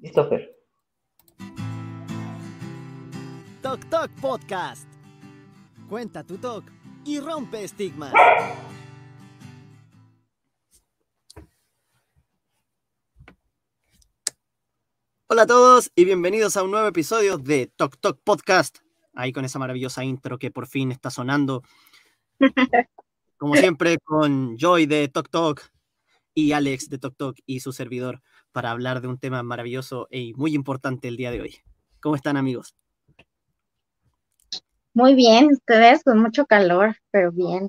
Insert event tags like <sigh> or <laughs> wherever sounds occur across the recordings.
Listo, Fer. Toc Toc Podcast. Cuenta tu toc y rompe estigmas. Hola a todos y bienvenidos a un nuevo episodio de Toc Toc Podcast. Ahí con esa maravillosa intro que por fin está sonando. Como siempre, con Joy de Toc Toc y Alex de Toc Toc y su servidor para hablar de un tema maravilloso y muy importante el día de hoy. ¿Cómo están, amigos? Muy bien, ustedes con mucho calor, pero bien.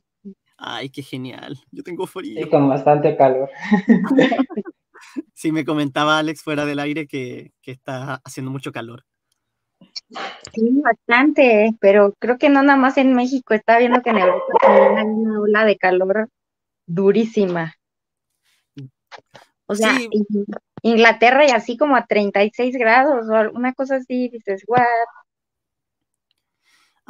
Ay, qué genial. Yo tengo frío. Sí, con bastante calor. <laughs> sí, me comentaba Alex fuera del aire que, que está haciendo mucho calor. Sí, bastante, pero creo que no nada más en México, está viendo que en Europa también hay una ola de calor durísima. O sea, Sí. Inglaterra y así como a 36 grados o una cosa así, dices, what?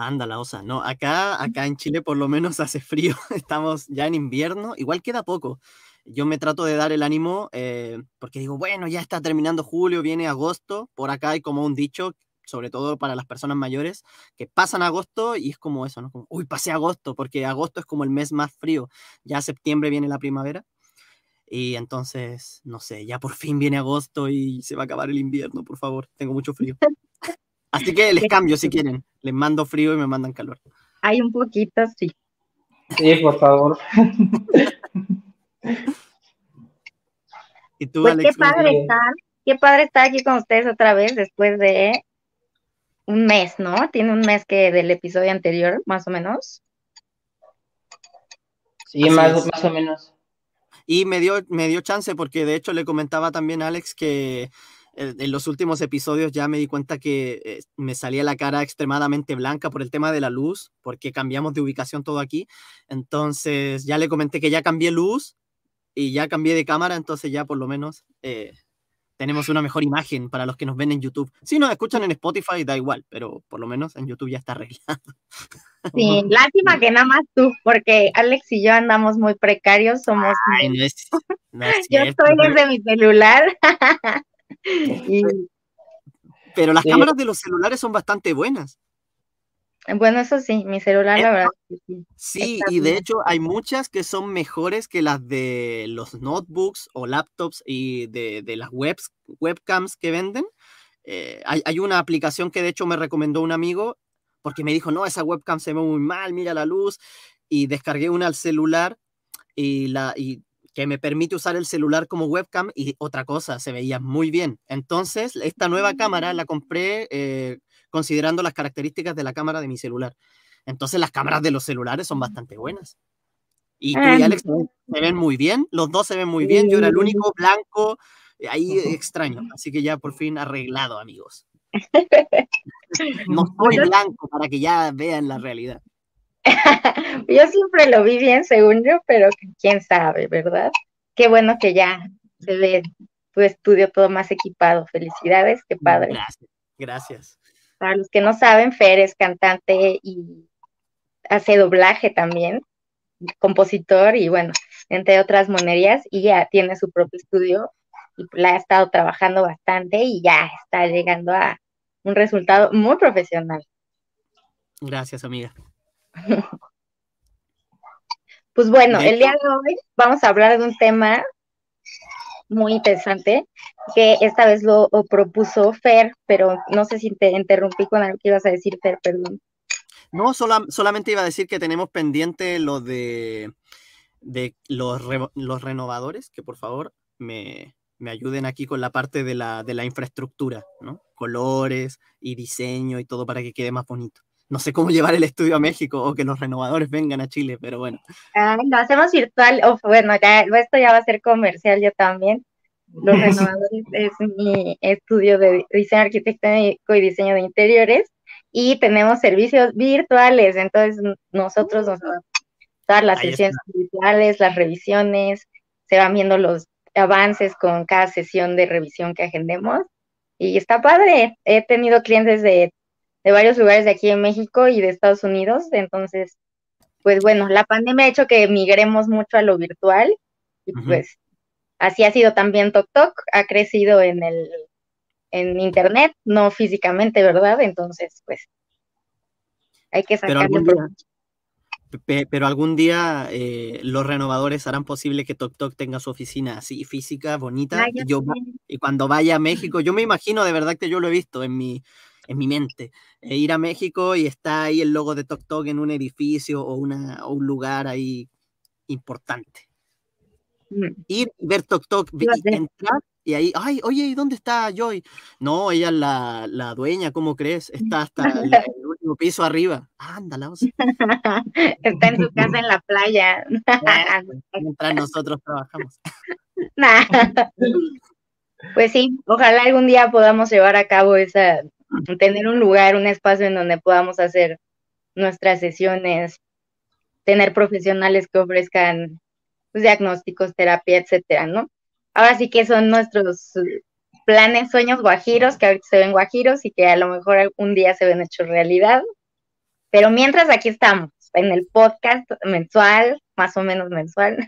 Ándala, osa. No, acá, acá en Chile por lo menos <laughs> hace frío. <laughs> Estamos ya en invierno. Igual queda poco. Yo me trato de dar el ánimo eh, porque digo, bueno, ya está terminando julio, viene agosto. Por acá hay como un dicho, sobre todo para las personas mayores, que pasan agosto y es como eso, ¿no? Uy, pasé agosto, porque agosto es como el mes más frío. Ya septiembre viene la primavera. Y entonces, no sé, ya por fin viene agosto y se va a acabar el invierno, por favor. Tengo mucho frío. Así que les cambio si quieren. Les mando frío y me mandan calor. Hay un poquito, sí. Sí, por favor. ¿Y tú, Pues Alex? qué padre estar, qué padre estar aquí con ustedes otra vez después de un mes, ¿no? Tiene un mes que del episodio anterior, más o menos. Sí, Así más, es. más o menos. Y me dio, me dio chance porque de hecho le comentaba también a Alex que eh, en los últimos episodios ya me di cuenta que eh, me salía la cara extremadamente blanca por el tema de la luz, porque cambiamos de ubicación todo aquí. Entonces ya le comenté que ya cambié luz y ya cambié de cámara, entonces ya por lo menos eh, tenemos una mejor imagen para los que nos ven en YouTube. Si nos escuchan en Spotify, da igual, pero por lo menos en YouTube ya está arreglado. Sí, <laughs> lástima que nada más tú, porque Alex y yo andamos muy precarios, somos Ay, no es- no es Yo estoy desde mi celular. <laughs> y pero las Sí. cámaras de los celulares son bastante buenas. Bueno, eso sí, mi celular, la verdad. que sí. Sí, y de hecho hay muchas que son mejores que las de los notebooks o laptops y de, de las webs, webcams que venden. Eh, hay, hay una aplicación que de hecho me recomendó un amigo porque me dijo, no, esa webcam se ve muy mal, mira la luz. Y descargué una al celular y, la, y que me permite usar el celular como webcam y otra cosa, se veía muy bien. Entonces, esta nueva cámara la compré eh, considerando las características de la cámara de mi celular. Entonces las cámaras de los celulares son bastante buenas. Y tú y Ah. Alex se ven muy bien, los dos se ven muy bien, yo era el único blanco, eh, ahí extraño, así que ya por fin arreglado, amigos. <laughs> No soy Yo- blanco para que ya vean la realidad. <laughs> Yo siempre lo vi bien, según yo, pero quién sabe, ¿verdad? Qué bueno que ya se ve tu estudio todo más equipado. Felicidades, qué padre. Gracias, gracias. Para los que no saben, Fer es cantante y hace doblaje también, compositor y bueno, entre otras monerías, y ya tiene su propio estudio y la ha estado trabajando bastante y ya está llegando a un resultado muy profesional. Gracias, amiga. <laughs> Pues bueno, el día de hoy vamos a hablar de un tema muy interesante que esta vez lo propuso Fer, pero no sé si te interrumpí con algo que ibas a decir, Fer, perdón. No, sola- solamente iba a decir que tenemos pendiente lo de, de los, re- los renovadores, que por favor me, me ayuden aquí con la parte de la, de la infraestructura, ¿no? Colores y diseño y todo para que quede más bonito. No sé cómo llevar el estudio a México o que los renovadores vengan a Chile, pero bueno. Ay, lo hacemos virtual, o bueno, ya esto ya va a ser comercial yo también. Los <laughs> renovadores es mi estudio de diseño arquitectónico y diseño de interiores y tenemos servicios virtuales, entonces nosotros nos todas las Ahí sesiones virtuales, las revisiones, se van viendo los avances con cada sesión de revisión que agendemos y está padre. He tenido clientes de, de varios lugares de aquí en México y de Estados Unidos, entonces pues bueno, la pandemia ha hecho que migremos mucho a lo virtual y pues así ha sido también TokTok, ha crecido en el en internet, no físicamente, ¿verdad? Entonces, pues, hay que Pero sacarle algún día, pero algún día eh, los renovadores harán posible que TokTok tenga su oficina así física, bonita. Yo, y cuando vaya a México, yo me imagino de verdad que yo lo he visto en mi, en mi mente. Eh, ir a México y está ahí el logo de TokTok en un edificio o, una, o un lugar ahí importante. Mm. ir y ver Tok Tok, entrar y ahí, ay, oye, ¿y dónde está Joy? No, ella es la, la dueña, ¿cómo crees? Está <laughs> hasta la- el último piso arriba. Ándala, o sea, <laughs> Está en su casa en la playa. <laughs> mientras nosotros trabajamos. Nah. Pues sí, ojalá algún día podamos llevar a cabo esa, tener un lugar, un espacio en donde podamos hacer nuestras sesiones, tener profesionales que ofrezcan pues, diagnósticos, terapia, etcétera, ¿no? Ahora sí que son nuestros planes, sueños guajiros, que ahorita se ven guajiros y que a lo mejor algún día se ven hechos realidad. Pero mientras aquí estamos, en el podcast mensual, más o menos mensual.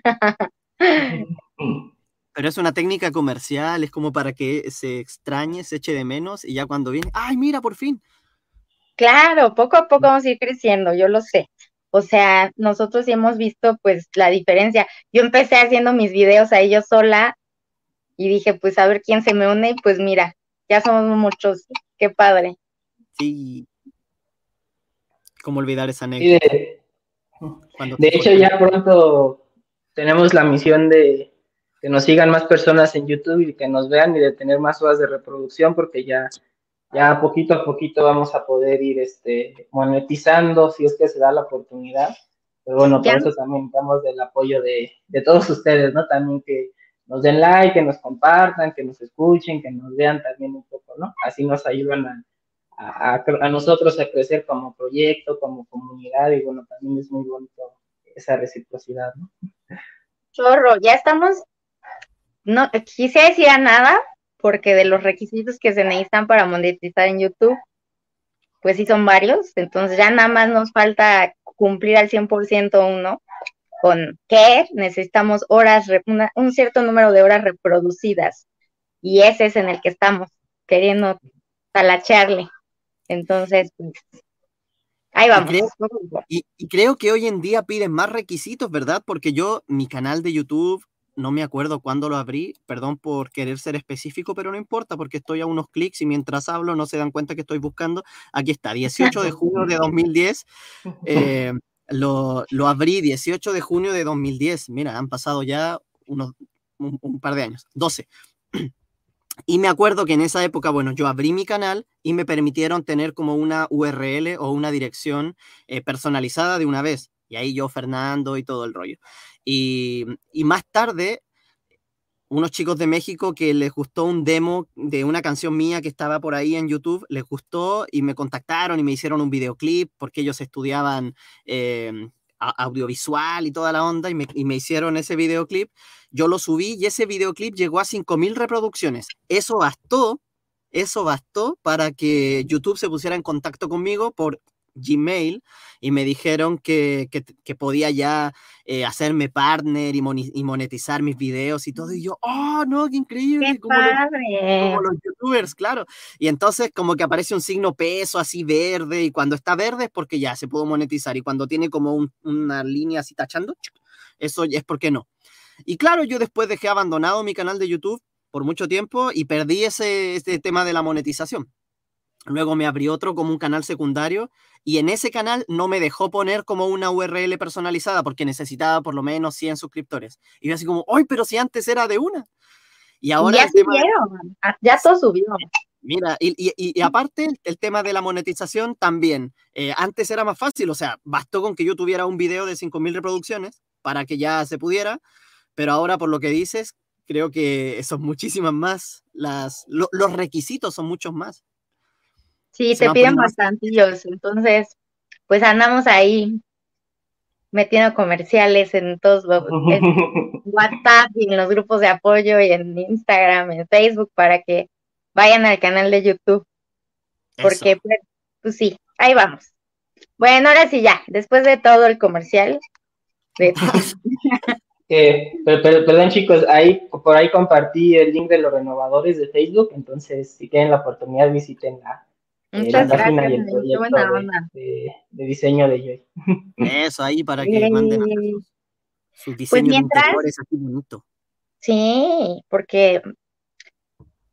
<laughs> Pero es una técnica comercial, es como para que se extrañe, se eche de menos y ya cuando viene, ay, mira, por fin. Claro, poco a poco vamos a ir creciendo, yo lo sé. O sea, nosotros sí hemos visto pues la diferencia. Yo empecé haciendo mis videos ahí yo sola y dije, pues a ver quién se me une y pues mira, ya somos muchos. Qué padre. Sí. ¿Cómo olvidar esa anécdota? de, hecho, ya pronto tenemos la misión de que nos sigan más personas en YouTube y que nos vean y de tener más horas de reproducción porque ya, ya poquito a poquito vamos a poder ir este, monetizando si es que se da la oportunidad. Pero bueno, por eso también necesitamos del apoyo de, de todos ustedes, ¿no? También que nos den like, que nos compartan, que nos escuchen, que nos vean también un poco, ¿no? Así nos ayudan a, a- a nosotros a crecer como proyecto, como comunidad y bueno, también es muy bonito esa reciprocidad, ¿no? Chorro, ya estamos, no quise decir a nada, porque de los requisitos que se necesitan para monetizar en YouTube, pues sí son varios, entonces ya nada más nos falta cumplir al 100% uno, con que necesitamos horas, una- un cierto número de horas reproducidas, y ese es en el que estamos queriendo talacharle. Entonces, pues, ahí vamos. creo- Y, y creo que hoy en día piden más requisitos, ¿verdad? Porque yo, mi canal de YouTube, no me acuerdo cuándo lo abrí, perdón por querer ser específico, pero no importa porque estoy a unos clics y mientras hablo no se dan cuenta que estoy buscando. Aquí está, 18 de <laughs> junio de 2010. <laughs> eh, lo, lo abrí 18 de junio de 2010. Mira, han pasado ya unos, un, un par de años, 12. <clears throat> Y me acuerdo que en esa época, bueno, yo abrí mi canal y me permitieron tener como una URL o una dirección eh, personalizada de una vez. Y ahí yo, Fernando y todo el rollo. Y, más tarde, unos chicos de México que les gustó un demo de una canción mía que estaba por ahí en YouTube, les gustó y me contactaron y me hicieron un videoclip porque ellos estudiaban eh, audiovisual y toda la onda y me, y me hicieron ese videoclip. Yo lo subí y ese videoclip llegó a 5.000 reproducciones. Eso bastó, eso bastó para que YouTube se pusiera en contacto conmigo por Gmail y me dijeron que, que- que podía ya eh, hacerme partner y, monetizar mis videos y todo. Y yo, oh, no, qué increíble. ¡Qué como lo- padre! como los youtubers, claro. Y entonces como que aparece un signo peso así verde y cuando está verde es porque ya se pudo monetizar y cuando tiene como un- una línea así tachando, eso es porque no. Y claro, yo después dejé abandonado mi canal de YouTube por mucho tiempo y perdí ese, ese tema de la monetización. Luego me abrí otro como un canal secundario y en ese canal no me dejó poner como una URL personalizada porque necesitaba por lo menos 100 suscriptores. Y yo así como, ¡ay, pero si antes era de una! Y ahora ya el tema ah, ya todo subió. Mira, y, y- y- aparte el, el tema de la monetización también. eh, antes era más fácil, o sea, bastó con que yo tuviera un video de 5.000 reproducciones para que ya se pudiera, pero ahora por lo que dices, creo que son muchísimas más, las, lo- los requisitos son muchos más. Sí, Se te piden poniendo bastantillos, entonces, pues andamos ahí metiendo comerciales en todos los, en <laughs> WhatsApp y en los grupos de apoyo y en Instagram, en Facebook, para que vayan al canal de YouTube, porque pues, pues sí, ahí vamos. Bueno, ahora sí ya, después de todo el comercial, de- <laughs> perdón chicos, ahí por ahí compartí el link de los renovadores de Facebook, entonces si tienen la oportunidad visiten la, eh, página y el proyecto de, diseño de Joy. <laughs> Eso ahí para que manden sus diseños pues mientras, bonito. Sí, porque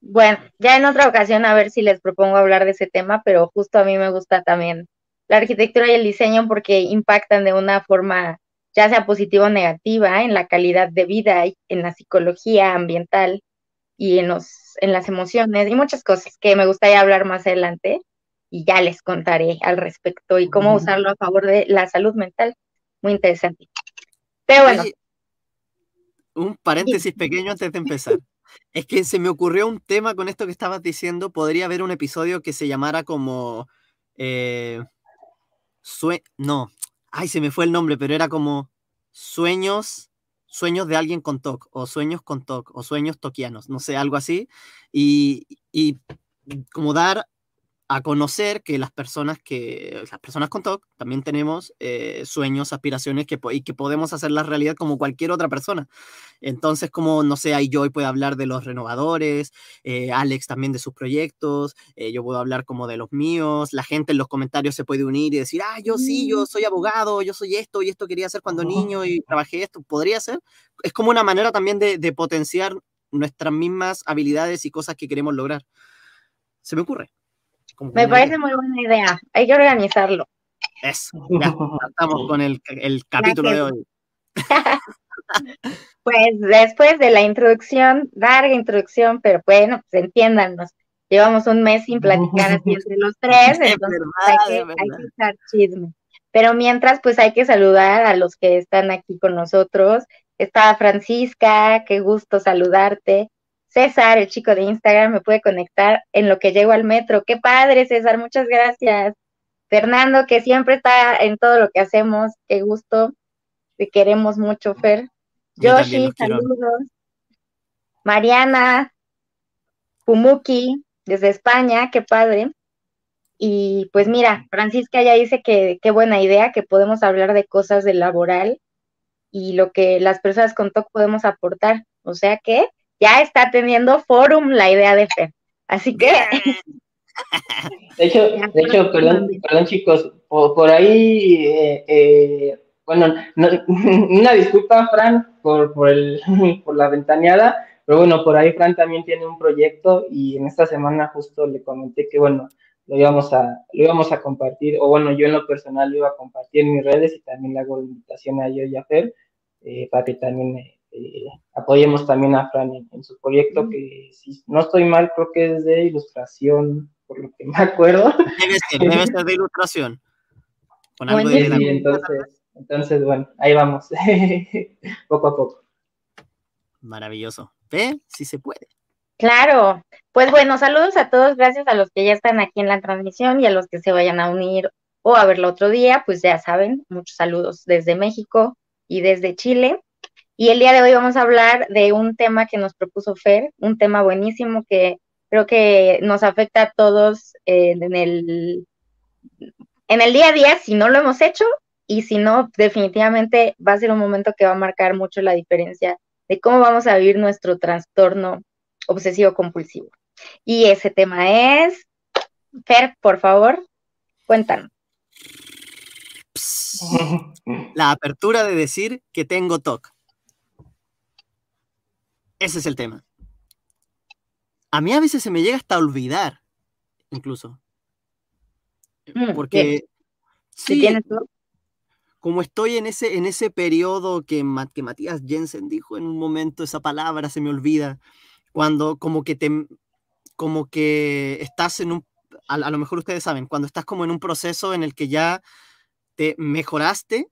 bueno, ya en otra ocasión a ver si les propongo hablar de ese tema, pero justo a mí me gusta también la arquitectura y el diseño porque impactan de una forma ya sea positiva o negativa en la calidad de vida, en la psicología ambiental y en, los, en las emociones y muchas cosas que me gustaría hablar más adelante y ya les contaré al respecto y cómo usarlo a favor de la salud mental. Muy interesante. Pero bueno. un paréntesis pequeño antes de empezar. <laughs> Es que se me ocurrió un tema con esto que estabas diciendo. Podría haber un episodio que se llamara como. Eh, no, ay, se me fue el nombre, pero era como sueños, sueños de alguien con TOC, o sueños con TOC, o sueños toquianos, no sé, algo así. Y, y como dar a conocer que las personas que las personas con TOC también tenemos eh, sueños, aspiraciones que, y que podemos hacer la realidad como cualquier otra persona. Entonces, como, no sé, ahí yo puedo hablar de los renovadores, eh, Alex también de sus proyectos, eh, yo puedo hablar como de los míos, la gente en los comentarios se puede unir y decir, ah, yo sí, yo soy abogado, yo soy esto y esto quería hacer cuando niño y trabajé esto, podría ser. Es como una manera también de, de potenciar nuestras mismas habilidades y cosas que queremos lograr. Se me ocurre. Me parece muy buena idea. Hay que organizarlo. Eso, ya <laughs> estamos con el, capítulo de hoy. <laughs> pues después de la introducción, larga introducción, pero bueno, pues entiéndanos. Llevamos un mes sin platicar así entre los <laughs> tres, entonces hay, que, hay que echar chisme. Pero mientras, pues hay que saludar a los que están aquí con nosotros. Está Francisca, qué gusto saludarte. César, el chico de Instagram, me puede conectar en lo que llego al metro. Qué padre, César, muchas gracias. Fernando, que siempre está en todo lo que hacemos, qué gusto. Te queremos mucho, Fer. Yoshi, saludos. Mariana, Pumuki, desde España, qué padre. Y pues mira, Francisca ya dice que qué buena idea, que podemos hablar de cosas de laboral y lo que las personas con TOC podemos aportar. O sea que ya está teniendo forum la idea de Fer. Así que... De hecho, <laughs> de hecho perdón, perdón chicos, por, ahí, eh, eh, bueno, <laughs> una disculpa, Fran, por, por, el, <laughs> por la ventaneada, pero bueno, por ahí Fran también tiene un proyecto y en esta semana justo le comenté que, bueno, lo íbamos a, lo íbamos a compartir, o bueno, yo en lo personal lo iba a compartir en mis redes y también le hago la invitación a yo y a Fer eh, para que también eh, apoyemos también a Fran en, su proyecto, que si no estoy mal, creo que es de ilustración, por lo que me acuerdo. Debe ser, debe ser de ilustración. Con algo de entonces, entonces, bueno, ahí vamos, <laughs> poco a poco. Maravilloso. ¿Ve? Sí se puede. Claro. Pues bueno, saludos a todos, gracias a los que ya están aquí en la transmisión y a los que se vayan a unir o a verlo otro día, pues ya saben, muchos saludos desde México y desde Chile. Y el día de hoy vamos a hablar de un tema que nos propuso Fer, un tema buenísimo que creo que nos afecta a todos en, el, en el día a día si no lo hemos hecho y si no, definitivamente va a ser un momento que va a marcar mucho la diferencia de cómo vamos a vivir nuestro trastorno obsesivo compulsivo. Y ese tema es, Fer, por favor, cuéntanos. La apertura de decir que tengo TOC. Ese es el tema. A mí a veces se me llega hasta olvidar, incluso. Mm, Porque sí, como estoy en ese, en ese periodo que, que Matías Jensen dijo en un momento, esa palabra se me olvida, cuando como que te, como que estás en un, a, lo mejor ustedes saben, cuando estás como en un proceso en el que ya te mejoraste,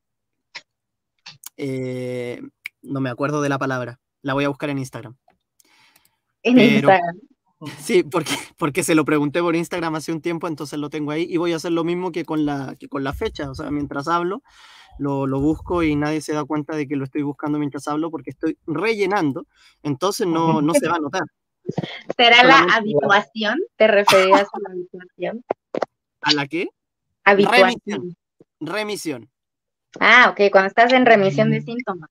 eh, no me acuerdo de la palabra, la voy a buscar en Instagram. En Instagram. Sí, porque, porque se lo pregunté por Instagram hace un tiempo, entonces lo tengo ahí y voy a hacer lo mismo que con la, que con la fecha. O sea, mientras hablo, lo, lo, busco y nadie se da cuenta de que lo estoy buscando mientras hablo porque estoy rellenando, entonces no, no se va a notar. ¿Será la habituación? ¿Te referías a la habituación? ¿A la qué? Habituación. Remisión. remisión. Ah, ok, cuando estás en remisión de síntomas.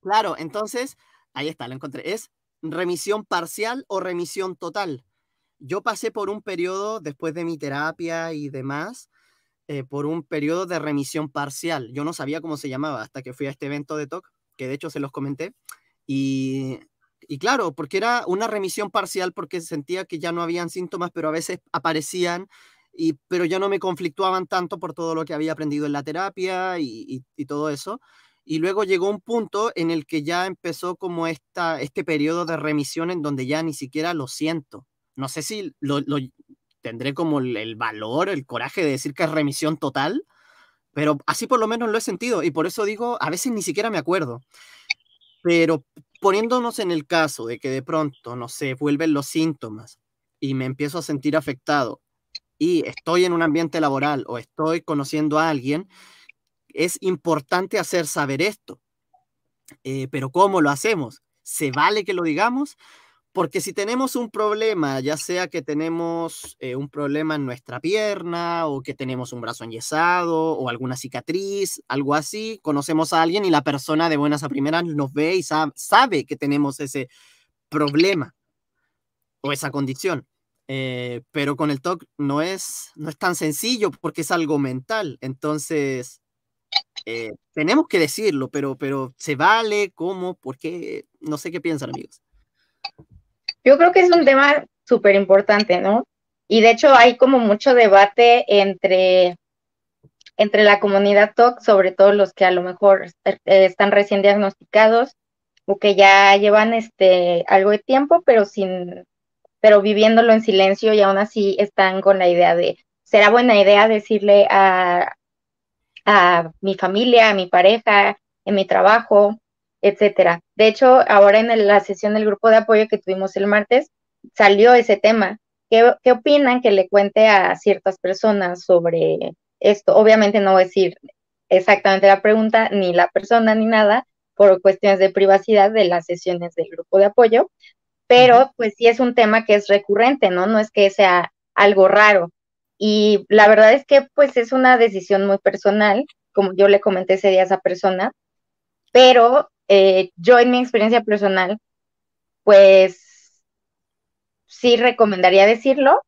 Claro, entonces, ahí está, lo encontré. Es remisión parcial o remisión total. Yo pasé por un periodo, después de mi terapia y demás, eh, por un periodo de remisión parcial. Yo no sabía cómo se llamaba hasta que fui a este evento de TOC, que de hecho se los comenté. Y, claro, porque era una remisión parcial porque sentía que ya no habían síntomas, pero a veces aparecían, y, pero ya no me conflictuaban tanto por todo lo que había aprendido en la terapia y todo eso. Y luego llegó un punto en el que ya empezó como esta, este periodo de remisión en donde ya ni siquiera lo siento. No sé si lo, tendré como el, valor, el coraje de decir que es remisión total, pero así por lo menos lo he sentido y por eso digo, a veces ni siquiera me acuerdo. Pero poniéndonos en el caso de que de pronto, no sé, vuelven los síntomas y me empiezo a sentir afectado y estoy en un ambiente laboral o estoy conociendo a alguien, es importante hacer saber esto. Eh, pero ¿cómo lo hacemos? ¿Se vale que lo digamos? Porque si tenemos un problema, ya sea que tenemos eh, un problema en nuestra pierna o que tenemos un brazo enyesado o alguna cicatriz, algo así, conocemos a alguien y la persona de buenas a primeras nos ve y sabe, que tenemos ese problema o esa condición. Eh, pero con el TOC no es, no es tan sencillo porque es algo mental. Entonces, eh, tenemos que decirlo, pero, pero ¿se vale? ¿Cómo? ¿Por qué? No sé qué piensan, amigos. Yo creo que es un tema súper importante, ¿no? Y de hecho hay como mucho debate entre, entre la comunidad TOC, sobre todo los que a lo mejor eh, están recién diagnosticados o que ya llevan este algo de tiempo, pero sin, pero viviéndolo en silencio y aún así están con la idea de, ¿será buena idea decirle a, a mi familia, a mi pareja, en mi trabajo, etcétera. De hecho, ahora en la sesión del grupo de apoyo que tuvimos el martes, salió ese tema. ¿Qué, ¿Qué, opinan que le cuente a ciertas personas sobre esto? Obviamente no voy a decir exactamente la pregunta, ni la persona, ni nada, por cuestiones de privacidad de las sesiones del grupo de apoyo, pero pues sí es un tema que es recurrente, ¿no? No es que sea algo raro. Y la verdad es que pues es una decisión muy personal, como yo le comenté ese día a esa persona, pero eh, yo en mi experiencia personal, pues sí recomendaría decirlo,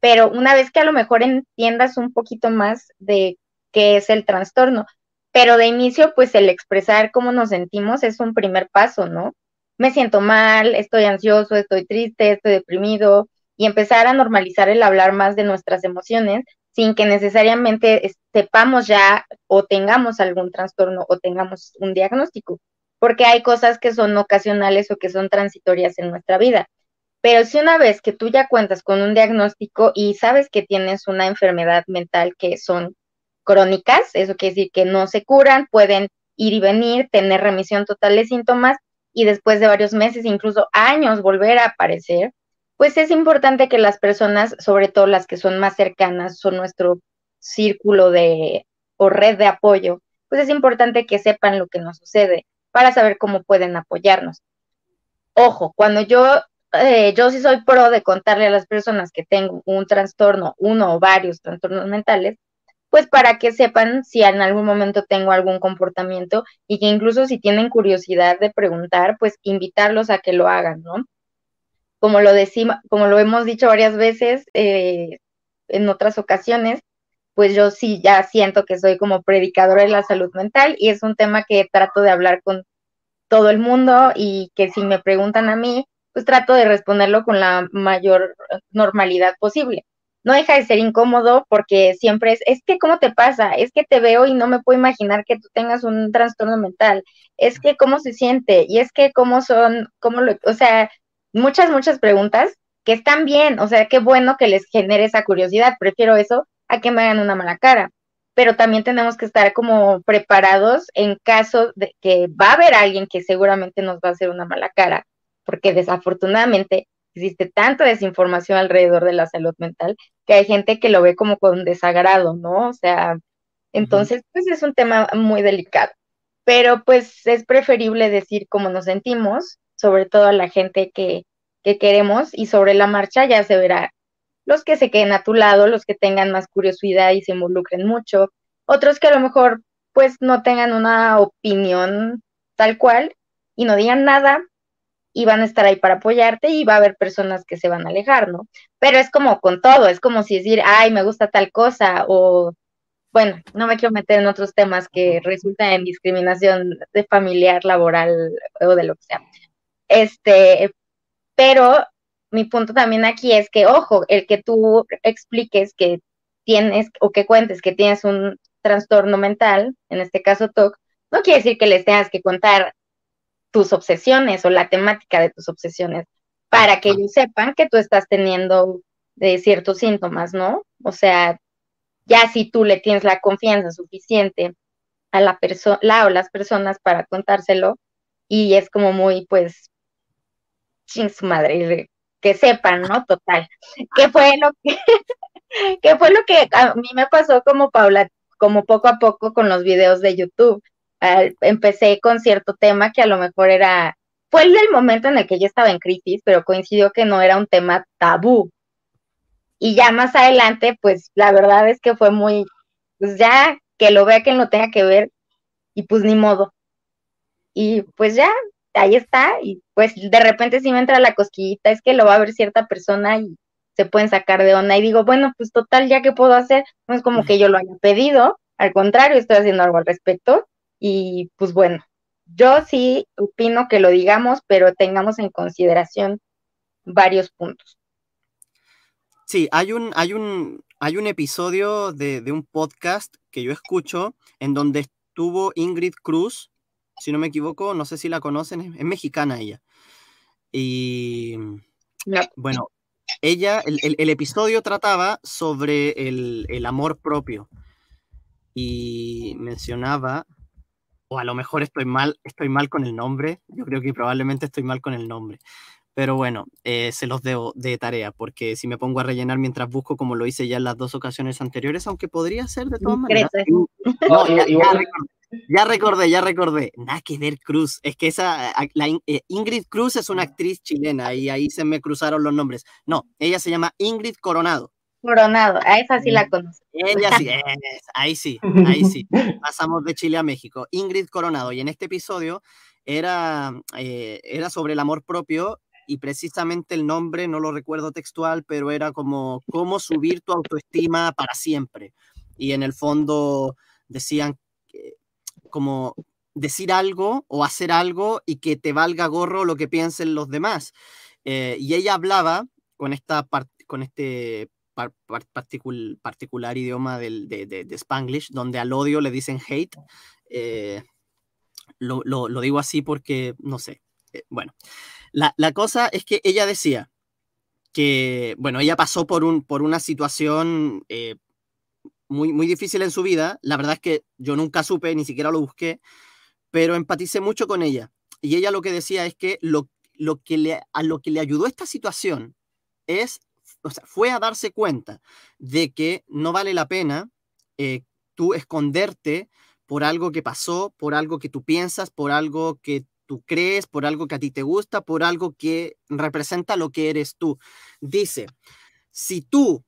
pero una vez que a lo mejor entiendas un poquito más de qué es el trastorno, pero de inicio, pues el expresar cómo nos sentimos es un primer paso, ¿no? Me siento mal, estoy ansioso, estoy triste, estoy deprimido, y empezar a normalizar el hablar más de nuestras emociones sin que necesariamente sepamos ya o tengamos algún trastorno o tengamos un diagnóstico, porque hay cosas que son ocasionales o que son transitorias en nuestra vida. Pero si una vez que tú ya cuentas con un diagnóstico y sabes que tienes una enfermedad mental que son crónicas, eso quiere decir que no se curan, pueden ir y venir, tener remisión total de síntomas y después de varios meses, incluso años, volver a aparecer, pues es importante que las personas, sobre todo las que son más cercanas, son nuestro círculo de o red de apoyo, pues es importante que sepan lo que nos sucede para saber cómo pueden apoyarnos. Ojo, cuando yo, eh, yo sí soy pro de contarle a las personas que tengo un trastorno, uno o varios trastornos mentales, pues para que sepan si en algún momento tengo algún comportamiento y que incluso si tienen curiosidad de preguntar, pues invitarlos a que lo hagan, ¿no? Como lo decimos, como lo hemos dicho varias veces eh, en otras ocasiones, pues yo sí ya siento que soy como predicadora de la salud mental y es un tema que trato de hablar con todo el mundo y que si me preguntan a mí, pues trato de responderlo con la mayor normalidad posible. No deja de ser incómodo porque siempre es, es que ¿cómo te pasa? Es que te veo y no me puedo imaginar que tú tengas un trastorno mental. Es que ¿cómo se siente? Y es que ¿cómo son? ¿Cómo lo, o sea, muchas, muchas preguntas que están bien, o sea, qué bueno que les genere esa curiosidad, prefiero eso a que me hagan una mala cara, pero también tenemos que estar como preparados en caso de que va a haber alguien que seguramente nos va a hacer una mala cara, porque desafortunadamente existe tanta desinformación alrededor de la salud mental que hay gente que lo ve como con desagrado, ¿no? O sea, entonces, pues es un tema muy delicado, pero pues es preferible decir cómo nos sentimos sobre todo a la gente que, queremos y sobre la marcha ya se verá los que se queden a tu lado, los que tengan más curiosidad y se involucren mucho, otros que a lo mejor pues no tengan una opinión tal cual y no digan nada y van a estar ahí para apoyarte y va a haber personas que se van a alejar, ¿no? Pero es como con todo, es como si decir, ay, me gusta tal cosa o, bueno, no me quiero meter en otros temas que resultan en discriminación de familiar, laboral o de lo que sea. Este, pero mi punto también aquí es que, ojo, el que tú expliques que tienes o que cuentes que tienes un trastorno mental, en este caso TOC, no quiere decir que les tengas que contar tus obsesiones o la temática de tus obsesiones para que ellos sepan que tú estás teniendo de ciertos síntomas, ¿no? O sea, ya si tú le tienes la confianza suficiente a la persona o las personas para contárselo y es como muy pues sin su madre que sepan, ¿no? Total. ¿Qué fue lo que <laughs> qué fue lo que a mí me pasó como Paula como poco a poco con los videos de YouTube? empecé con cierto tema que a lo mejor era, fue el momento en el que yo estaba en crisis, pero coincidió que no era un tema tabú. Y ya más adelante, pues la verdad es que fue muy, pues ya que lo vea quien lo tenga que ver, y pues ni modo. Y pues ya, ahí está, y pues de repente si me entra la cosquillita, es que lo va a ver cierta persona y se pueden sacar de onda. Y digo, bueno, pues total, ya que puedo hacer, no es como que yo lo haya pedido, al contrario, estoy haciendo algo al respecto. Y pues bueno, yo sí opino que lo digamos, pero tengamos en consideración varios puntos. Sí, hay un, hay un, hay un episodio de, un podcast que yo escucho en donde estuvo Ingrid Cruz, si no me equivoco, no sé si la conocen, es, mexicana ella. Y bueno, ella, el, episodio trataba sobre el, el amor propio y mencionaba o a lo mejor estoy mal, estoy mal con el nombre, yo creo que probablemente estoy mal con el nombre. Pero bueno, eh, se los debo de tarea, porque si me pongo a rellenar mientras busco, como lo hice ya en las dos ocasiones anteriores, aunque podría ser de todas maneras. ya, recordé, ya recordé. Nada que ver Cruz. Es que esa, la, eh, Ingrid Cruz es una actriz chilena y ahí se me cruzaron los nombres. No, ella se llama Ingrid Coronado. Coronado, a esa sí la conozco. Ella sí, <laughs> ahí sí, <laughs> ahí sí. Pasamos de Chile a México. Ingrid Coronado, y en este episodio era, eh, era sobre el amor propio y precisamente el nombre, no lo recuerdo textual, pero era como cómo subir tu autoestima para siempre. Y en el fondo decían como decir algo o hacer algo y que te valga gorro lo que piensen los demás. Eh, y ella hablaba con, esta con este particular idioma del, de, de, Spanglish, donde al odio le dicen hate. Eh, lo, lo, digo así porque, no sé, eh, bueno, la, la, cosa es que ella decía que, bueno, ella pasó por, un, por una situación muy, muy difícil en su vida. La verdad es que yo nunca supe, ni siquiera lo busqué, pero empaticé mucho con ella. Y ella lo que decía es que lo, lo que le, a lo que le ayudó esta situación es o sea, fue a darse cuenta de que no vale la pena eh, tú esconderte por algo que pasó, por algo que tú piensas, por algo que tú crees, por algo que a ti te gusta, por algo que representa lo que eres tú. Dice, si tú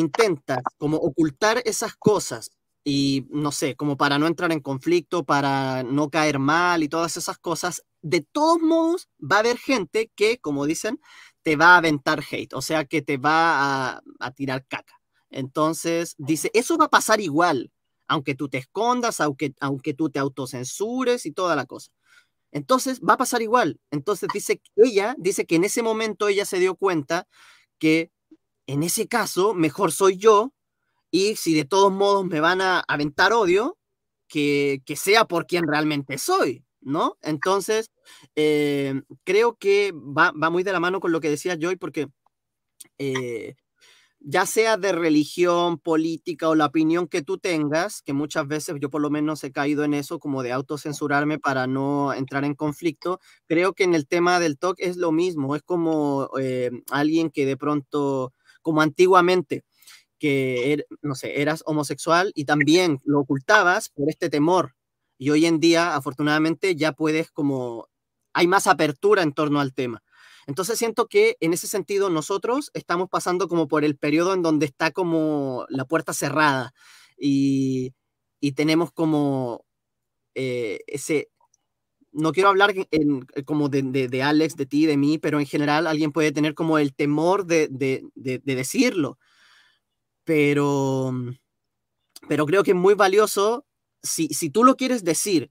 intentas como ocultar esas cosas y no sé, como para no entrar en conflicto, para no caer mal y todas esas cosas, de todos modos va a haber gente que, como dicen, te va a aventar hate, o sea que te va a, tirar caca. Entonces, dice, eso va a pasar igual, aunque tú te escondas, aunque, aunque tú te autocensures y toda la cosa. Entonces, va a pasar igual. Entonces, dice ella, dice que en ese momento ella se dio cuenta que en ese caso, mejor soy yo, y si de todos modos me van a aventar odio, que, que sea por quien realmente soy. ¿no? Entonces, eh, creo que va, muy de la mano con lo que decía Joy, porque eh, ya sea de religión, política o la opinión que tú tengas, que muchas veces yo por lo menos he caído en eso, como de autocensurarme para no entrar en conflicto, creo que en el tema del TOC es lo mismo, es como eh, alguien que de pronto, como antiguamente, que, er, no sé, eras homosexual y también lo ocultabas por este temor y hoy en día, afortunadamente, ya puedes como, hay más apertura en torno al tema. Entonces siento que en ese sentido nosotros estamos pasando como por el periodo en donde está como la puerta cerrada y, y tenemos como eh, ese, no quiero hablar en, como de, de, Alex, de ti, de mí, pero en general alguien puede tener como el temor de, de decirlo. Pero, pero creo que es muy valioso si, si tú lo quieres decir.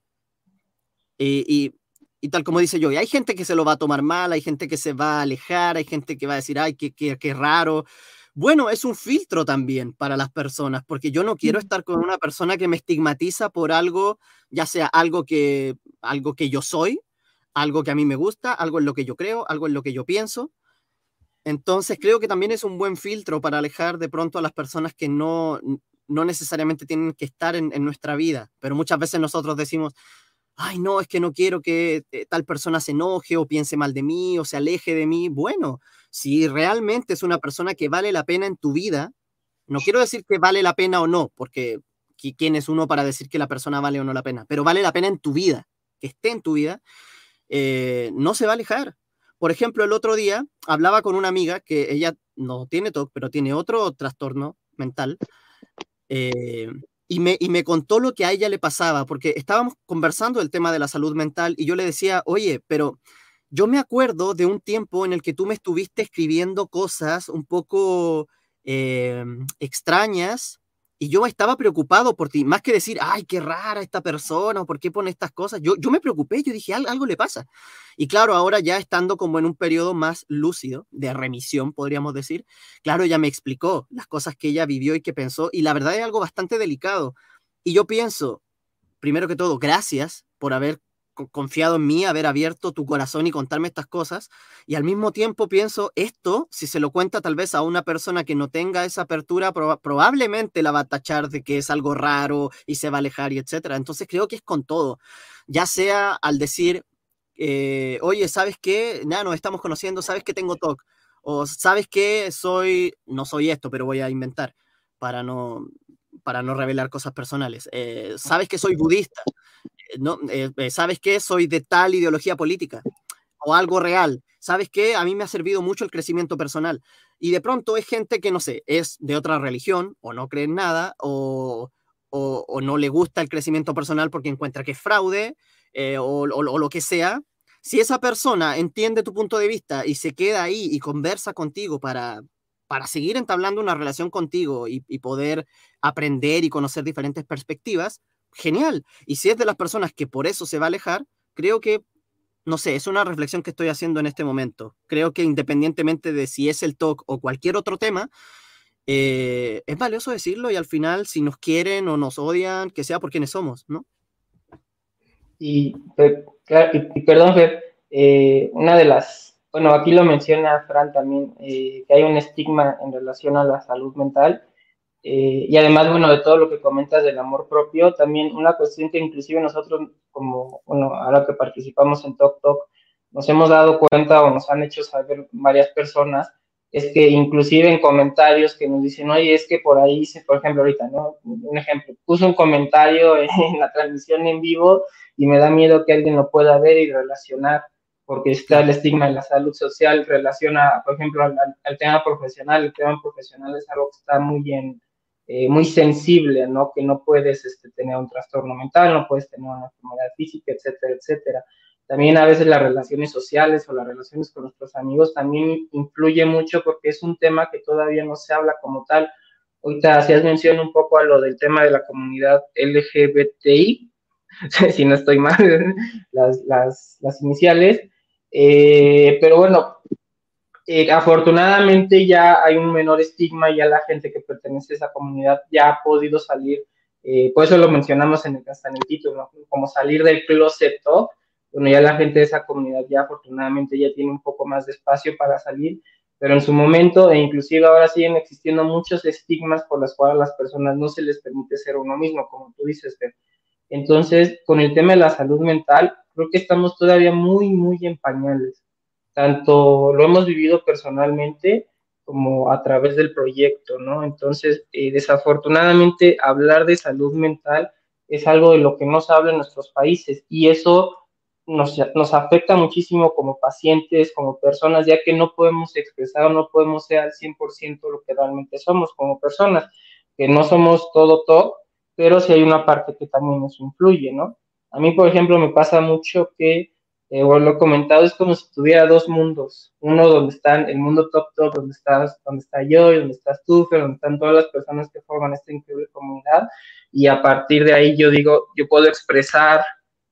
Eh, y, y, tal como dice yo, y hay gente que se lo va a tomar mal, hay gente que se va a alejar, hay gente que va a decir, ay, qué, qué, qué raro. Bueno, es un filtro también para las personas, porque yo no quiero estar con una persona que me estigmatiza por algo, ya sea algo que, algo que yo soy, algo que a mí me gusta, algo en lo que yo creo, algo en lo que yo pienso. Entonces creo que también es un buen filtro para alejar de pronto a las personas que no, no necesariamente tienen que estar en, en nuestra vida, pero muchas veces nosotros decimos, ay, no, es que no quiero que eh, tal persona se enoje o piense mal de mí o se aleje de mí. Bueno, si realmente es una persona que vale la pena en tu vida, no quiero decir que vale la pena o no, porque quién es uno para decir que la persona vale o no la pena, pero vale la pena en tu vida, que esté en tu vida, eh, no se va a alejar. Por ejemplo, el otro día hablaba con una amiga que ella no tiene TOC, pero tiene otro trastorno mental. Eh, y me, y me contó lo que a ella le pasaba, porque estábamos conversando el tema de la salud mental y yo le decía, oye, pero yo me acuerdo de un tiempo en el que tú me estuviste escribiendo cosas un poco eh, extrañas y yo estaba preocupado por ti, más que decir, ay, qué rara esta persona, o por qué pone estas cosas. Yo, yo me preocupé, yo dije, algo, le pasa. Y claro, ahora ya estando como en un periodo más lúcido, de remisión, podríamos decir, claro, ella me explicó las cosas que ella vivió y que pensó, y la verdad es algo bastante delicado. Y yo pienso, primero que todo, gracias por haber confiado en mí, haber abierto tu corazón y contarme estas cosas. Y al mismo tiempo pienso, esto, si se lo cuenta tal vez a una persona que no tenga esa apertura, probablemente la va a tachar de que es algo raro y se va a alejar y etcétera. Entonces creo que es con todo, ya sea al decir, eh, oye, ¿sabes qué? Ya nos estamos conociendo, ¿sabes que tengo TOC? O ¿sabes que soy, no soy esto, pero voy a inventar para no, para no revelar cosas personales. Eh, ¿Sabes que soy budista? No, eh, eh, ¿sabes qué? Soy de tal ideología política o algo real. ¿Sabes qué? A mí me ha servido mucho el crecimiento personal. Y de pronto es gente que, no sé, es de otra religión o no cree en nada o, o, no le gusta el crecimiento personal porque encuentra que es fraude eh, o, o, lo que sea. Si esa persona entiende tu punto de vista y se queda ahí y conversa contigo para, para seguir entablando una relación contigo y, y poder aprender y conocer diferentes perspectivas, genial. Y si es de las personas que por eso se va a alejar, creo que, no sé, es una reflexión que estoy haciendo en este momento. Creo que independientemente de si es el talk o cualquier otro tema, eh, es valioso decirlo y al final, si nos quieren o nos odian, que sea por quienes somos, ¿no? Y, perdón, eh, una de las, bueno, aquí lo menciona Fran también, eh, que hay un estigma en relación a la salud mental eh, y además, bueno, de todo lo que comentas del amor propio, también una cuestión que inclusive nosotros, como, bueno, ahora que participamos en Talk Talk, nos hemos dado cuenta o nos han hecho saber varias personas, es que inclusive en comentarios que nos dicen, oye, es que por ahí, por ejemplo, ahorita, ¿no? Un ejemplo, puso un comentario <laughs> en la transmisión en vivo y me da miedo que alguien lo pueda ver y relacionar, porque está el estigma en la salud social, relaciona, por ejemplo, al, al tema profesional, el tema profesional es algo que está muy en eh, muy sensible, ¿no? Que no puedes este, tener un trastorno mental, no puedes tener una enfermedad física, etcétera, etcétera. También a veces las relaciones sociales o las relaciones con nuestros amigos también influye mucho porque es un tema que todavía no se habla como tal. Ahorita hacías mención un poco a lo del tema de la comunidad LGBTI, <laughs> si no estoy mal, <laughs> las, las, las iniciales. Eh, pero bueno, eh, afortunadamente ya hay un menor estigma, ya la gente que pertenece a esa comunidad ya ha podido salir, eh, por eso lo mencionamos en el, hasta en el título, como salir del closet bueno, ya la gente de esa comunidad ya afortunadamente ya tiene un poco más de espacio para salir, pero en su momento, e inclusive ahora siguen existiendo muchos estigmas por los cuales a las personas no se les permite ser uno mismo, como tú dices, Entonces, con el tema de la salud mental, creo que estamos todavía muy, muy en pañales tanto lo hemos vivido personalmente como a través del proyecto, ¿no? Entonces, eh, desafortunadamente, hablar de salud mental es algo de lo que no se habla en nuestros países y eso nos, nos afecta muchísimo como pacientes, como personas, ya que no podemos expresar o no podemos ser al 100% lo que realmente somos como personas, que no somos todo todo, pero sí hay una parte que también nos influye, ¿no? A mí, por ejemplo, me pasa mucho que, eh, o lo comentado, es como si tuviera dos mundos. Uno donde están el mundo top top, donde estás, donde está yo, donde estás tú, donde están todas las personas que forman esta increíble comunidad. Y a partir de ahí yo digo, yo puedo expresar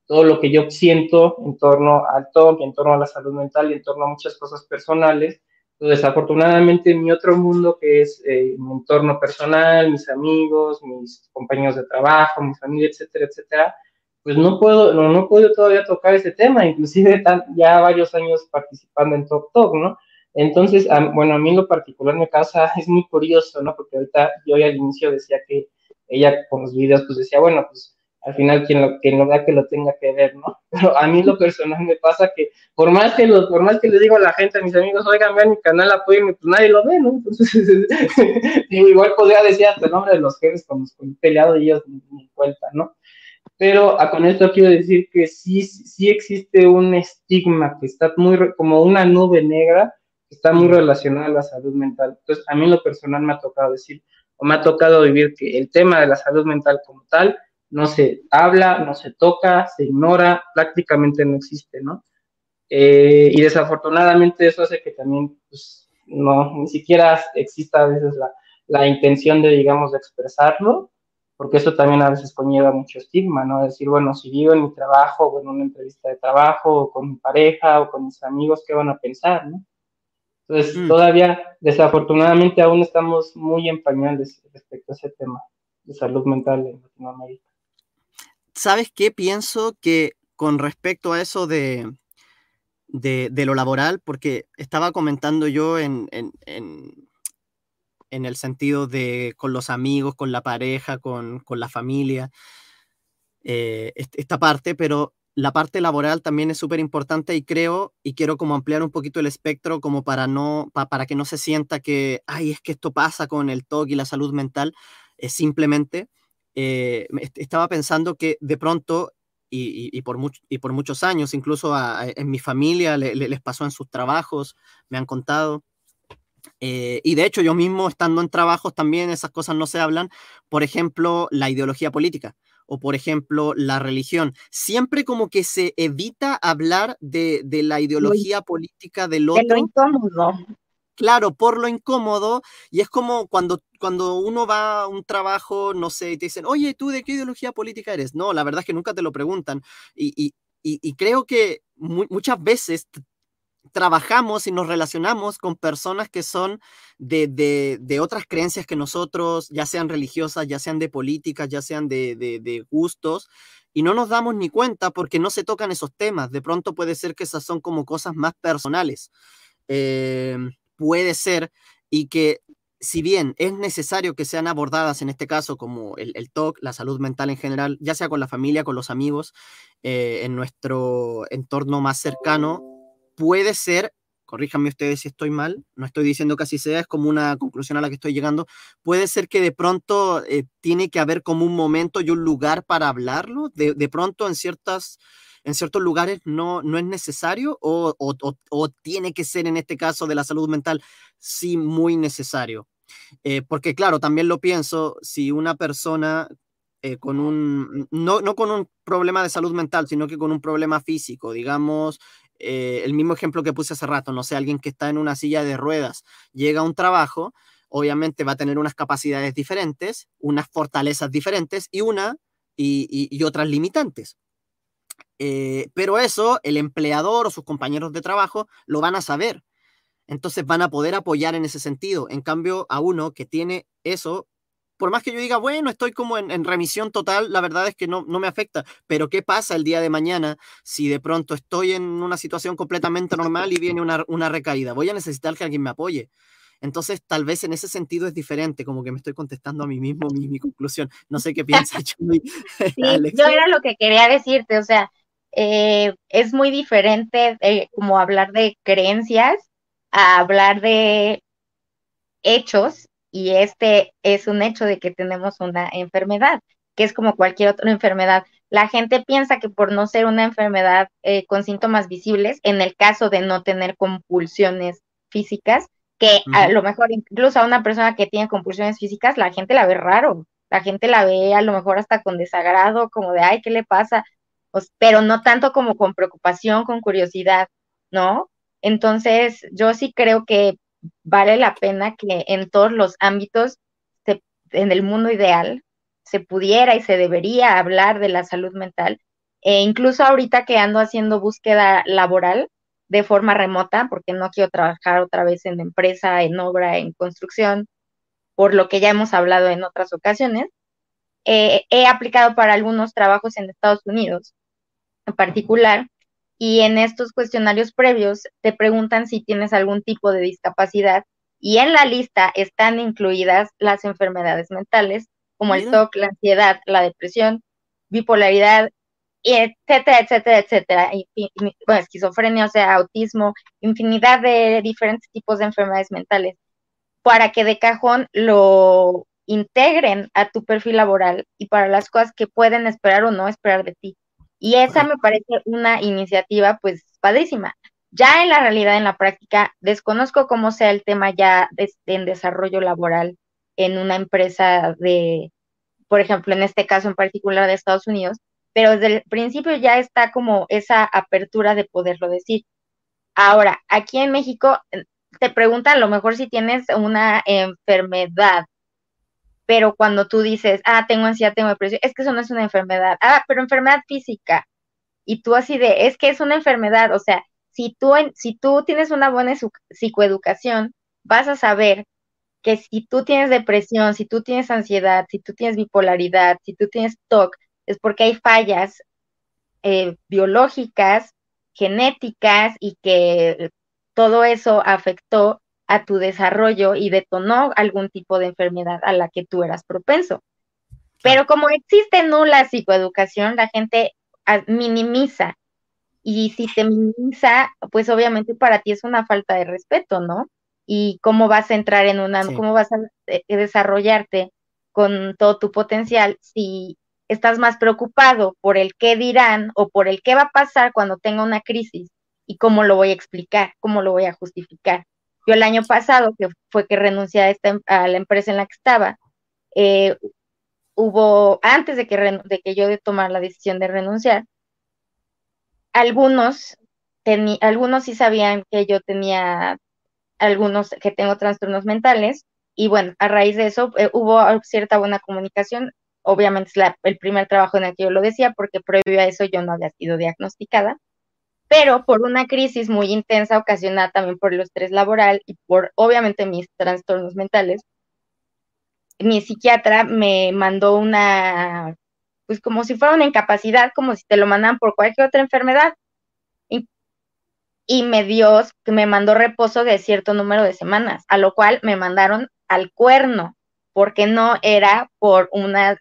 todo lo que yo siento en torno al TOC, en torno a la salud mental y en torno a muchas cosas personales. Desafortunadamente, mi otro mundo, que es eh, mi entorno personal, mis amigos, mis compañeros de trabajo, mi familia, etcétera, etcétera, pues no puedo, no, no puedo todavía tocar ese tema, inclusive ya varios años participando en Talk Talk, ¿no? Entonces, bueno, a mí lo particular me causa, <laughs> es muy curioso, ¿no? Porque ahorita yo al inicio decía que ella con los videos, pues decía, bueno, pues al final quien lo, quien lo vea que lo tenga que ver, ¿no? <laughs> Pero a mí lo personal me pasa que por más que lo, por más que le digo a la gente, a mis amigos, oigan, vean mi canal, apóyenme, pues nadie lo ve, ¿no? Entonces, <laughs> igual podría decir hasta el nombre de los jefes con los que he peleado y ellos ni, cuenta, ¿no? Pero a, con esto quiero decir que sí, sí existe un estigma que está muy, como una nube negra, que está muy relacionada a la salud mental. Entonces, a mí lo personal me ha tocado decir, o me ha tocado vivir que el tema de la salud mental como tal no se habla, no se toca, se ignora, prácticamente no existe, ¿no? Eh, y desafortunadamente eso hace que también, pues, no, ni siquiera exista a veces la, la intención de, digamos, de expresarlo, porque eso también a veces conlleva mucho estigma, ¿no? Decir, bueno, si vivo en mi trabajo, o en una entrevista de trabajo, o con mi pareja, o con mis amigos, ¿qué van a pensar, no? Entonces, mm. todavía, desafortunadamente, aún estamos muy en respecto a ese tema de salud mental en Latinoamérica. ¿Sabes qué? Pienso que con respecto a eso de, de, lo laboral, porque estaba comentando yo en, en, en, el sentido de con los amigos, con la pareja, con, con la familia, eh, esta parte, pero la parte laboral también es súper importante y creo, y quiero como ampliar un poquito el espectro como para, no, para que no se sienta que, ay, es que esto pasa con el TOC y la salud mental, es simplemente eh, estaba pensando que de pronto, y, por, y por muchos años, incluso en mi familia les pasó en sus trabajos, me han contado. Eh, y de hecho, yo mismo estando en trabajos también esas cosas no se hablan. Por ejemplo, la ideología política o por ejemplo la religión. Siempre como que se evita hablar de, la ideología política del otro. De incómodo claro, por lo incómodo, y es como cuando, cuando uno va a un trabajo, no sé, y te dicen, oye, ¿tú de qué ideología política eres? No, la verdad es que nunca te lo preguntan. Y, creo que muchas veces trabajamos y nos relacionamos con personas que son de, otras creencias que nosotros, ya sean religiosas, ya sean de políticas, ya sean de, de, gustos, y no nos damos ni cuenta porque no se tocan esos temas. De pronto puede ser que esas son como cosas más personales. Eh, puede ser y que si bien es necesario que sean abordadas en este caso como el, el TOC, la salud mental en general, ya sea con la familia, con los amigos, eh, en nuestro entorno más cercano, puede ser, corríjanme ustedes si estoy mal, no estoy diciendo que así sea, es como una conclusión a la que estoy llegando, puede ser que de pronto eh, tiene que haber como un momento y un lugar para hablarlo, de, de pronto en ciertas en ciertos lugares no, no es necesario o, tiene que ser en este caso de la salud mental sí muy necesario. Eh, porque claro, también lo pienso, si una persona eh, con un, no, no, con un problema de salud mental, sino que con un problema físico, digamos, eh, el mismo ejemplo que puse hace rato, no sé, alguien que está en una silla de ruedas, llega a un trabajo, obviamente va a tener unas capacidades diferentes, unas fortalezas diferentes y una y otras limitantes. Eh, pero eso el empleador o sus compañeros de trabajo lo van a saber. Entonces van a poder apoyar en ese sentido. En cambio, a uno que tiene eso, por más que yo diga, bueno, estoy como en, remisión total, la verdad es que no, no me afecta. Pero ¿qué pasa el día de mañana si de pronto estoy en una situación completamente normal y viene una, una recaída? Voy a necesitar que alguien me apoye. Entonces, tal vez en ese sentido es diferente, como que me estoy contestando a mí mismo mi, mi conclusión. No sé qué piensa <laughs> Chuy. <laughs> Sí, yo era lo que quería decirte, o sea, eh, es muy diferente eh, como hablar de creencias a hablar de hechos y este es un hecho de que tenemos una enfermedad, que es como cualquier otra enfermedad. La gente piensa que por no ser una enfermedad eh, con síntomas visibles, en el caso de no tener compulsiones físicas, que a lo mejor incluso a una persona que tiene compulsiones físicas, la gente la ve raro, la gente la ve a lo mejor hasta con desagrado, como de, ay, ¿qué le pasa? pero no tanto como con preocupación, con curiosidad, ¿no? Entonces, yo sí creo que vale la pena que en todos los ámbitos, en el mundo ideal, se pudiera y se debería hablar de la salud mental. E incluso ahorita que ando haciendo búsqueda laboral de forma remota, porque no quiero trabajar otra vez en empresa, en obra, en construcción, por lo que ya hemos hablado en otras ocasiones, eh, he aplicado para algunos trabajos en Estados Unidos en particular, y en estos cuestionarios previos te preguntan si tienes algún tipo de discapacidad y en la lista están incluidas las enfermedades mentales como el TOC, la ansiedad, la depresión, bipolaridad, etcétera, etcétera, etcétera, bueno, esquizofrenia, o sea, autismo, infinidad de diferentes tipos de enfermedades mentales, para que de cajón lo integren a tu perfil laboral y para las cosas que pueden esperar o no esperar de ti. Y esa me parece una iniciativa pues padrísima. Ya en la realidad, en la práctica, desconozco cómo sea el tema ya en desarrollo laboral en una empresa de, por ejemplo, en este caso en particular de Estados Unidos, pero desde el principio ya está como esa apertura de poderlo decir. Ahora, aquí en México eh, te preguntan a lo mejor si tienes una enfermedad pero cuando tú dices, ah, tengo ansiedad, tengo depresión, es que eso no es una enfermedad, ah, pero enfermedad física, y tú así de, es que es una enfermedad, o sea, si tú, si tú tienes una buena psicoeducación, vas a saber que si tú tienes depresión, si tú tienes ansiedad, si tú tienes bipolaridad, si tú tienes TOC, es porque hay fallas eh, biológicas, genéticas y que todo eso afectó a tu desarrollo y detonó algún tipo de enfermedad a la que tú eras propenso. Pero como existe nula psicoeducación, la gente minimiza. Y si te minimiza, pues obviamente para ti es una falta de respeto, ¿no? Y cómo vas a entrar en una, cómo vas a eh, desarrollarte con todo tu potencial si estás más preocupado por el qué dirán o por el qué va a pasar cuando tenga una crisis y cómo lo voy a explicar, cómo lo voy a justificar. Yo el año pasado, que fue que renuncié a, esta, a la empresa en la que estaba, eh, hubo, antes de que, de que yo de tomar la decisión de renunciar, algunos, algunos sí sabían que yo tenía algunos, que tengo trastornos mentales, y bueno, a raíz de eso eh, hubo cierta buena comunicación. Obviamente es el primer trabajo en el que yo lo decía, porque previo a eso yo no había sido diagnosticada pero por una crisis muy intensa ocasionada también por el estrés laboral y por obviamente mis trastornos mentales, mi psiquiatra me mandó una, pues como si fuera una incapacidad, como si te lo mandan por cualquier otra enfermedad. Y, me dio, me mandó reposo de cierto número de semanas, a lo cual me mandaron al cuerno, porque no era por una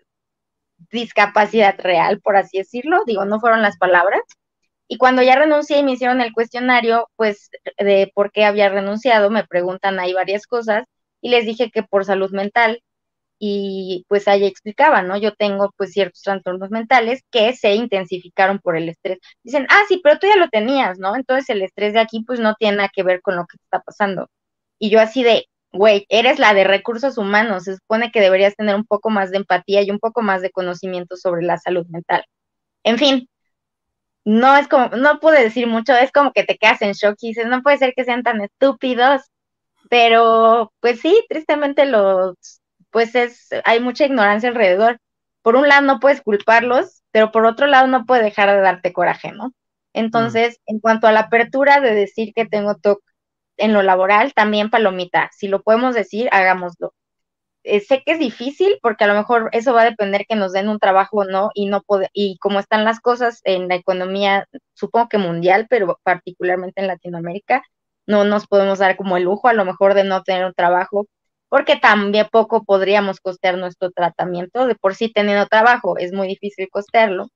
discapacidad real, por así decirlo, digo, no fueron las palabras, y cuando ya renuncié y me hicieron el cuestionario, pues de por qué había renunciado, me preguntan ahí varias cosas y les dije que por salud mental y pues ahí explicaba, ¿no? Yo tengo pues ciertos trastornos mentales que se intensificaron por el estrés. Dicen, ah, sí, pero tú ya lo tenías, ¿no? Entonces el estrés de aquí pues no tiene nada que ver con lo que está pasando. Y yo así de, güey, eres la de recursos humanos, se supone que deberías tener un poco más de empatía y un poco más de conocimiento sobre la salud mental. En fin, no es como, no pude decir mucho, es como que te quedas en shock y dices, no puede ser que sean tan estúpidos, pero pues sí, tristemente los, pues es, hay mucha ignorancia alrededor. Por un lado no puedes culparlos, pero por otro lado no puede dejar de darte coraje, ¿no? Entonces, en cuanto a la apertura de decir que tengo TOC en lo laboral, también palomita, si lo podemos decir, hagámoslo. Eh, sé que es difícil porque a lo mejor eso va a depender que nos den un trabajo o no y no puede, y como están las cosas en la economía, supongo que mundial, pero particularmente en Latinoamérica, no nos podemos dar como el lujo a lo mejor de no tener un trabajo porque también poco podríamos costear nuestro tratamiento, de por sí teniendo trabajo es muy difícil costearlo,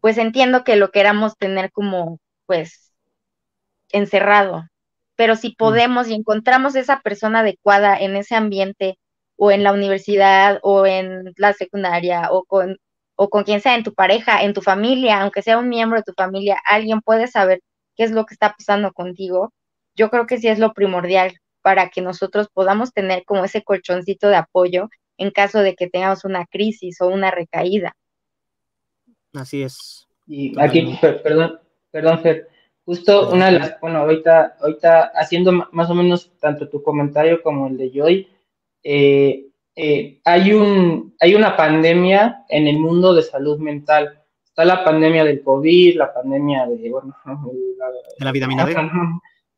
pues entiendo que lo queramos tener como pues encerrado, pero si mm. podemos y encontramos esa persona adecuada en ese ambiente o en la universidad o en la secundaria o con, o con quien sea, en tu pareja, en tu familia, aunque sea un miembro de tu familia, alguien puede saber qué es lo que está pasando contigo, yo creo que sí es lo primordial para que nosotros podamos tener como ese colchoncito de apoyo en caso de que tengamos una crisis o una recaída. Así es. Y aquí, perdón, perdón, Fer, justo una de las, bueno, ahorita, ahorita haciendo más o menos tanto tu comentario como el de Joy, eh, eh, hay, un, hay una pandemia en el mundo de salud mental. Está la pandemia del COVID, la pandemia de, bueno, <laughs> de la vitamina D.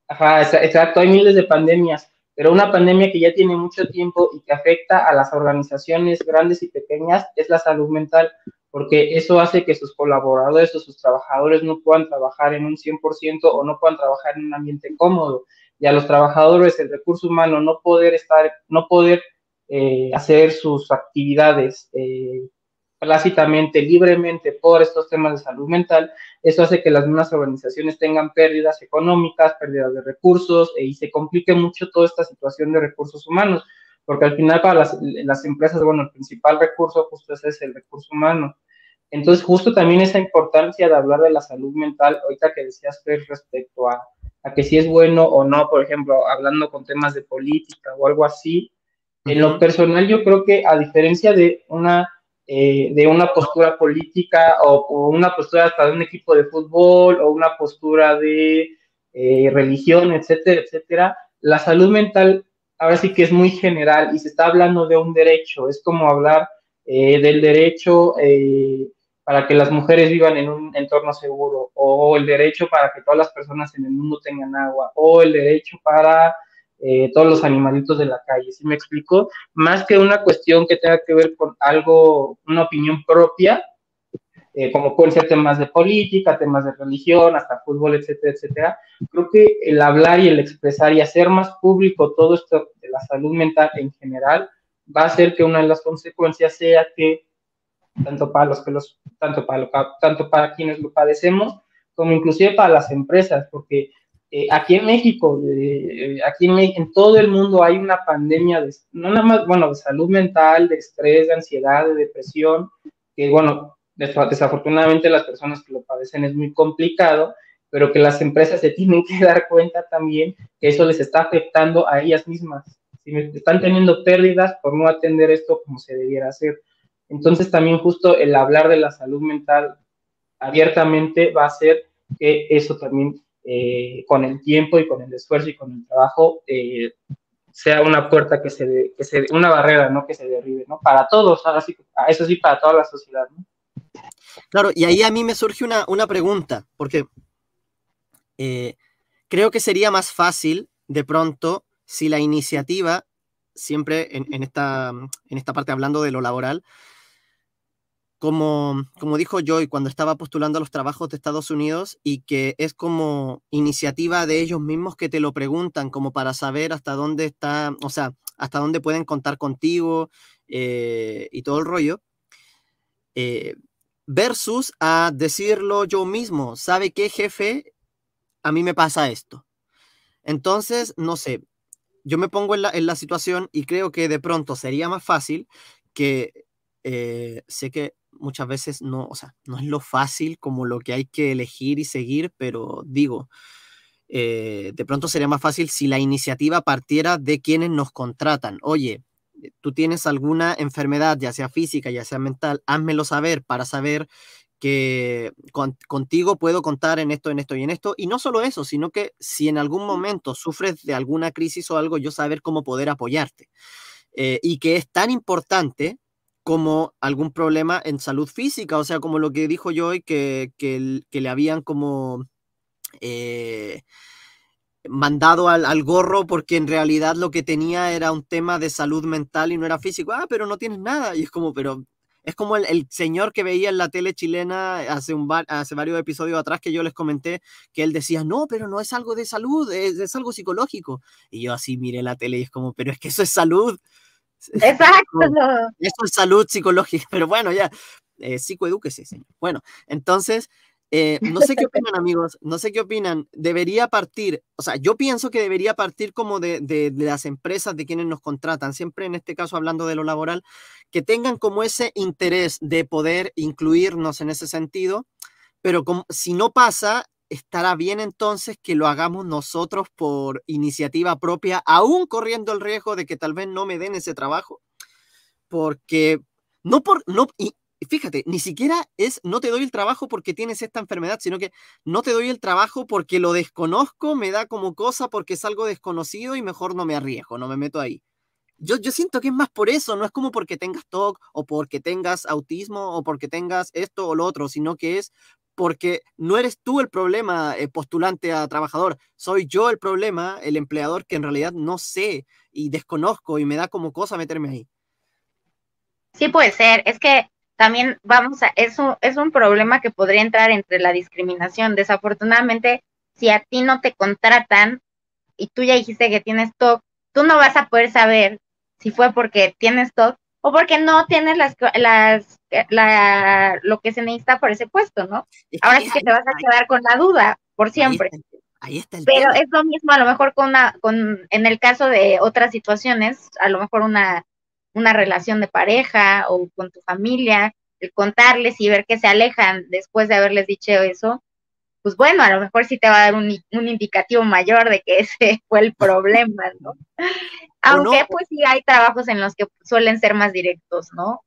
Ajá, exacto, hay miles de pandemias, pero una pandemia que ya tiene mucho tiempo y que afecta a las organizaciones grandes y pequeñas es la salud mental, porque eso hace que sus colaboradores o sus trabajadores no puedan trabajar en un 100% o no puedan trabajar en un ambiente cómodo. Y a los trabajadores, el recurso humano, no poder estar, no poder eh, hacer sus actividades eh, plácidamente, libremente por estos temas de salud mental, eso hace que las mismas organizaciones tengan pérdidas económicas, pérdidas de recursos e, y se complique mucho toda esta situación de recursos humanos, porque al final para las, las empresas, bueno, el principal recurso justo es el recurso humano. Entonces, justo también esa importancia de hablar de la salud mental, ahorita que decías, respecto a, a que si es bueno o no, por ejemplo, hablando con temas de política o algo así, en lo personal yo creo que a diferencia de una eh, de una postura política o, una postura hasta de un equipo de fútbol o una postura de eh, religión, etcétera, etcétera. La salud mental ahora sí que es muy general y se está hablando de un derecho, es como hablar eh, del derecho para que las mujeres vivan en un entorno seguro o el derecho para que todas las personas en el mundo tengan agua o el derecho para eh, todos los animalitos de la calle, ¿sí me explico? Más que una cuestión que tenga que ver con algo, una opinión propia, eh, como pueden ser temas de política, temas de religión, hasta fútbol, etcétera, etcétera. Creo que el hablar y el expresar y hacer más público todo esto de la salud mental en general va a hacer que una de las consecuencias sea que tanto para los que los, tanto para, tanto para quienes lo padecemos, como inclusive para las empresas, porque eh, aquí en México, eh, aquí en, todo el mundo hay una pandemia, de, no nada más, bueno, de salud mental, de estrés, de ansiedad, de depresión, que bueno, desafortunadamente las personas que lo padecen es muy complicado, pero que las empresas se tienen que <laughs> dar cuenta también que eso les está afectando a ellas mismas. Si están teniendo pérdidas por no atender esto como se debiera hacer. Entonces también justo el hablar de la salud mental abiertamente va a hacer que eso también eh, con el tiempo y con el esfuerzo y con el trabajo, eh, sea una puerta que se, que una barrera, ¿no? Que se derribe, ¿no? Para todos, ahora sí, eso sí, para toda la sociedad. Claro, y ahí a mí me surge una, una pregunta, porque eh, creo que sería más fácil de pronto si la iniciativa, siempre en, esta, en esta parte hablando de lo laboral, como, como dijo Joy cuando estaba postulando a los trabajos de Estados Unidos y que es como iniciativa de ellos mismos que te lo preguntan como para saber hasta dónde está, o sea, hasta dónde pueden contar contigo eh, y todo el rollo, eh, versus a decirlo yo mismo, ¿sabe qué jefe? A mí me pasa esto. Entonces, no sé, yo me pongo en la, en la situación y creo que de pronto sería más fácil que eh, sé que muchas veces no, o sea, no es lo fácil como lo que hay que elegir y seguir, pero digo, eh, de pronto sería más fácil si la iniciativa partiera de quienes nos contratan. Oye, eh, tú tienes alguna enfermedad, ya sea física, ya sea mental, házmelo saber para saber que contigo puedo contar en esto, en esto y en esto. Y no solo eso, sino que si en algún momento sufres de alguna crisis o algo, yo saber cómo poder apoyarte. Eh, y que es tan importante como algún problema en salud física, o sea, como lo que dijo yo hoy, que, que, le habían como eh, mandado al, gorro porque en realidad lo que tenía era un tema de salud mental y no era físico, ah, pero no tienes nada, y es como, pero es como el, señor que veía en la tele chilena hace, un hace varios episodios atrás que yo les comenté, que él decía, no, pero no es algo de salud, es, es algo psicológico. Y yo así miré la tele y es como, pero es que eso es salud. <laughs> Exacto. Eso es salud psicológica, pero bueno, ya, eh, psicoedúquese, señor. Bueno, entonces, eh, no sé qué <laughs> opinan, amigos, no sé qué opinan. Debería partir, o sea, yo pienso que debería partir como de, de, las empresas de quienes nos contratan, siempre en este caso hablando de lo laboral, que tengan como ese interés de poder incluirnos en ese sentido, pero como, si no pasa, estará bien entonces que lo hagamos nosotros por iniciativa propia, aún corriendo el riesgo de que tal vez no me den ese trabajo, porque no por, no, y fíjate, ni siquiera es no te doy el trabajo porque tienes esta enfermedad, sino que no te doy el trabajo porque lo desconozco, me da como cosa porque es algo desconocido y mejor no me arriesgo, no me meto ahí. Yo, yo siento que es más por eso, no es como porque tengas TOC o porque tengas autismo o porque tengas esto o lo otro, sino que es porque no eres tú el problema eh, postulante a trabajador, soy yo el problema, el empleador que en realidad no sé y desconozco y me da como cosa meterme ahí. Sí puede ser, es que también vamos a, eso es un problema que podría entrar entre la discriminación. Desafortunadamente, si a ti no te contratan y tú ya dijiste que tienes TOC, tú no vas a poder saber si fue porque tienes TOC o porque no tienes las, las la, lo que se necesita por ese puesto, ¿no? Ahora sí que te vas a quedar con la duda por siempre. Ahí está, Pero es lo mismo a lo mejor con una, con, en el caso de otras situaciones, a lo mejor una una relación de pareja o con tu familia, el contarles y ver que se alejan después de haberles dicho eso, pues bueno, a lo mejor sí te va a dar un, indicativo mayor de que ese <laughs> fue el problema, ¿no? Aunque pues sí hay trabajos en los que suelen ser más directos, ¿no?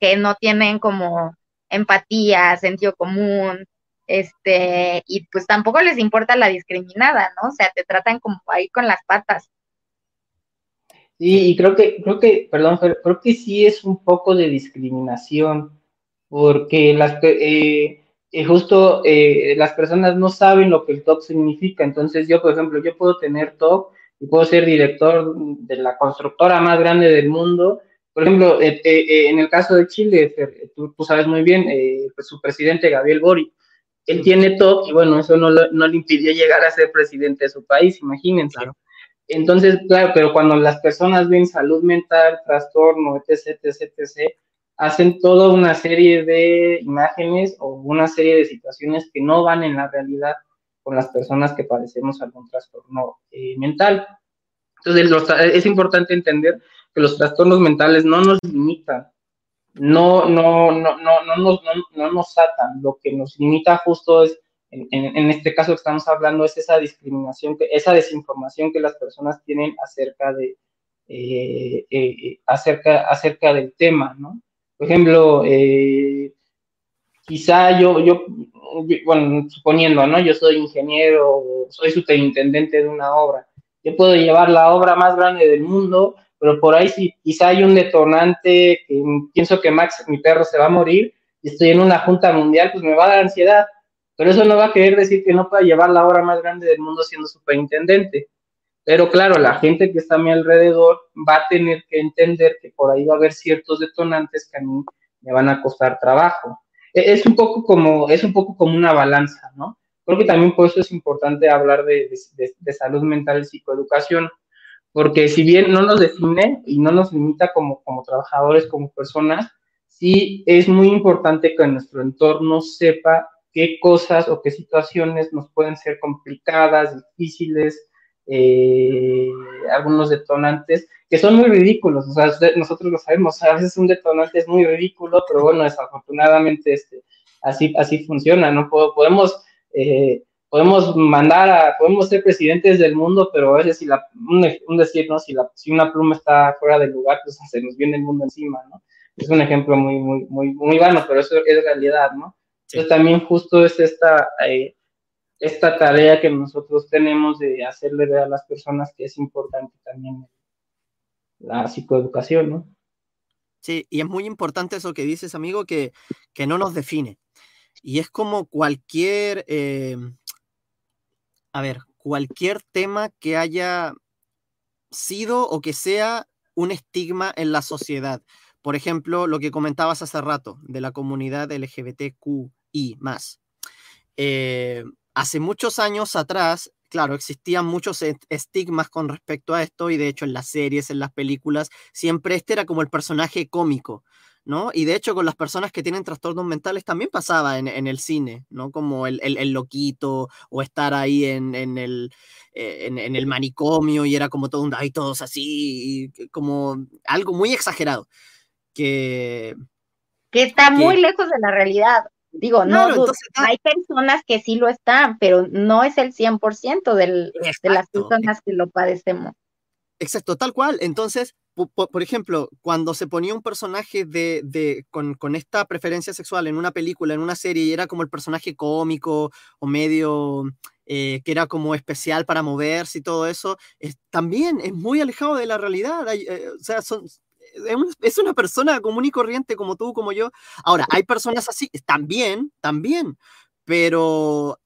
Que no tienen como empatía, sentido común, este, y pues tampoco les importa la discriminada, ¿no? O sea, te tratan como ahí con las patas. Sí, y creo que, creo que, perdón, creo que sí es un poco de discriminación, porque las, eh, eh, justo eh, las personas no saben lo que el TOC significa. Entonces yo, por ejemplo, yo puedo tener TOC y puedo ser director de la constructora más grande del mundo. Por ejemplo, en el caso de Chile, tú, sabes muy bien, pues su presidente Gabriel Boric, él tiene TOC y bueno, eso no, no le impidió llegar a ser presidente de su país, imagínense. Entonces, claro, pero cuando las personas ven salud mental, trastorno, etc., etc., etc., hacen toda una serie de imágenes o una serie de situaciones que no van en la realidad con las personas que padecemos algún trastorno eh, mental. Entonces, es importante entender que los trastornos mentales no nos limitan, no, no, no, no, no, nos, no, no nos atan, lo que nos limita justo es en, este caso que estamos hablando es esa discriminación, esa desinformación que las personas tienen acerca de eh, eh, acerca, acerca del tema, ¿no? Por ejemplo, eh, quizá yo, yo, bueno, suponiendo, ¿no? Yo soy ingeniero, soy superintendente de una obra. Yo puedo llevar la obra más grande del mundo, pero por ahí si quizá hay un detonante que pienso que Max, mi perro, se va a morir y estoy en una junta mundial, pues me va a dar ansiedad pero eso no va a querer decir que no pueda llevar la obra más grande del mundo siendo superintendente. Pero claro, la gente que está a mi alrededor va a tener que entender que por ahí va a haber ciertos detonantes que a mí me van a costar trabajo. E, es un poco como, es un poco como una balanza, ¿no? Creo que también por eso es importante hablar de, de salud mental y psicoeducación, porque si bien no nos define y no nos limita como, como trabajadores, como personas, sí es muy importante que nuestro entorno sepa qué cosas o qué situaciones nos pueden ser complicadas, difíciles, eh, algunos detonantes que son muy ridículos, o sea, nosotros lo sabemos, a veces un detonante es muy ridículo, pero bueno, desafortunadamente este, así, así funciona, ¿no? Podemos, eh, podemos mandar a, podemos ser presidentes del mundo, pero a veces si la, un, decir, ¿no? Si, la, si una pluma está fuera del lugar, pues se nos viene el mundo encima, ¿no? Es un ejemplo muy, muy, muy, muy vano, pero eso es realidad, ¿no? Entonces también justo es esta, eh, esta tarea que nosotros tenemos de hacerle ver a las personas que es importante también la psicoeducación, ¿no? Sí, y es muy importante eso que dices, amigo, que, que no nos define. Y es como cualquier, eh, a ver, cualquier tema que haya sido o que sea un estigma en la sociedad. Por ejemplo, lo que comentabas hace rato de la comunidad LGBTQ y más. Eh, hace muchos años atrás, claro, existían muchos estigmas con respecto a esto y de hecho en las series, en las películas, siempre este era como el personaje cómico, ¿no? Y de hecho con las personas que tienen trastornos mentales también pasaba en, el cine, ¿no? Como el, loquito o estar ahí en, el, eh, en, el manicomio y era como todo un, ay, todos así, como algo muy exagerado. Que, que está muy lejos de la realidad. Digo, no, hay personas que sí lo están, pero no es el 100% del, de las personas que lo padecemos. Exacto, tal cual. Entonces, por, ejemplo, cuando se ponía un personaje de, con, esta preferencia sexual en una película, en una serie, y era como el personaje cómico o medio eh, que era como especial para moverse y todo eso, también es muy alejado de la realidad. Eh, o sea, son, es una persona común y corriente como tú, como yo. Ahora, hay personas así, también, también, pero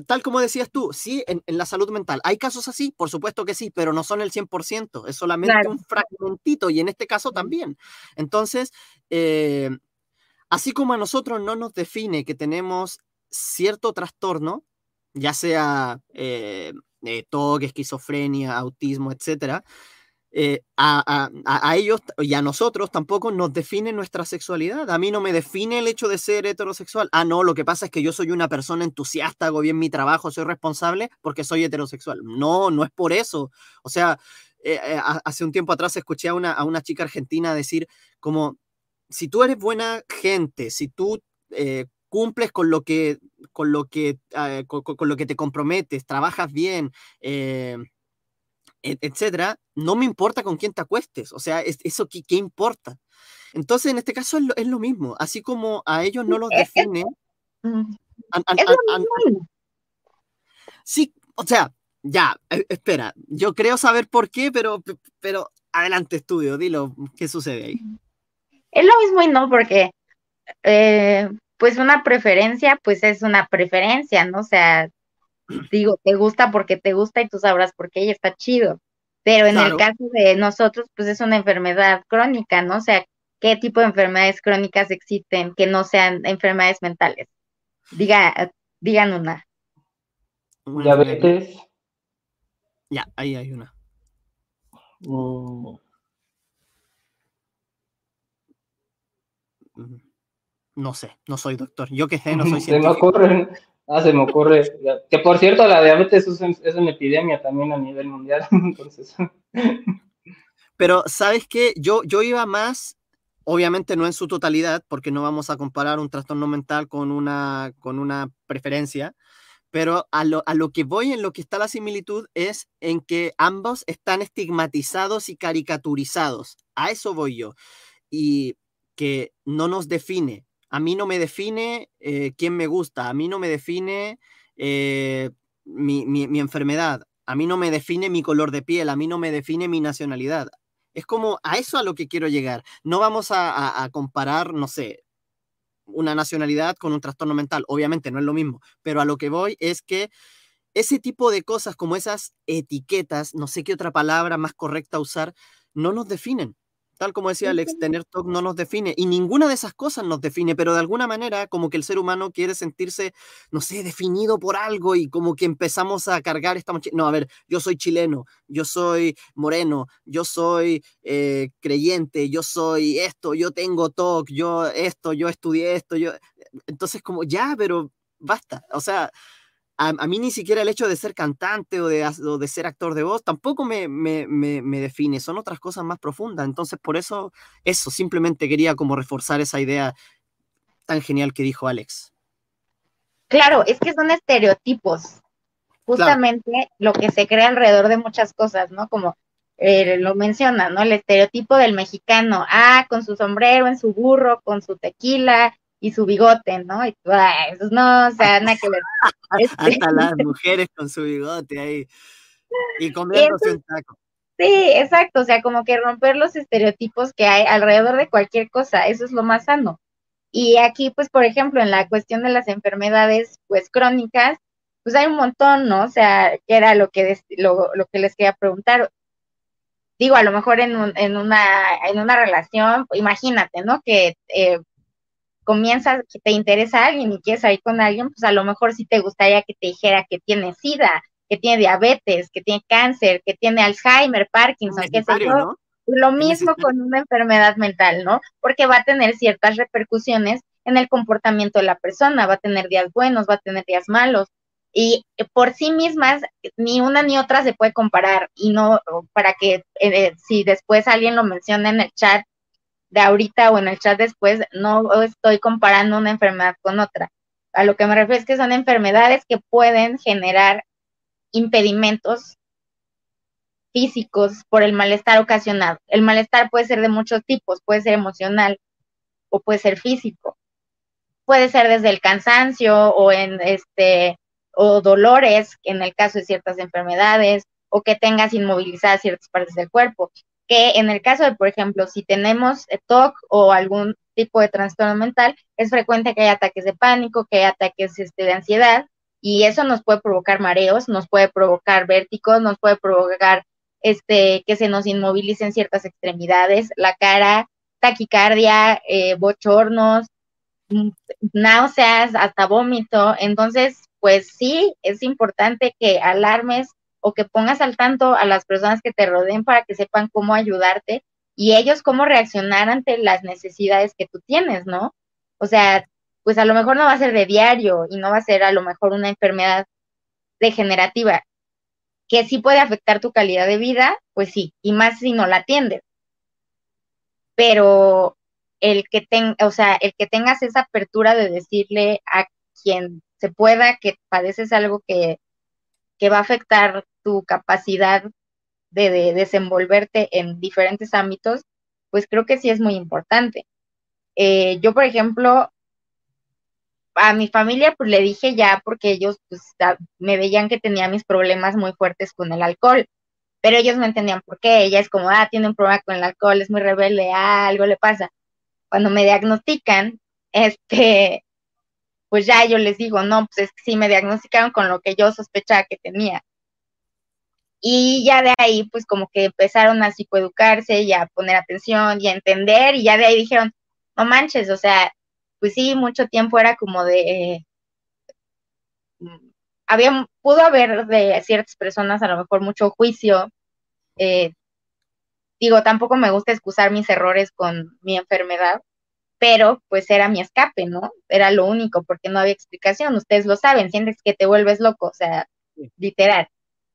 tal como decías tú, sí, en, la salud mental. ¿Hay casos así? Por supuesto que sí, pero no son el 100%, es solamente un fragmentito y en este caso también. Entonces, eh, así como a nosotros no nos define que tenemos cierto trastorno, ya sea eh, eh TOC, esquizofrenia, autismo, etcétera, eh, a, ellos y a nosotros tampoco nos define nuestra sexualidad. A mí no me define el hecho de ser heterosexual. Ah, no, lo que pasa es que yo soy una persona entusiasta, hago bien mi trabajo, soy responsable porque soy heterosexual. No, no es por eso. O sea, eh, eh, hace un tiempo atrás escuché a una, a una chica argentina decir como, si tú eres buena gente, si tú cumples con lo que, con lo que, ah, con, lo que te comprometes, trabajas bien, etcétera, no me importa con quién te acuestes. O sea, eso qué, qué importa. Entonces, en este caso es lo, mismo. Así como a ellos no los define. sí, o sea, ya, e, espera. Yo creo saber por qué, pero, pero adelante, estudio, dilo, ¿qué sucede ahí? Es lo mismo y no, porque eh, pues una preferencia, pues es una preferencia, ¿no? O sea, digo, te gusta porque te gusta y tú sabrás por qué ella está chido. Pero en el caso de nosotros, pues es una enfermedad crónica, ¿no? O sea, ¿qué tipo de enfermedades crónicas existen que no sean enfermedades mentales? Diga, digan una. Diabetes. Ya, ahí hay una. Mm. No sé, no soy doctor. Yo que sé, no soy <laughs> científico. Ah, se me ocurre. Que por cierto, la diabetes es, una epidemia también a nivel mundial. <laughs> Entonces. Pero, ¿sabes qué? Yo, yo iba más, obviamente no en su totalidad, porque no vamos a comparar un trastorno mental con una, con una preferencia, pero a lo, a lo que voy, en lo que está la similitud, es en que ambos están estigmatizados y caricaturizados. A eso voy yo. Y que no nos define a mí no me define eh, quién me gusta, a mí no me define eh, mi, enfermedad, a mí no me define mi color de piel, a mí no me define mi nacionalidad. Es como a eso a lo que quiero llegar. No vamos a, comparar, no sé, una nacionalidad con un trastorno mental. Obviamente no es lo mismo, pero a lo que voy es que ese tipo de cosas como esas etiquetas, no sé qué otra palabra más correcta usar, no nos definen tal como decía Alex, tener TOC no nos define y ninguna de esas cosas nos define, pero de alguna manera como que el ser humano quiere sentirse, no sé, definido por algo y como que empezamos a cargar esta mochila. No, a ver, yo soy chileno, yo soy moreno, yo soy eh, creyente, yo soy esto, yo tengo TOC, yo esto, yo estudié esto, yo... Entonces como ya, pero basta, o sea a, mí ni siquiera el hecho de ser cantante o de, de ser actor de voz tampoco me, me, me, define, son otras cosas más profundas. Entonces, por eso, eso, simplemente quería como reforzar esa idea tan genial que dijo Alex. Claro, es que son estereotipos, justamente lo que se crea alrededor de muchas cosas, ¿no? Como eh, lo menciona, ¿no? El estereotipo del mexicano, ah, con su sombrero en su burro, con su tequila, y su bigote, ¿no? Y eso no, o sea, nada que ver. <laughs> Hasta este las <laughs> mujeres con su bigote ahí y comiéndose un taco. Sí, exacto, o sea, como que romper los estereotipos que hay alrededor de cualquier cosa, eso es lo más sano. Y aquí, pues, por ejemplo, en la cuestión de las enfermedades, pues, crónicas, pues hay un montón, ¿no? O sea, que era lo que, lo, lo que les quería preguntar. Digo, a lo mejor en, un, en, una, en una relación, imagínate, ¿no? Que eh, comienzas, que te interesa alguien y quieres salir con alguien, pues a lo mejor sí te gustaría que te dijera que tiene SIDA, que tiene diabetes, que tiene cáncer, que tiene Alzheimer, Parkinson, qué sé yo. Lo mismo con una enfermedad mental, ¿no? Porque va a tener ciertas repercusiones en el comportamiento de la persona, va a tener días buenos, va a tener días malos. Y por sí mismas, ni una ni otra se puede comparar. Y no, para que eh, si después alguien lo menciona en el chat, de ahorita o en el chat después, no estoy comparando una enfermedad con otra. A lo que me refiero es que son enfermedades que pueden generar impedimentos físicos por el malestar ocasionado. El malestar puede ser de muchos tipos, puede ser emocional o puede ser físico. Puede ser desde el cansancio o en este o dolores, en el caso de ciertas enfermedades, o que tengas inmovilizadas ciertas partes del cuerpo. Que en el caso de, por ejemplo, si tenemos TOC o algún tipo de trastorno mental, es frecuente que haya ataques de pánico, que haya ataques este, de ansiedad, y eso nos puede provocar mareos, nos puede provocar vértigos, nos puede provocar este, que se nos inmovilicen ciertas extremidades, la cara, taquicardia, eh, bochornos, náuseas, hasta vómito. Entonces, pues sí, es importante que alarmes o que pongas al tanto a las personas que te rodeen para que sepan cómo ayudarte y ellos cómo reaccionar ante las necesidades que tú tienes, ¿no? O sea, pues a lo mejor no va a ser de diario y no va a ser a lo mejor una enfermedad degenerativa, que sí puede afectar tu calidad de vida, pues sí, y más si no la atiendes. Pero el que ten, o sea, el que tengas esa apertura de decirle a quien se pueda que padeces algo que, que va a afectar tu capacidad de, desenvolverte en diferentes ámbitos, pues creo que sí es muy importante. Eh, yo, por ejemplo, a mi familia pues le dije ya porque ellos pues me veían que tenía mis problemas muy fuertes con el alcohol, pero ellos no entendían por qué, ella es como, ah, tiene un problema con el alcohol, es muy rebelde, algo le pasa. Cuando me diagnostican, <laughs> este, pues ya yo les digo, no, pues es que sí me diagnosticaron con lo que yo sospechaba que tenía. Y ya de ahí, pues como que empezaron a psicoeducarse y a poner atención y a entender, y ya de ahí dijeron, no manches, o sea, pues sí, mucho tiempo era como de, había, pudo haber de ciertas personas a lo mejor mucho juicio. Eh, digo, tampoco me gusta excusar mis errores con mi enfermedad, pero pues era mi escape, ¿no? Era lo único, porque no había explicación. Ustedes lo saben, sientes que te vuelves loco, o sea, literal,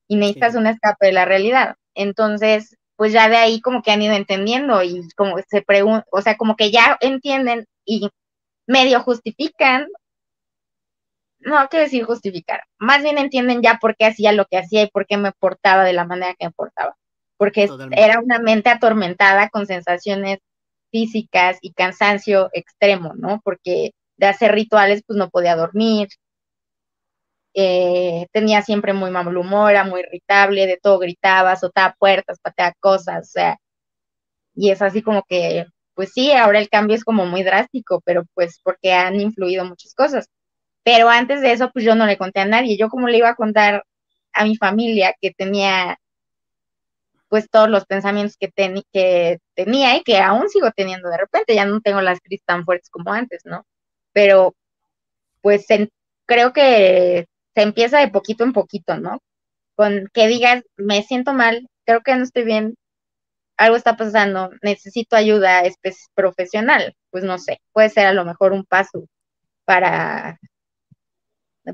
y necesitas un escape de la realidad. Entonces, pues ya de ahí como que han ido entendiendo y como se preguntan, o sea, como que ya entienden y medio justifican, no quiero decir justificar, más bien entienden ya por qué hacía lo que hacía y por qué me portaba de la manera que me portaba, porque era una mente atormentada con sensaciones físicas y cansancio extremo, ¿no? Porque de hacer rituales pues no podía dormir, eh, tenía siempre muy mal humor, era muy irritable, de todo gritaba, azotaba puertas, pateaba cosas, o sea, y es así como que pues sí, ahora el cambio es como muy drástico, pero pues porque han influido muchas cosas. Pero antes de eso, pues yo no le conté a nadie. Yo como le iba a contar a mi familia que tenía pues todos los pensamientos que, que tenía y que aún sigo teniendo de repente, ya no tengo las crisis tan fuertes como antes, ¿no? Pero pues creo que se empieza de poquito en poquito, ¿no? Con que digas, me siento mal, creo que no estoy bien, algo está pasando, necesito ayuda profesional, pues no sé, puede ser a lo mejor un paso para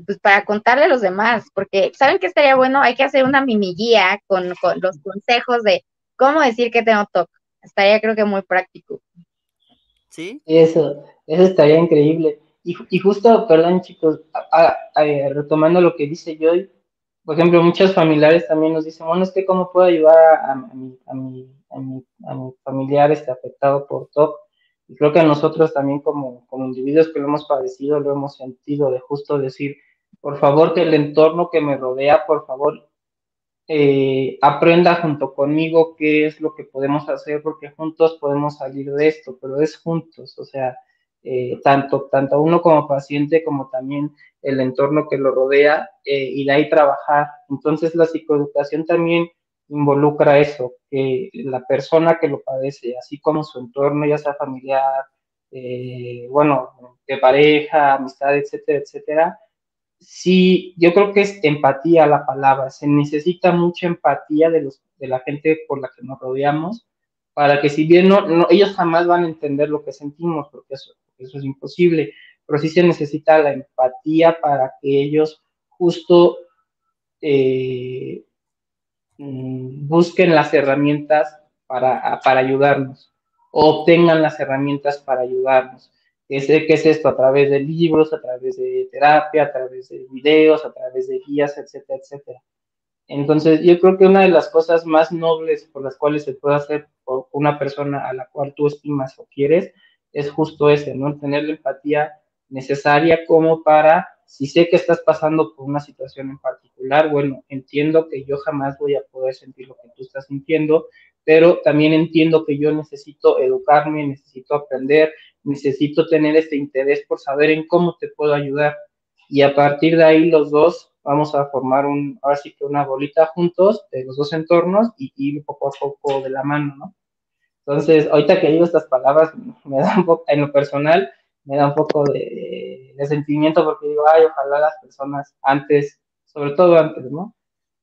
pues para contarle a los demás, porque ¿saben qué estaría bueno? Hay que hacer una mini guía con, los consejos de cómo decir que tengo TOC. Estaría creo que muy práctico. Sí. Eso, eso estaría increíble. Y, y justo, perdón chicos, retomando lo que dice Joy, por ejemplo, muchos familiares también nos dicen, bueno, es que cómo puedo ayudar a, mi, a, mi, a mi, a mi familiar este, afectado por TOC. Y creo que nosotros también como, como individuos que lo hemos padecido, lo hemos sentido de justo decir, por favor, que el entorno que me rodea, por favor, eh, aprenda junto conmigo qué es lo que podemos hacer, porque juntos podemos salir de esto, pero es juntos, o sea, eh, tanto, tanto uno como paciente como también el entorno que lo rodea eh, y ahí trabajar. Entonces la psicoeducación también involucra eso, que la persona que lo padece, así como su entorno, ya sea familiar, eh, bueno, de pareja, amistad, etcétera, etcétera, sí, yo creo que es empatía la palabra, se necesita mucha empatía de, los, de la gente por la que nos rodeamos, para que si bien no, ellos jamás van a entender lo que sentimos, porque eso, eso es imposible, pero sí se necesita la empatía para que ellos justo eh, Mm, busquen las herramientas para, para ayudarnos, obtengan las herramientas para ayudarnos. ¿Qué es, ¿Qué es esto? A través de libros, a través de terapia, a través de videos, a través de guías, etcétera, etcétera. Entonces, yo creo que una de las cosas más nobles por las cuales se puede hacer por una persona a la cual tú estimas o quieres es justo ese, ¿no? Tener la empatía necesaria como para, si sé que estás pasando por una situación en particular, bueno, entiendo que yo jamás voy a poder sentir lo que tú estás sintiendo, pero también entiendo que yo necesito educarme, necesito aprender, necesito tener este interés por saber en cómo te puedo ayudar. Y a partir de ahí los dos vamos a formar un, ahora sí que una bolita juntos de los dos entornos y ir poco a poco de la mano, ¿no? Entonces, ahorita que digo estas palabras, me da un poco, en lo personal, me da un poco de, sentimiento porque digo, ay, ojalá las personas antes, sobre todo antes, ¿no?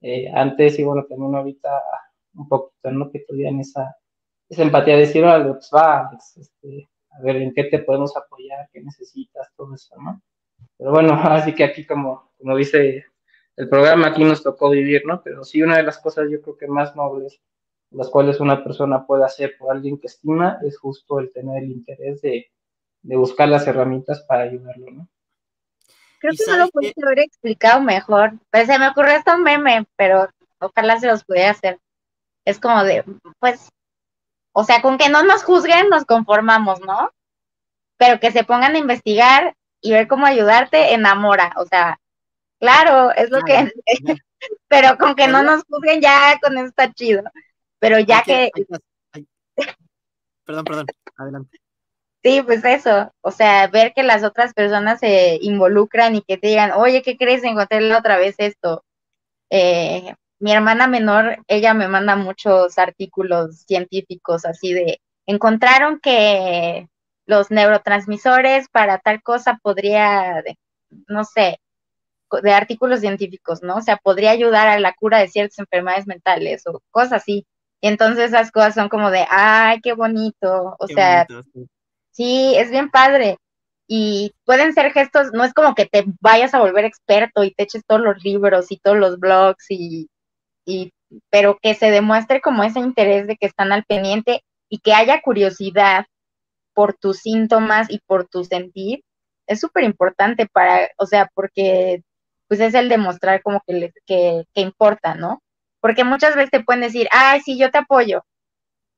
Eh, antes y bueno, también ahorita un poquito, ¿no? Que tuvieran esa, esa empatía de decir, vale, pues va, este, a ver, ¿en qué te podemos apoyar? ¿Qué necesitas? Todo eso, ¿no? Pero bueno, <laughs> así que aquí como, como dice el programa, aquí nos tocó vivir, ¿no? Pero sí, una de las cosas yo creo que más nobles, las cuales una persona puede hacer por alguien que estima, es justo el tener el interés de, de buscar las herramientas para ayudarlo, ¿no? Creo que no lo pudiste haber explicado mejor. Pues se me ocurrió hasta un meme, pero ojalá se los pudiera hacer. Es como de, pues, o sea, con que no nos juzguen, nos conformamos, ¿no? Pero que se pongan a investigar y ver cómo ayudarte, enamora. O sea, claro, es lo que. <laughs> pero con que no nos juzguen, ya con eso está chido. Pero ya que. Perdón, perdón, adelante. Sí, pues eso, o sea, ver que las otras personas se involucran y que te digan, oye, ¿qué crees? Encontré otra vez esto. Eh, mi hermana menor, ella me manda muchos artículos científicos así de, encontraron que los neurotransmisores para tal cosa podría, no sé, de artículos científicos, ¿no? O sea, podría ayudar a la cura de ciertas enfermedades mentales o cosas así. Y entonces esas cosas son como de, ay, qué bonito. O sea, sí, es bien padre. Y pueden ser gestos, no es como que te vayas a volver experto y te eches todos los libros y todos los blogs y y, pero que se demuestre como ese interés de que están al pendiente y que haya curiosidad por tus síntomas y por tu sentir, es súper importante para, o sea, porque pues es el demostrar como que, que, que importa, ¿no? Porque muchas veces te pueden decir, ay, sí, yo te apoyo,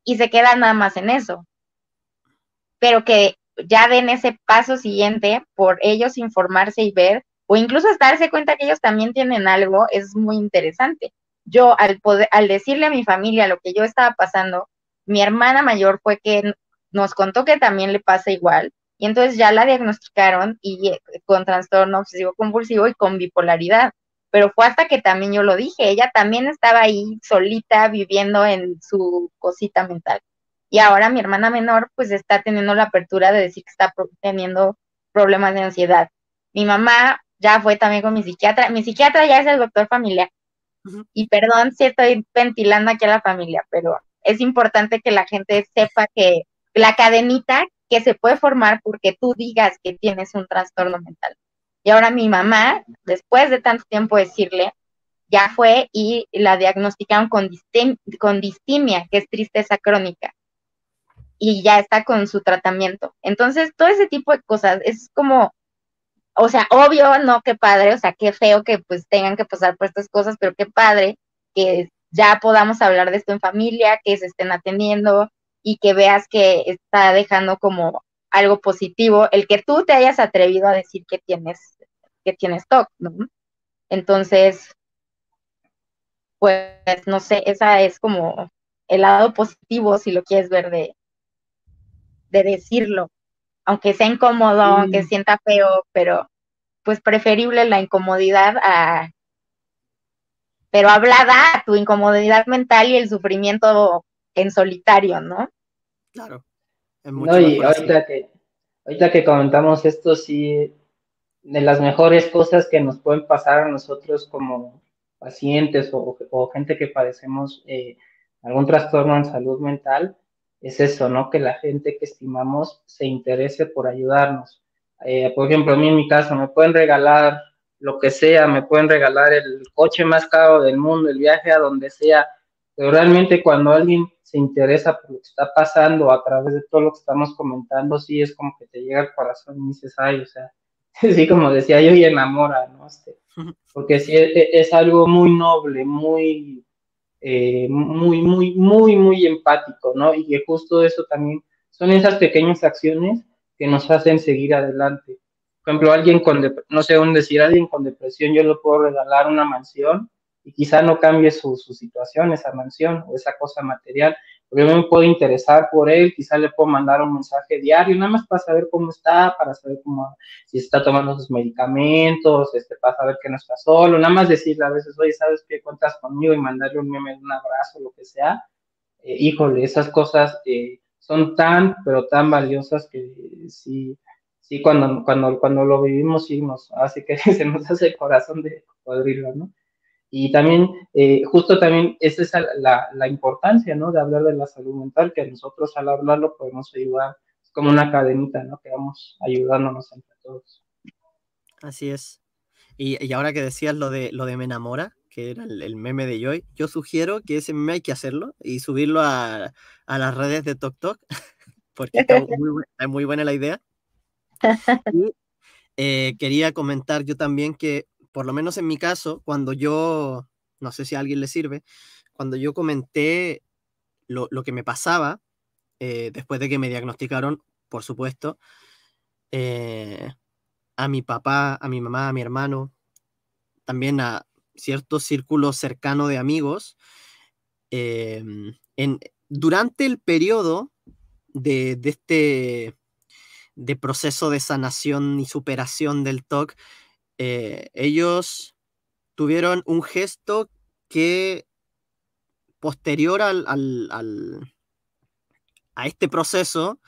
y se queda nada más en eso. Pero que ya den ese paso siguiente por ellos informarse y ver, o incluso hasta darse cuenta que ellos también tienen algo, es muy interesante yo al, poder, al decirle a mi familia lo que yo estaba pasando, mi hermana mayor fue que nos contó que también le pasa igual, y entonces ya la diagnosticaron y eh, con trastorno obsesivo compulsivo y con bipolaridad. Pero fue hasta que también yo lo dije, ella también estaba ahí solita viviendo en su cosita mental. Y ahora mi hermana menor pues está teniendo la apertura de decir que está teniendo problemas de ansiedad. Mi mamá ya fue también con mi psiquiatra, mi psiquiatra ya es el doctor familiar, y perdón si estoy ventilando aquí a la familia, pero es importante que la gente sepa que la cadenita que se puede formar porque tú digas que tienes un trastorno mental. Y ahora mi mamá, después de tanto tiempo decirle, ya fue y la diagnosticaron con, con distimia, que es tristeza crónica. Y ya está con su tratamiento. Entonces, todo ese tipo de cosas es como o sea, obvio, no, qué padre, o sea, qué feo que pues tengan que pasar por estas cosas, pero qué padre que ya podamos hablar de esto en familia, que se estén atendiendo y que veas que está dejando como algo positivo el que tú te hayas atrevido a decir que tienes que tienes TOC, ¿no? Entonces, pues no sé, esa es como el lado positivo si lo quieres ver de de decirlo aunque sea incómodo, aunque sienta feo, pero pues preferible la incomodidad a, pero hablada tu incomodidad mental y el sufrimiento en solitario, ¿no? Claro. no, y ahorita que, ahorita que comentamos esto, sí, de las mejores cosas que nos pueden pasar a nosotros como pacientes o, gente que padecemos eh, algún trastorno en salud mental, es eso, ¿no? Que la gente que estimamos se interese por ayudarnos. Eh, por ejemplo, a mí en mi caso, me pueden regalar lo que sea, me pueden regalar el coche más caro del mundo, el viaje a donde sea, pero realmente cuando alguien se interesa por lo que está pasando a través de todo lo que estamos comentando, sí es como que te llega al corazón y dices, ay, o sea, <laughs> sí, como decía yo, y enamora, ¿no? Este, porque sí, e, es, algo muy noble, muy, eh, muy, muy, muy, muy empático, ¿no? Y que justo eso también son esas pequeñas acciones que nos hacen seguir adelante. Por ejemplo, alguien con, no sé, un decir, alguien con depresión, yo le puedo regalar una mansión y quizá no cambie su situación, esa mansión o esa cosa material, yo me puedo interesar por él, quizá le puedo mandar un mensaje diario, nada más para saber cómo está, para saber cómo, si está tomando sus medicamentos, este, para saber que no está solo, nada más decirle a veces, oye, ¿sabes qué? Cuentas conmigo y mandarle un meme, un abrazo, lo que sea. Eh, híjole, esas cosas eh, son tan, pero tan valiosas que sí, sí, cuando, cuando, cuando lo vivimos, sí nos hace que <laughs> se nos hace el corazón de cocodrilo, ¿no? Y también, eh, justo también, esa es la, la, importancia, ¿no? De hablar de la salud mental, que nosotros al hablarlo podemos ayudar, es como una cadenita, ¿no? Que vamos ayudándonos entre todos. Así es. Y, y ahora que decías lo de, lo de Me Enamora, que era el, meme de Joy, yo sugiero que ese meme hay que hacerlo y subirlo a, a las redes de TokTok, <laughs> porque está <laughs> muy, es muy buena la idea. Y eh, quería comentar yo también que por lo menos en mi caso, cuando yo, no sé si a alguien le sirve, cuando yo comenté lo, que me pasaba, eh, después de que me diagnosticaron, por supuesto, eh, a mi papá, a mi mamá, a mi hermano, también a cierto círculo cercano de amigos, em, en, durante el periodo de, de, este de proceso de sanación y superación del TOC, eh, ellos tuvieron un gesto que posterior al, a este proceso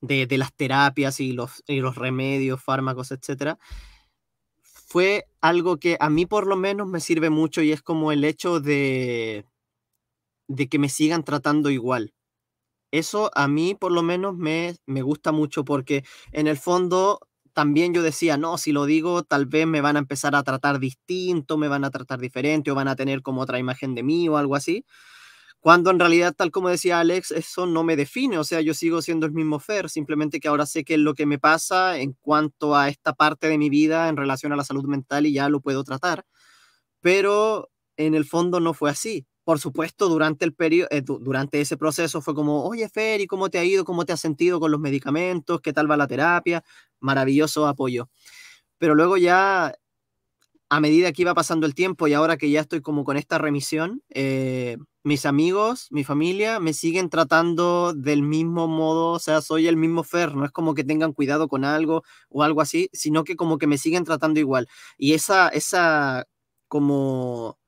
de, las terapias y los, los remedios, fármacos, etc., fue algo que a mí por lo menos me sirve mucho y es como el hecho de, de que me sigan tratando igual. Eso a mí por lo menos me, me gusta mucho porque en el fondo también yo decía, no, si lo digo, tal vez me van a empezar a tratar distinto, me van a tratar diferente o van a tener como otra imagen de mí o algo así. Cuando en realidad, tal como decía Alex, eso no me define, o sea, yo sigo siendo el mismo Fer, simplemente que ahora sé qué es lo que me pasa en cuanto a esta parte de mi vida en relación a la salud mental y ya lo puedo tratar. Pero en el fondo no fue así por supuesto, durante, el periodo, eh, durante ese proceso fue como, oye, Fer, ¿y cómo te ha ido? ¿Cómo te has sentido con los medicamentos? ¿Qué tal va la terapia? Maravilloso apoyo. Pero luego ya, a medida que iba pasando el tiempo y ahora que ya estoy como con esta remisión, eh, mis amigos, mi familia me siguen tratando del mismo modo, o sea, soy el mismo Fer, no es como que tengan cuidado con algo o algo así, sino que como que me siguen tratando igual. Y esa, esa como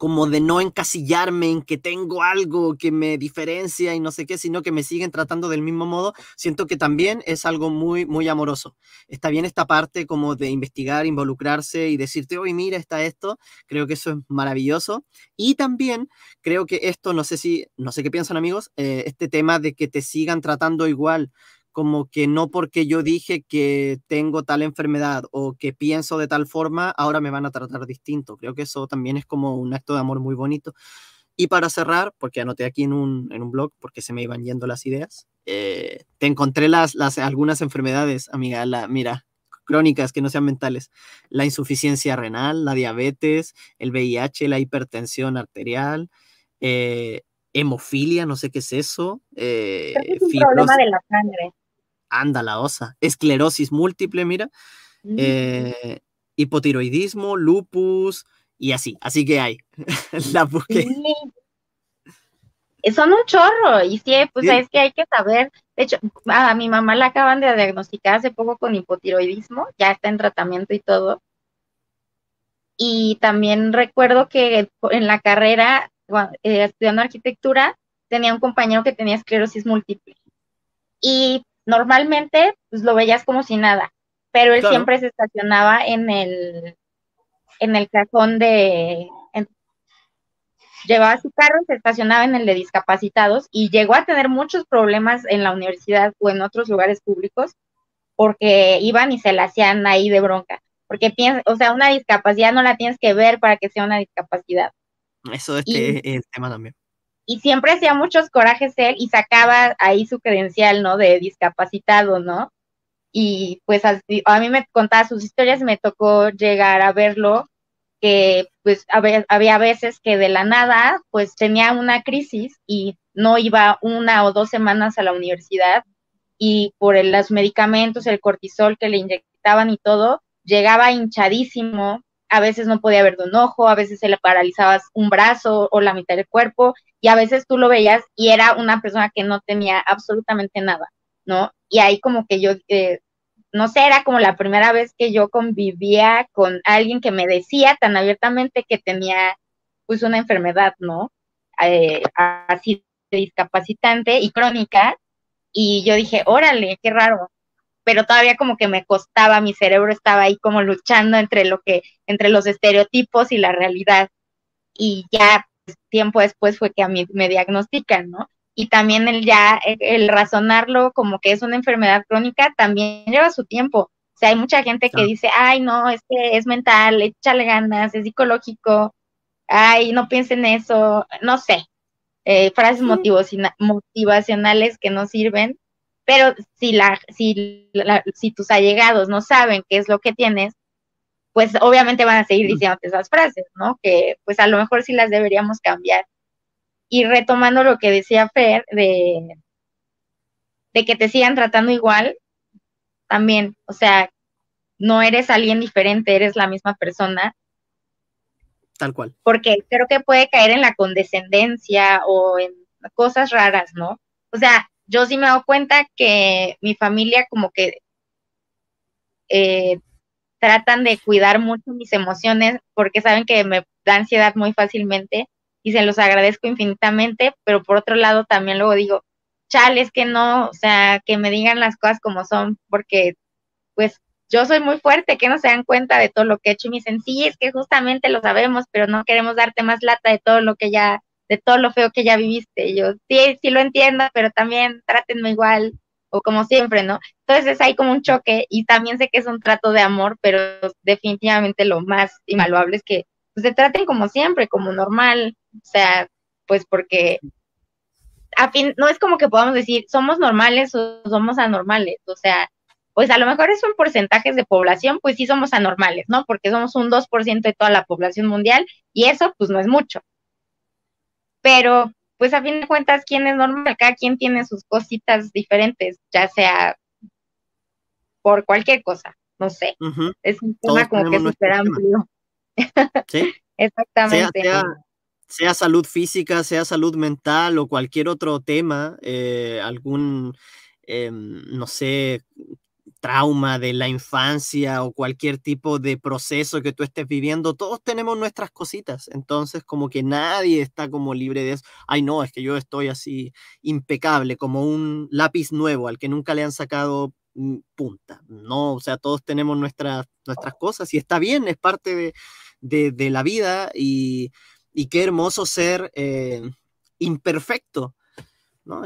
como de no encasillarme en que tengo algo que me diferencia y no sé qué, sino que me siguen tratando del mismo modo, siento que también es algo muy, muy amoroso. Está bien esta parte como de investigar, involucrarse y decirte, oye, mira, está esto, creo que eso es maravilloso. Y también creo que esto, no sé si, no sé qué piensan amigos, eh, este tema de que te sigan tratando igual como que no porque yo dije que tengo tal enfermedad o que pienso de tal forma, ahora me van a tratar distinto. Creo que eso también es como un acto de amor muy bonito. Y para cerrar, porque anoté aquí en un, en un blog, porque se me iban yendo las ideas, eh, te encontré las, las, algunas enfermedades, amiga, la, mira, crónicas que no sean mentales, la insuficiencia renal, la diabetes, el VIH, la hipertensión arterial, eh, hemofilia, no sé qué es eso. Eh, es un problema de la sangre anda la osa, esclerosis múltiple, mira, mm. eh, hipotiroidismo, lupus y así, así que hay. <laughs> la busqué. Son un chorro y sí, pues es que hay que saber. De hecho, a mi mamá la acaban de diagnosticar hace poco con hipotiroidismo, ya está en tratamiento y todo. Y también recuerdo que en la carrera, eh, estudiando arquitectura, tenía un compañero que tenía esclerosis múltiple. Y normalmente pues lo veías como si nada, pero él siempre se estacionaba en el, en el cajón de, llevaba su carro, se estacionaba en el de discapacitados y llegó a tener muchos problemas en la universidad o en otros lugares públicos porque iban y se la hacían ahí de bronca. Porque piensa, o sea, una discapacidad no la tienes que ver para que sea una discapacidad. Eso este es tema también y siempre hacía muchos corajes él y sacaba ahí su credencial, ¿no? De discapacitado, ¿no? y pues a, a mí me contaba sus historias, me tocó llegar a verlo, que pues había, había veces que de la nada pues tenía una crisis y no iba una o dos semanas a la universidad y por el, los medicamentos, el cortisol que le inyectaban y todo, llegaba hinchadísimo, a veces no podía ver de un ojo, a veces se le paralizaba un brazo o la mitad del cuerpo, y a veces tú lo veías y era una persona que no tenía absolutamente nada, ¿no? Y ahí como que yo, eh, no sé, era como la primera vez que yo convivía con alguien que me decía tan abiertamente que tenía pues una enfermedad, ¿no? Eh, así discapacitante y crónica, y yo dije, órale, qué raro, pero todavía como que me costaba, mi cerebro estaba ahí como luchando entre lo que, entre los estereotipos y la realidad. Y ya pues, tiempo después fue que a mí me diagnostican, ¿no? Y también el ya, el, razonarlo como que es una enfermedad crónica también lleva su tiempo. O sea, hay mucha gente que dice, ay, no, es que es mental, échale ganas, es psicológico, ay, no piensen en eso, no sé, eh, frases motivacionales que no sirven, pero si, la, si, si tus allegados no saben qué es lo que tienes, pues obviamente van a seguir diciéndote esas frases, ¿no? Que pues a lo mejor sí las deberíamos cambiar. Y retomando lo que decía Fer, de, de que te sigan tratando igual, también, o sea, no eres alguien diferente, eres la misma persona. Tal cual. Porque creo que puede caer en la condescendencia o en cosas raras, ¿no? O sea, yo sí me doy cuenta que mi familia como que eh, tratan de cuidar mucho mis emociones porque saben que me da ansiedad muy fácilmente y se los agradezco infinitamente, pero por otro lado también luego digo, chales que no, o sea, que me digan las cosas como son, porque pues yo soy muy fuerte, que no se dan cuenta de todo lo que he hecho y me dicen, sí, es que justamente lo sabemos, pero no queremos darte más lata de todo lo que ya de todo lo feo que ya viviste. yo, sí, sí lo entiendo, pero también trátenme igual o como siempre, ¿no? Entonces hay como un choque y también sé que es un trato de amor, pero definitivamente lo más invaluable es que pues, se traten como siempre, como normal, o sea, pues porque a fin, no es como que podamos decir somos normales o somos anormales, o sea, pues a lo mejor es un porcentaje de población, pues sí somos anormales, ¿no? Porque somos un 2% de toda la población mundial y eso pues no es mucho pero pues a fin de cuentas, ¿quién es normal? Cada quien tiene sus cositas diferentes, ya sea por cualquier cosa, no sé. Es un tema como que súper amplio. <laughs> Sí. Exactamente. Sea, salud física, sea salud mental o cualquier otro tema, eh, algún, em, no sé, trauma de la infancia o cualquier tipo de proceso que tú estés viviendo, todos tenemos nuestras cositas. Entonces, como que nadie está como libre de eso. Ay, no, es que yo estoy así impecable, como un lápiz nuevo al que nunca le han sacado mm, punta. No, o sea, todos tenemos nuestras, nuestras cosas y está bien, es parte de, la vida y, qué hermoso ser eh, imperfecto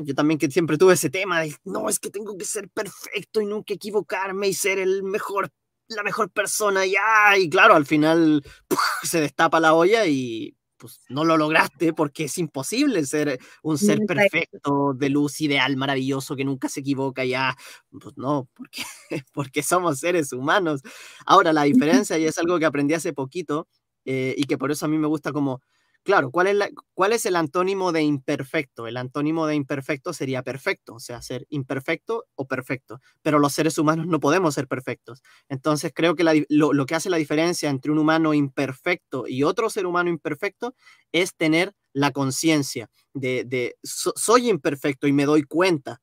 yo también que siempre tuve ese tema de, no, es que tengo que ser perfecto y nunca equivocarme y ser el mejor, la mejor persona, ya, y claro, al final <laughs> se destapa la olla y pues no lo lograste porque es imposible ser un ser perfecto, de luz ideal, maravilloso, que nunca se equivoca, ya, pues no, porque, <laughs> porque somos seres humanos. Ahora, la diferencia, y es algo que aprendí hace poquito, eh, y que por eso a mí me gusta como Claro, ¿cuál es, ¿cuál es el antónimo de imperfecto? El antónimo de imperfecto sería perfecto, o sea, ser imperfecto o perfecto, pero los seres humanos no podemos ser perfectos. Entonces creo que lo, que hace la diferencia entre un humano imperfecto y otro ser humano imperfecto es tener la conciencia de, de soy imperfecto y me doy cuenta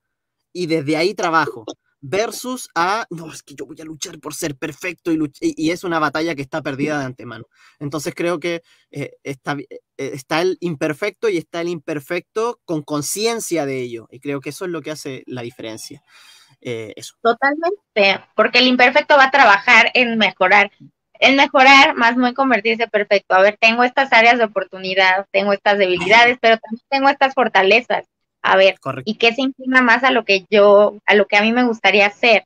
y desde ahí trabajo versus a, no, es que yo voy a luchar por ser perfecto y, y, es una batalla que está perdida de antemano. Entonces creo que eh, está, eh, está el imperfecto y está el imperfecto con conciencia de ello. Y creo que eso es lo que hace la diferencia. Eh, eso. Totalmente, porque el imperfecto va a trabajar en mejorar. En mejorar, más no en convertirse perfecto. A ver, tengo estas áreas de oportunidad, tengo estas debilidades, pero también tengo estas fortalezas a ver, ¿y qué se inclina más a lo que yo, a lo que a mí me gustaría hacer,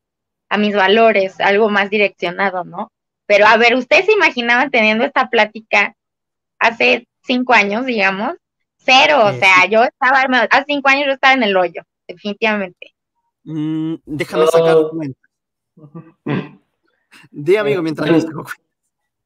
a mis valores, algo más direccionado, ¿no? Pero a ver, ¿ustedes se imaginaban teniendo esta plática hace cinco años, digamos? Cero, o eh, sea, yo estaba, hace cinco años yo estaba en el hoyo, definitivamente. Mm, déjame sacar un momento. <laughs> Di, amigo, mientras...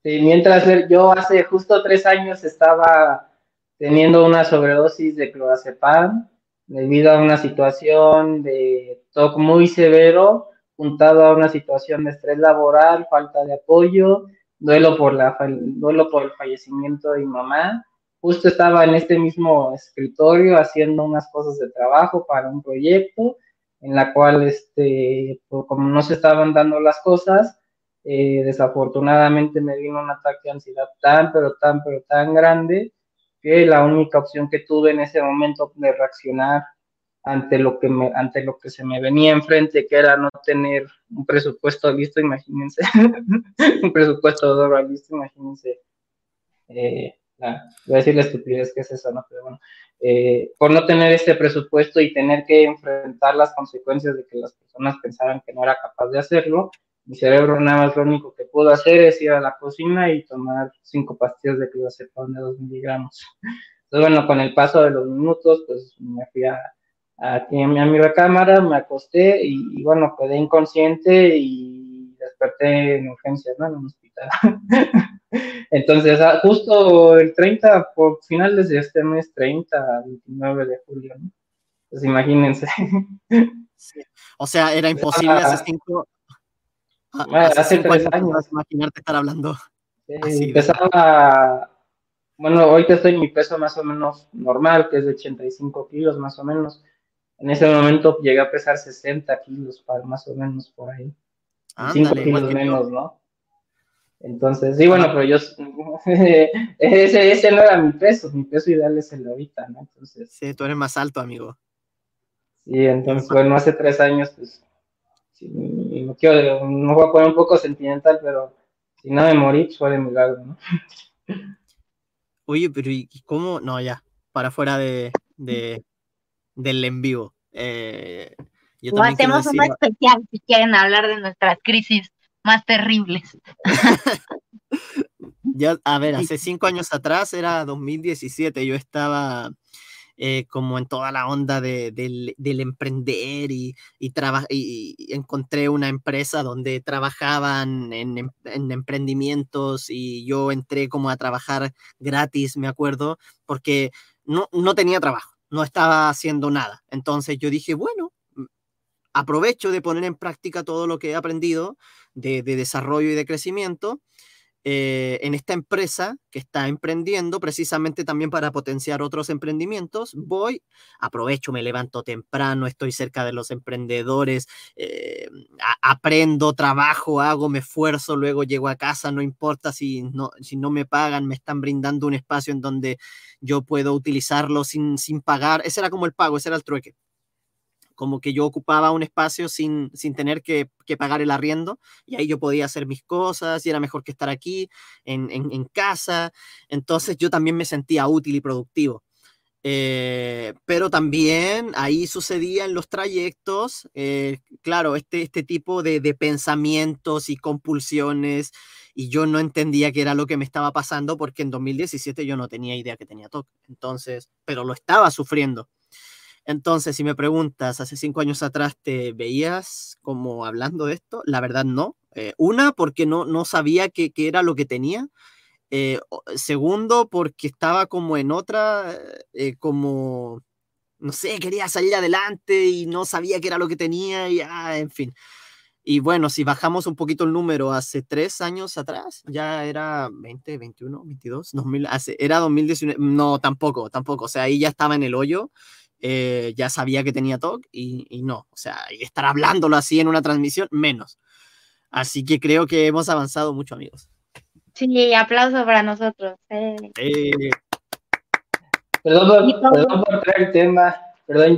Sí, mientras yo hace justo tres años estaba teniendo una sobredosis de clorazepam debido a una situación de TOC muy severo, juntado a una situación de estrés laboral, falta de apoyo, duelo por, la, duelo por el fallecimiento de mi mamá. Justo estaba en este mismo escritorio haciendo unas cosas de trabajo para un proyecto en la cual, este, como no se estaban dando las cosas, eh, desafortunadamente me vino un ataque de ansiedad tan, pero tan, pero tan grande que la única opción que tuve en ese momento de reaccionar ante lo que me, ante lo que se me venía enfrente, que era no tener un presupuesto listo, imagínense, <laughs> un presupuesto de listo, imagínense, eh, voy a decir la estupidez que es eso, ¿no? Pero bueno, eh, por no tener este presupuesto y tener que enfrentar las consecuencias de que las personas pensaran que no era capaz de hacerlo, mi cerebro nada más lo único que pudo hacer es ir a la cocina y tomar cinco pastillas de clozapam de dos miligramos. Entonces, bueno, con el paso de los minutos, pues me fui a, a, mi recámara, me acosté y, bueno, quedé inconsciente y desperté en urgencias, ¿no? En un hospital. <laughs> Entonces, ah, justo el 30, por finales de este mes, 30, 29 de julio, ¿no? Pues imagínense. <laughs> O sea, era imposible hace cinco, hace, tres años. Imaginarte estar hablando. empezaba, bueno, ahorita estoy en mi peso más o menos normal, que es de 85 kilos más o menos. En ese momento llegué a pesar 60 kilos, más o menos por ahí. 5 kilos menos, ¿no? Entonces, sí, bueno, pero yo, <laughs> ese, ese no era mi peso, mi peso ideal es el de ahorita, ¿no? Entonces. Sí, tú eres más alto, amigo. Sí, entonces, bueno, hace tres años, pues, no quiero, no voy a poner un poco sentimental, pero si no me morí, pues fue de milagro, ¿no? Oye, pero ¿y cómo? No, ya, para fuera de, de del en vivo. Eh, o hacemos un especial si quieren hablar de nuestras crisis más terribles. <laughs> ya, a ver, hace cinco años atrás era 2017, yo estaba eh, como en toda la onda de, del, emprender y, y, encontré una empresa donde trabajaban en, em, en, emprendimientos y yo entré como a trabajar gratis, me acuerdo, porque no, no tenía trabajo, no estaba haciendo nada. Entonces yo dije, bueno, aprovecho de poner en práctica todo lo que he aprendido de desarrollo y de crecimiento eh, en esta empresa que está emprendiendo precisamente también para potenciar otros emprendimientos, voy, aprovecho, me levanto temprano, estoy cerca de los emprendedores, eh, aprendo, trabajo, hago, me esfuerzo, luego llego a casa, no importa si no, me pagan, me están brindando un espacio en donde yo puedo utilizarlo sin, sin pagar, ese era como el pago, ese era el trueque como que yo ocupaba un espacio sin, sin tener que, pagar el arriendo y ahí yo podía hacer mis cosas y era mejor que estar aquí en, en, casa. Entonces yo también me sentía útil y productivo. Eh, pero también ahí sucedía en los trayectos, eh, claro, este, este tipo de, de, pensamientos y compulsiones, y yo no entendía qué era lo que me estaba pasando porque en 2017 yo no tenía idea que tenía TOC, entonces, pero lo estaba sufriendo. Entonces, si me preguntas, hace cinco años atrás te veías como hablando de esto, la verdad no. Eh, una, porque no, no sabía qué, era lo que tenía. Eh, segundo, porque estaba como en otra, eh, como, no sé, quería salir adelante y no sabía qué era lo que tenía y, ah, en fin. Y bueno, si bajamos un poquito el número, hace tres años atrás, ya era 20, 21, 22, 2000, hace, era 2019, no, tampoco, tampoco, o sea, ahí ya estaba en el hoyo eh, ya sabía que tenía TOC y, no, o sea, estar hablándolo así en una transmisión, menos. Así que creo que hemos avanzado mucho, amigos. Sí, aplauso para nosotros. Eh. Perdón, por, traer el tema, perdón,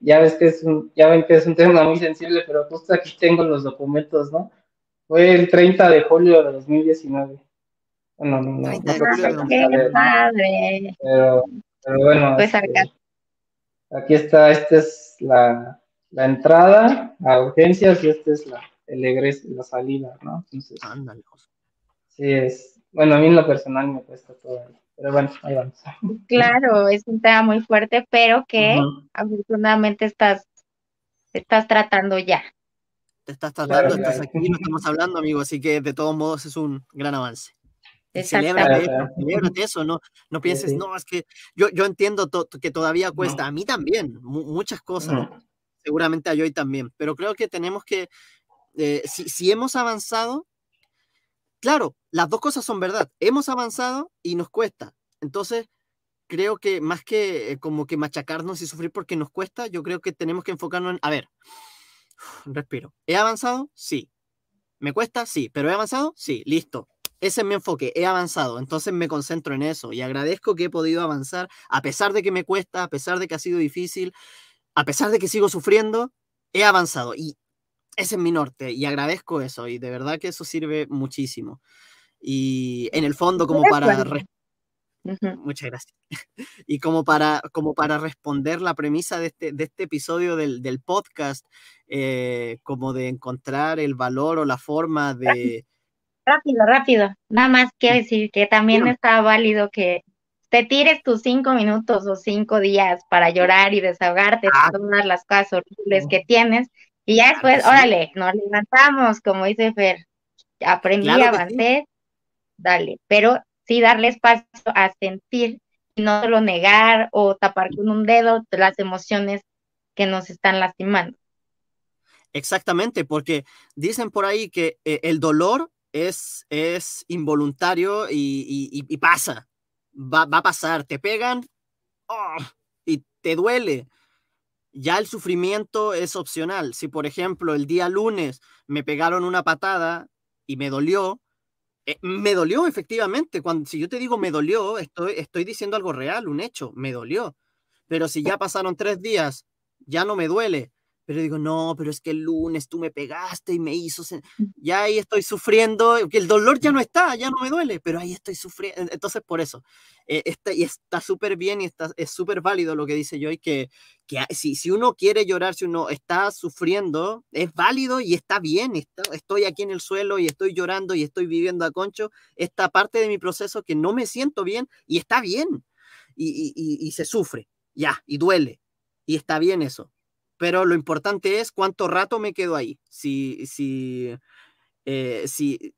ya ves que es un, ya ven que es un tema muy sensible, pero justo aquí tengo los documentos, ¿no? Fue el 30 de julio de 2019. Bueno, no, no, no, qué padre. Pero, pero bueno. Pues acá. Este, Aquí está, esta es la, entrada a urgencias y esta es la, el egreso, la salida, ¿no? Entonces, Ándale. Sí, es, bueno, a mí en lo personal me cuesta todo pero bueno, ahí vamos. <laughs> Claro, es un tema muy fuerte, pero que afortunadamente estás, estás tratando ya. te estás tratando, estás aquí, no estamos hablando, amigo, así que de todos modos es un gran avance. Celébrate, eso, no, no pienses, no, es que yo, yo entiendo que todavía cuesta, a mí también, muchas cosas, seguramente a Joy también, pero creo que tenemos que, eh, si, si hemos avanzado, claro, las dos cosas son verdad, hemos avanzado y nos cuesta, entonces creo que más que eh, como que machacarnos y sufrir porque nos cuesta, yo creo que tenemos que enfocarnos en, a ver, <sighs> respiro, ¿he avanzado? Sí. ¿Me cuesta? Sí. ¿Pero he avanzado? Sí. Listo ese es mi enfoque, he avanzado, entonces me concentro en eso y agradezco que he podido avanzar, a pesar de que me cuesta, a pesar de que ha sido difícil, a pesar de que sigo sufriendo, he avanzado y ese es mi norte y agradezco eso y de verdad que eso sirve muchísimo. Y en el fondo como para... Muchas gracias. <laughs> Y como para, como para responder la premisa de este, de este episodio del, del podcast, eh, como de encontrar el valor o la forma de, Rápido, rápido. Nada más quiero decir que también está válido que te tires tus cinco minutos o cinco días para llorar y desahogarte de ah. todas las cosas horribles que tienes. Y ya después, órale, nos levantamos, como dice Fer. Aprendí, avancé, dale. Pero sí darle espacio a sentir y no solo negar o tapar con un dedo las emociones que nos están lastimando. Exactamente, porque dicen por ahí que eh, el dolor es, es involuntario y, pasa, va, a pasar, te pegan ¡oh! y te duele. Ya el sufrimiento es opcional. Si, por ejemplo, el día lunes me pegaron una patada y me dolió, eh, me dolió efectivamente. Cuando, si yo te digo me dolió, estoy, estoy diciendo algo real, un hecho, me dolió. Pero si ya pasaron tres días, ya no me duele pero digo, no, pero es que el lunes tú me pegaste y me hizo, ya ahí estoy sufriendo, que el dolor ya no está, ya no me duele, pero ahí estoy sufriendo, entonces por eso, eh, está, y está súper bien y está, es súper válido lo que dice Joy, que, que si, si uno quiere llorar, si uno está sufriendo, es válido y está bien, estoy aquí en el suelo y estoy llorando y estoy viviendo a concho, esta parte de mi proceso que no me siento bien y está bien, y, y, y se sufre, ya, y duele, y está bien eso pero lo importante es cuánto rato me quedo ahí. Si, si, eh, si,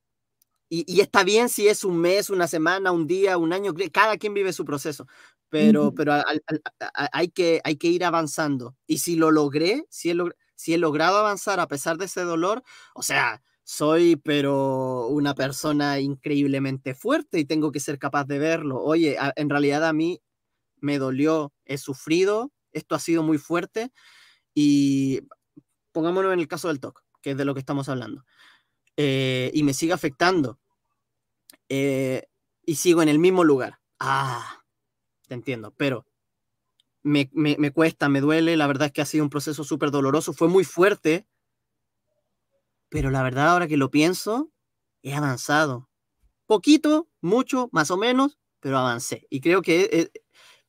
y, está bien si es un mes, una semana, un día, un año, cada quien vive su proceso, pero, pero hay, que, hay que ir avanzando. Y si lo logré, si he, si he logrado avanzar a pesar de ese dolor, o sea, soy pero una persona increíblemente fuerte y tengo que ser capaz de verlo. Oye, en realidad a mí me dolió, he sufrido, esto ha sido muy fuerte y pongámonos en el caso del TOC, que es de lo que estamos hablando, eh, y me sigue afectando, eh, y sigo en el mismo lugar. Ah, te entiendo, pero me, me, cuesta, me duele, la verdad es que ha sido un proceso súper doloroso, fue muy fuerte, pero la verdad ahora que lo pienso, he avanzado. Poquito, mucho, más o menos, pero avancé. Y creo que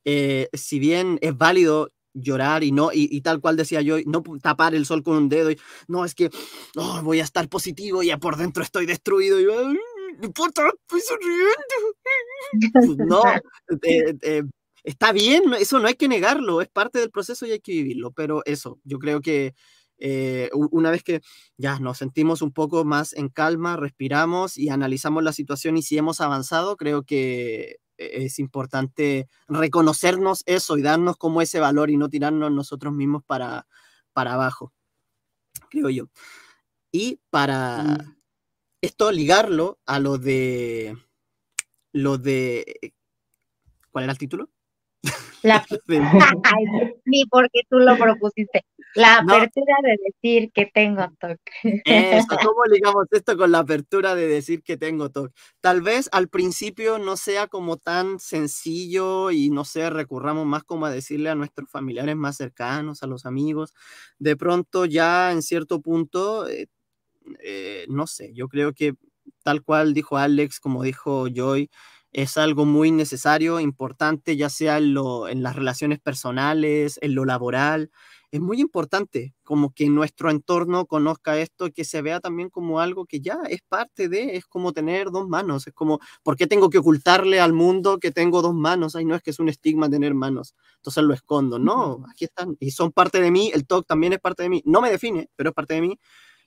eh, si bien es válido llorar y no, y, tal cual decía yo, no tapar el sol con un dedo y no, es que oh, voy a estar positivo y por dentro estoy destruido y no importa, estoy sonriendo. <laughs> no, eh, eh, está bien, eso no hay que negarlo, es parte del proceso y hay que vivirlo, pero eso, yo creo que eh, una vez que ya nos sentimos un poco más en calma, respiramos y analizamos la situación y si hemos avanzado, creo que es importante reconocernos eso y darnos como ese valor y no tirarnos nosotros mismos para, para abajo, creo yo. Y para mm. esto ligarlo a lo de lo de ¿cuál era el título? La, <laughs> ni <laughs> porque tú lo propusiste. La apertura de decir que tengo TOC. Eso, <laughs> ¿cómo ligamos esto con la apertura de decir que tengo TOC? Tal vez al principio no sea como tan sencillo y no sé, recurramos más como a decirle a nuestros familiares más cercanos, a los amigos. De pronto ya en cierto punto, eh, eh, no sé, yo creo que tal cual dijo Alex, como dijo Joy, es algo muy necesario, importante, ya sea en, lo, en las relaciones personales, en lo laboral. Es muy importante como que nuestro entorno conozca esto, que se vea también como algo que ya es parte de, es como tener dos manos, es como, ¿por qué tengo que ocultarle al mundo que tengo dos manos? Ay, no es que es un estigma tener manos, entonces lo escondo, no, aquí están, y son parte de mí, el TOC también es parte de mí, no me define, pero es parte de mí,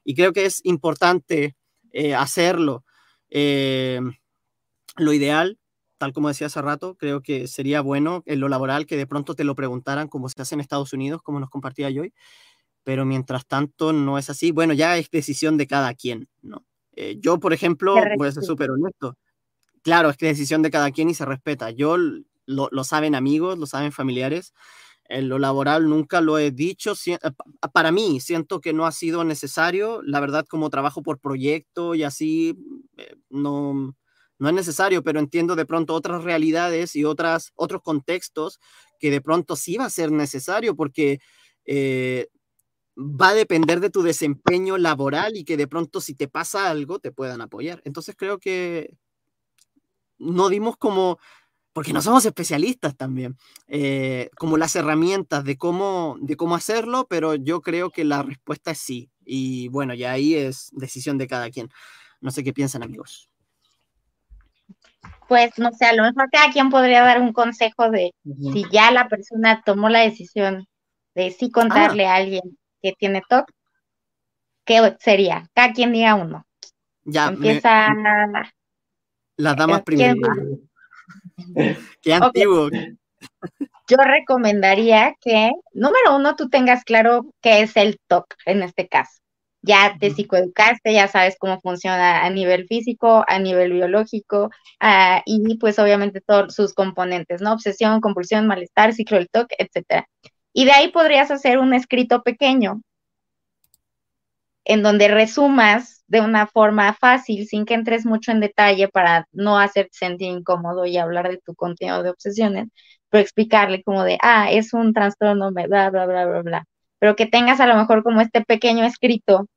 y creo que es importante eh, hacerlo. Eh, lo ideal, tal como decía hace rato, creo que sería bueno en lo laboral que de pronto te lo preguntaran como se hace en Estados Unidos, como nos compartía hoy, pero mientras tanto no es así. Bueno, ya es decisión de cada quien, ¿no? Eh, yo, por ejemplo, voy a ser súper honesto. Claro, es que decisión de cada quien y se respeta. Yo lo, lo saben amigos, lo saben familiares en lo laboral nunca lo he dicho. Eh, para mí, siento que no ha sido necesario. La verdad, como trabajo por proyecto y así, eh, no, no es necesario, pero entiendo de pronto otras realidades y otras, otros contextos que de pronto sí va a ser necesario porque eh, va a depender de tu desempeño laboral y que de pronto si te pasa algo te puedan apoyar. Entonces creo que no dimos como porque no somos especialistas también, eh, como las herramientas de cómo, de cómo hacerlo, pero yo creo que la respuesta es sí. Y bueno, ya ahí es decisión de cada quien. No sé qué piensan amigos. Pues no sé, a lo mejor cada quien podría dar un consejo de si ya la persona tomó la decisión de sí contarle ah. a alguien que tiene TOC, ¿qué sería? Cada quien diga uno. Ya. Empieza. Las damas primero. Qué <laughs> antiguo. Yo recomendaría que, número uno, tú tengas claro qué es el TOC en este caso. Ya te psicoeducaste, ya sabes cómo funciona a nivel físico, a nivel biológico, ah, y pues obviamente todos sus componentes, ¿no? Obsesión, compulsión, malestar, ciclo del TOC, etcétera. Y de ahí podrías hacer un escrito pequeño en donde resumas de una forma fácil, sin que entres mucho en detalle para no hacerte sentir incómodo y hablar de tu contenido de obsesiones, pero explicarle como de, ah, es un trastorno, bla, bla, bla, bla, bla. Pero que tengas a lo mejor como este pequeño escrito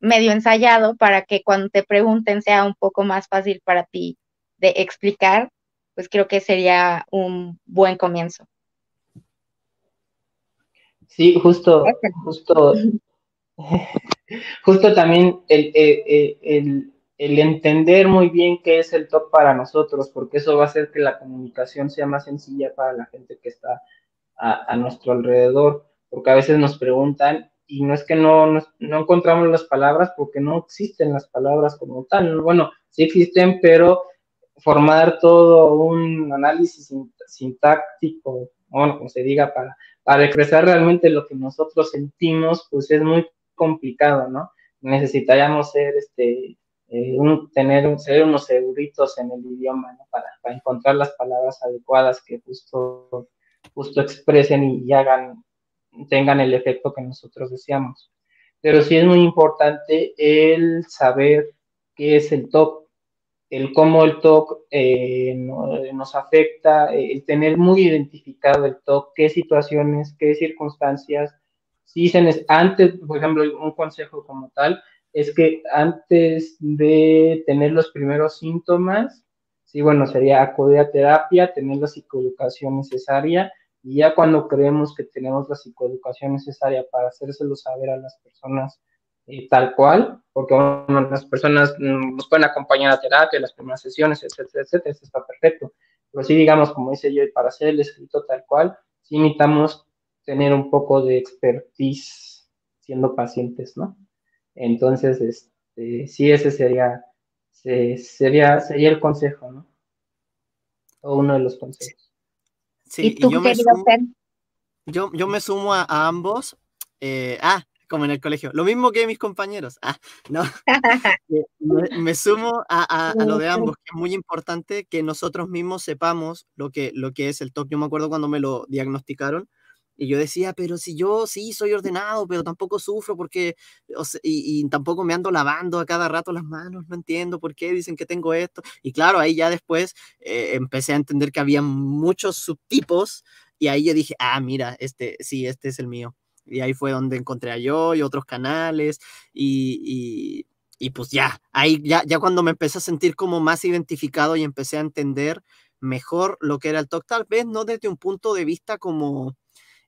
medio ensayado para que cuando te pregunten sea un poco más fácil para ti de explicar, pues creo que sería un buen comienzo. Sí, justo, justo <laughs> Justo también el, el, el, entender muy bien qué es el top para nosotros, porque eso va a hacer que la comunicación sea más sencilla para la gente que está a, nuestro alrededor, porque a veces nos preguntan y no es que no, no, encontramos las palabras porque no existen las palabras como tal. Bueno, sí existen, pero formar todo un análisis sintáctico, bueno, como se diga, para, para expresar realmente lo que nosotros sentimos, pues es muy complicado, ¿no? Necesitaríamos ser, este, eh, tener, ser unos seguritos en el idioma. Para, encontrar las palabras adecuadas que justo, justo expresen y, hagan, tengan el efecto que nosotros deseamos. Pero sí es muy importante el saber qué es el TOC, el cómo el TOC eh, nos afecta, el tener muy identificado el TOC, qué situaciones, qué circunstancias si dicen antes, por ejemplo, un consejo como tal, es que antes de tener los primeros síntomas, sí, bueno, sería acudir a terapia, tener la psicoeducación necesaria, y ya cuando creemos que tenemos la psicoeducación necesaria para hacérselo saber a las personas eh, tal cual, porque las personas mm, nos pueden acompañar a terapia, las primeras sesiones, etcétera, etcétera, eso está perfecto. Pero sí, digamos, como dice yo, para hacer el escrito tal cual, sí necesitamos tener un poco de expertise siendo pacientes, ¿no? Entonces, este, sí, ese sería, sería, sería el consejo, ¿no? O uno de los consejos. Sí, ¿Y yo, me sumo, yo, me sumo a, ambos. Eh, ah, como en el colegio. Lo mismo que mis compañeros. Ah, <laughs> no. <laughs> Eh, me, sumo a, a, lo de ambos, que es muy importante que nosotros mismos sepamos lo que, lo que es el TOC. Yo me acuerdo cuando me lo diagnosticaron, y yo decía, pero si yo sí soy ordenado, pero tampoco sufro porque, y, tampoco me ando lavando a cada rato las manos, no entiendo por qué dicen que tengo esto. Y claro, ahí ya después eh, empecé a entender que había muchos subtipos y ahí yo dije, ah, mira, este, sí, este es el mío. Y ahí fue donde encontré a yo y otros canales y, y, pues ya, ahí ya, ya cuando me empecé a sentir como más identificado y empecé a entender mejor lo que era el TOC, tal vez no desde un punto de vista como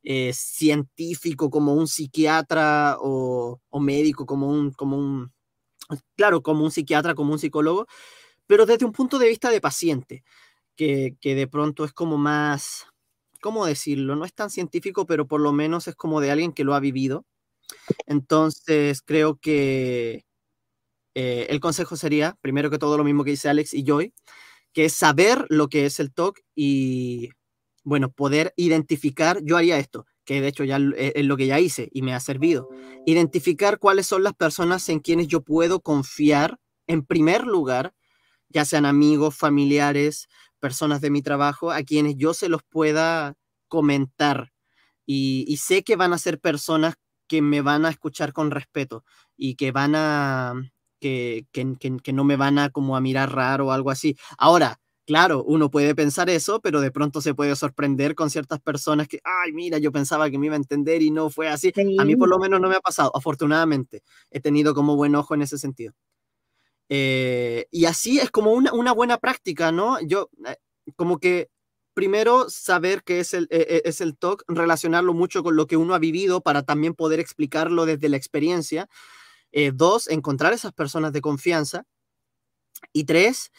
eh, científico, como un psiquiatra o, médico, como un, como un, claro, como un psiquiatra, como un psicólogo, pero desde un punto de vista de paciente, que, que de pronto es como más, ¿cómo decirlo? No es tan científico, pero por lo menos es como de alguien que lo ha vivido. Entonces, creo que eh, el consejo sería, primero que todo, lo mismo que dice Alex y Joy, que es saber lo que es el TOC y, bueno, poder identificar, yo haría esto, que de hecho ya es lo que ya hice y me ha servido, identificar cuáles son las personas en quienes yo puedo confiar en primer lugar, ya sean amigos, familiares, personas de mi trabajo, a quienes yo se los pueda comentar. Y, sé que van a ser personas que me van a escuchar con respeto y que van a, que, que, no me van a como a mirar raro o algo así. Ahora, claro, uno puede pensar eso, pero de pronto se puede sorprender con ciertas personas que, ay, mira, yo pensaba que me iba a entender y no fue así. A mí por lo menos no me ha pasado, afortunadamente. He tenido como buen ojo en ese sentido. Eh, y así es como una, una, buena práctica, ¿no? Yo, eh, como que primero saber qué es el, eh, es el TOC, relacionarlo mucho con lo que uno ha vivido para también poder explicarlo desde la experiencia. Eh, dos, encontrar esas personas de confianza. Y tres,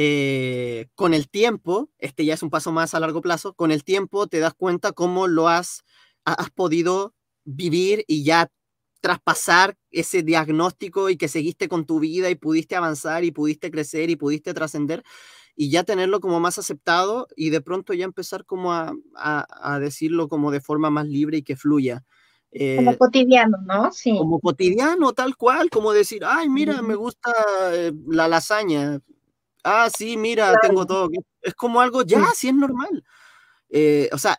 eh, con el tiempo, este ya es un paso más a largo plazo, con el tiempo te das cuenta cómo lo has, has podido vivir y ya traspasar ese diagnóstico y que seguiste con tu vida y pudiste avanzar y pudiste crecer y pudiste trascender y ya tenerlo como más aceptado y de pronto ya empezar como a, a decirlo como de forma más libre y que fluya como eh, cotidiano, ¿no? Sí. Como cotidiano, tal cual, como decir, ay, mira, me gusta eh, la lasaña. Ah, sí, mira, tengo todo. Es como algo, ya, sí es normal. Eh, o sea,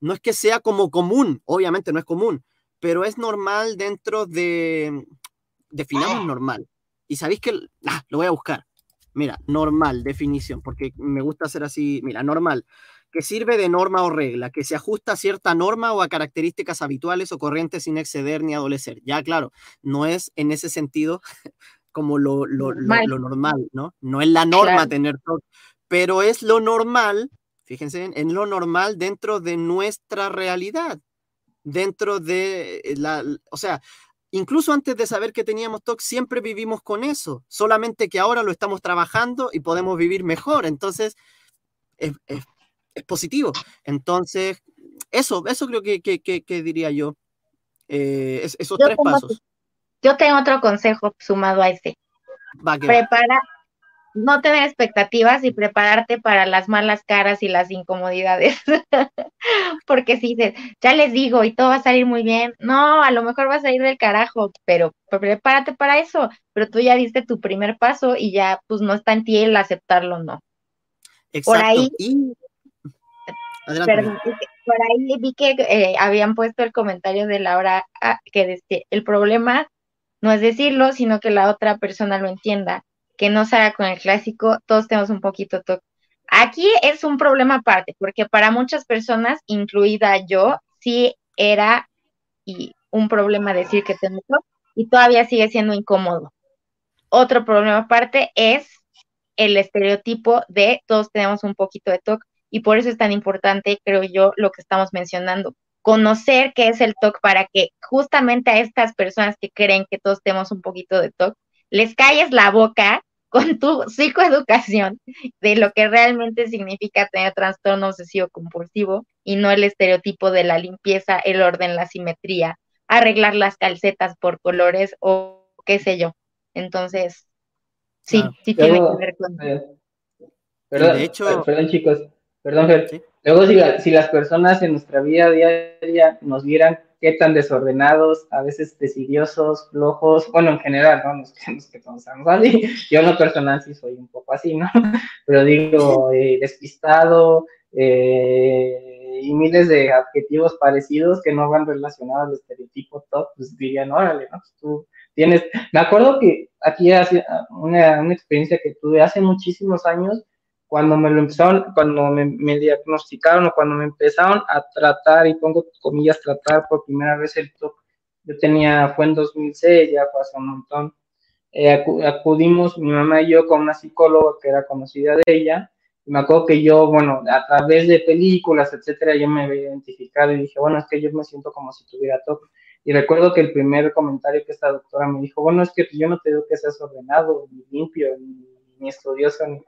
no es que sea como común, obviamente no es común, pero es normal dentro de, definamos normal. Y sabéis que, ah, lo voy a buscar. Mira, normal, definición, porque me gusta hacer así, mira, normal que sirve de norma o regla, que se ajusta a cierta norma o a características habituales o corrientes sin exceder ni adolecer. Ya, claro, no es en ese sentido como lo, lo, normal, ¿no? No es la norma tener todo, pero es lo normal, fíjense, en lo normal dentro de nuestra realidad, dentro de la, o sea, incluso antes de saber que teníamos TOC, siempre vivimos con eso, solamente que ahora lo estamos trabajando y podemos vivir mejor. Entonces, es, es positivo. Entonces, eso, eso creo que, que, diría yo. Eh, esos tres pasos. Yo tengo otro consejo sumado a ese. Prepara, no tener expectativas y prepararte para las malas caras y las incomodidades. <laughs> Porque si dices, ya les digo y todo va a salir muy bien, no, a lo mejor va a salir del carajo, pero prepárate para eso. Pero tú ya diste tu primer paso y ya, pues no está en ti el aceptarlo, no. Exacto. Por ahí. Perdón, por ahí vi que eh, habían puesto el comentario de Laura ah, que decía, el problema no es decirlo, sino que la otra persona lo entienda, que no se haga con el clásico, todos tenemos un poquito toque. Aquí es un problema aparte, porque para muchas personas, incluida yo, sí era un problema decir que tengo toque y todavía sigue siendo incómodo. Otro problema aparte es el estereotipo de todos tenemos un poquito de toque y por eso es tan importante, creo yo, lo que estamos mencionando. Conocer qué es el TOC para que justamente a estas personas que creen que todos tenemos un poquito de TOC, les calles la boca con tu psicoeducación de lo que realmente significa tener trastorno obsesivo compulsivo y no el estereotipo de la limpieza, el orden, la simetría, arreglar las calcetas por colores o qué sé yo. Entonces, sí, sí tiene que ver con... Eh, perdón, de hecho, perdón chicos, Perdón, Luego, si, las personas en nuestra vida diaria nos vieran qué tan desordenados, a veces decidiosos, flojos, bueno, en general, ¿no? Nos creemos que estamos así. <laughs> Yo en lo personal sí soy un poco así, ¿no? <laughs> Pero digo, eh, despistado, eh, y miles de adjetivos parecidos que no van relacionados al estereotipo top, pues dirían, órale, ¿no? Pues tú tienes... Me acuerdo que aquí hace una, una experiencia que tuve hace muchísimos años, cuando me lo empezaron, cuando me, diagnosticaron o cuando me empezaron a tratar, y pongo comillas, tratar por primera vez el TOC, yo tenía, fue en 2006, ya hace un montón, eh, acudimos mi mamá y yo con una psicóloga que era conocida de ella, y me acuerdo que yo, bueno, a través de películas, etcétera, yo me había identificado y dije, bueno, es que yo me siento como si tuviera TOC. Y recuerdo que el primer comentario que esta doctora me dijo, bueno, es que yo no te digo que seas ordenado, ni limpio, ni estudioso, ni,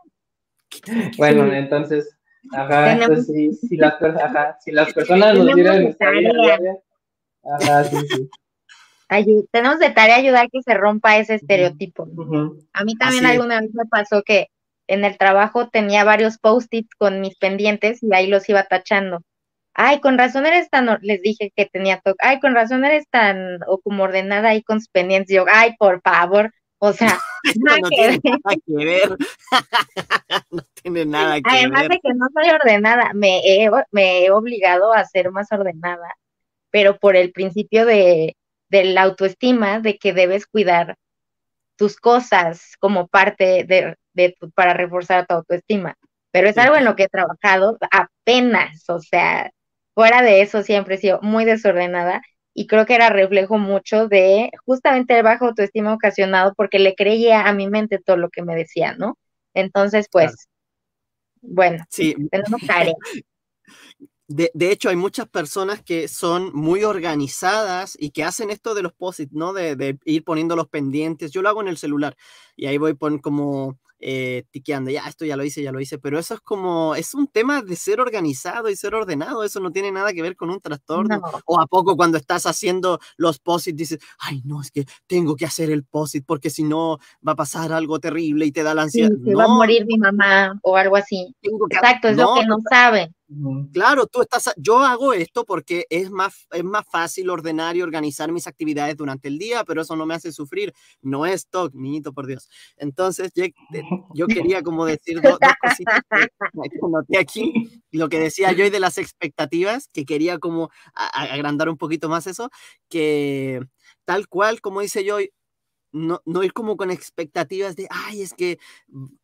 bueno, entonces, ajá, entonces, sí, si, las, ajá, si las personas nos dieran ajá, sí, sí. tenemos de tarea ayudar que se rompa ese estereotipo. A mí también alguna vez me pasó que en el trabajo tenía varios post-its con mis pendientes y ahí los iba tachando. Ay, con razón eres tan, les dije que tenía toque, ay, con razón eres tan, o como ordenada ahí con sus pendientes. Yo, ay, por favor, o sea, <laughs> <laughs> no tiene nada que ver. no tiene nada que ver. Además de que no soy ordenada, me he, me he obligado a ser más ordenada, pero por el principio de, de la autoestima, de que debes cuidar tus cosas como parte de, de para reforzar tu autoestima. Pero es algo en lo que he trabajado apenas, o sea, fuera de eso siempre he sido muy desordenada y creo que era reflejo mucho de justamente el bajo autoestima ocasionado porque le creía a mi mente todo lo que me decía, ¿no? Entonces, pues, bueno, sí. tenemos tarea. <laughs> De, de, hecho, hay muchas personas que son muy organizadas y que hacen esto de los posits, ¿no? De, de, ir poniendo los pendientes. Yo lo hago en el celular y ahí voy pon como eh, tiqueando, ya, esto ya lo hice, ya lo hice, pero eso es como, es un tema de ser organizado y ser ordenado, eso no tiene nada que ver con un trastorno. O a poco cuando estás haciendo los posits dices, ay, no, es que tengo que hacer el posit porque si no va a pasar algo terrible y te da la ansiedad. se va a morir mi mamá o algo así. Exacto, es lo que no saben. Claro, tú estás, yo hago esto porque es más, es más fácil ordenar y organizar mis actividades durante el día, pero eso no me hace sufrir. No es TOC, niñito, por Dios. Entonces, yo, quería como decir dos, cositas que noté aquí, lo que decía yo y de las expectativas, que quería como agrandar un poquito más eso, que tal cual, como dice yo, no, no, ir como con expectativas de, ay, es que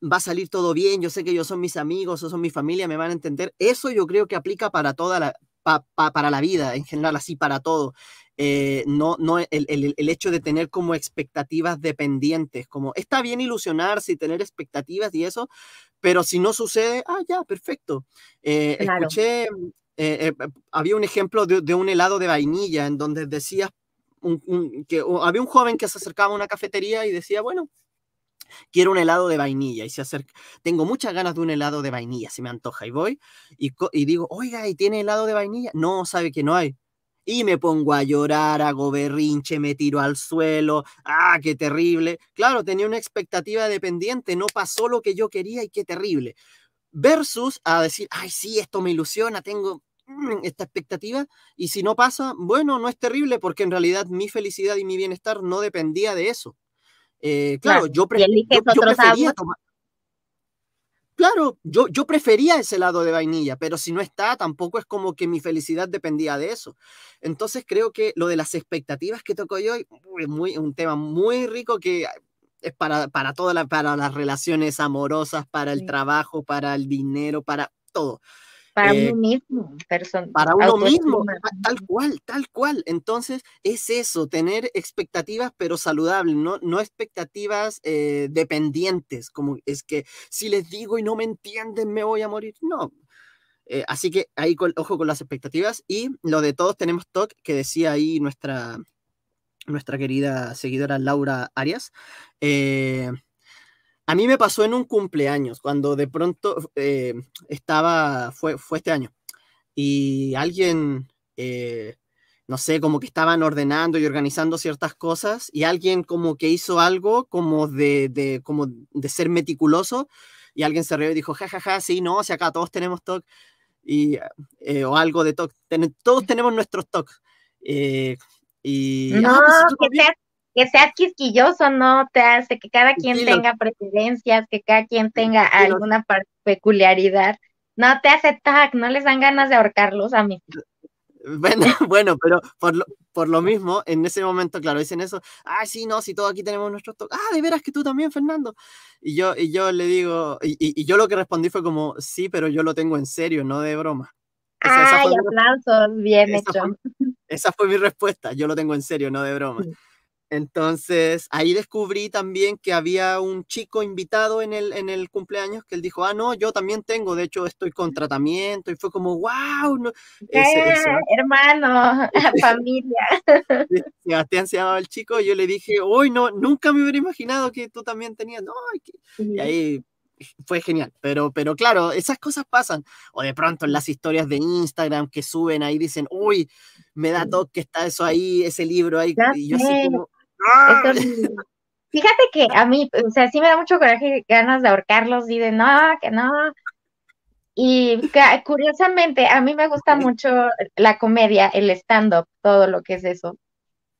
va a salir todo bien, yo sé que ellos son mis amigos o son mi familia, me van a entender. Eso yo creo que aplica para toda la, para la vida, en general, así para todo. Eh, no, no el, el, el, hecho de tener como expectativas dependientes, como está bien ilusionarse y tener expectativas y eso, pero si no sucede, ah, ya, perfecto. Eh, escuché, eh, había un ejemplo de, de, un helado de vainilla en donde decías, que había un joven que se acercaba a una cafetería y decía, bueno, quiero un helado de vainilla y se acerca, tengo muchas ganas de un helado de vainilla, si me antoja y voy y, y digo, oiga, ¿y tiene helado de vainilla? No, sabe que no hay. Y me pongo a llorar, hago berrinche, me tiro al suelo, ah, qué terrible. Claro, tenía una expectativa dependiente, no pasó lo que yo quería y qué terrible. Versus a decir, ay, sí, esto me ilusiona, tengo, Mm, esta expectativa y si no pasa, bueno, no es terrible porque en realidad mi felicidad y mi bienestar no dependía de eso. Eh, claro, yo, prefería tomar... Claro, yo, yo prefería ese lado de vainilla, pero si no está, tampoco es como que mi felicidad dependía de eso. Entonces creo que lo de las expectativas que tocó yo es muy, un tema muy rico que es para, para todas la, para las relaciones amorosas, para el trabajo, para el dinero, para todo. Para uno eh, mismo, Para uno mismo, tal cual, tal cual. Entonces, es eso, tener expectativas, pero saludables, no, no expectativas eh, dependientes, como es que si les digo y no me entienden, me voy a morir. No. Eh, así que ahí, ojo con las expectativas. Y lo de todos tenemos TOC, que decía ahí nuestra, nuestra querida seguidora Laura Arias. A mí me pasó en un cumpleaños, cuando de pronto eh, estaba, fue, fue este año, y alguien, eh, no sé, como que estaban ordenando y organizando ciertas cosas, y alguien como que hizo algo como de, de como de ser meticuloso, y alguien se rió y dijo, jajaja, ja, ja, sí, no, si acá todos tenemos TOC, y, eh, o algo de TOC, todos tenemos nuestros TOC. y, no, ah, pues, que seas quisquilloso no te hace que cada quien tenga preferencias, que cada quien tenga alguna peculiaridad. No te hace tag, no les dan ganas de ahorcarlos a mí. <laughs> Bueno, <laughs> bueno, pero por lo, por lo mismo, en ese momento, claro, dicen eso, ah, sí, no, si todos aquí tenemos nuestros toques, ah, de veras que tú también, Fernando. Y yo, y yo le digo, y, y, yo lo que respondí fue como, sí, pero yo lo tengo en serio, no de broma. Ay, aplausos, bien hecho. esa fue mi respuesta, yo lo tengo en serio, no de broma. Entonces, ahí descubrí también que había un chico invitado en el, en el cumpleaños que él dijo, ah, no, yo también tengo, de hecho estoy con tratamiento y fue como, wow, no. Eh, hermano, <laughs> <laughs> familia. Sebastián se llamaba el chico y yo le dije, uy, no, nunca me hubiera imaginado que tú también tenías, no, y ahí fue genial, pero, pero claro, esas cosas pasan. O de pronto en las historias de Instagram que suben ahí dicen, uy, me da toque que está eso ahí, ese libro ahí, y yo así como... ¡ah! Fíjate que a mí, o sea, sí me da mucho coraje ganas de ahorcarlos y de no, que no. Y curiosamente, a mí me gusta mucho la comedia, el stand-up, todo lo que es eso.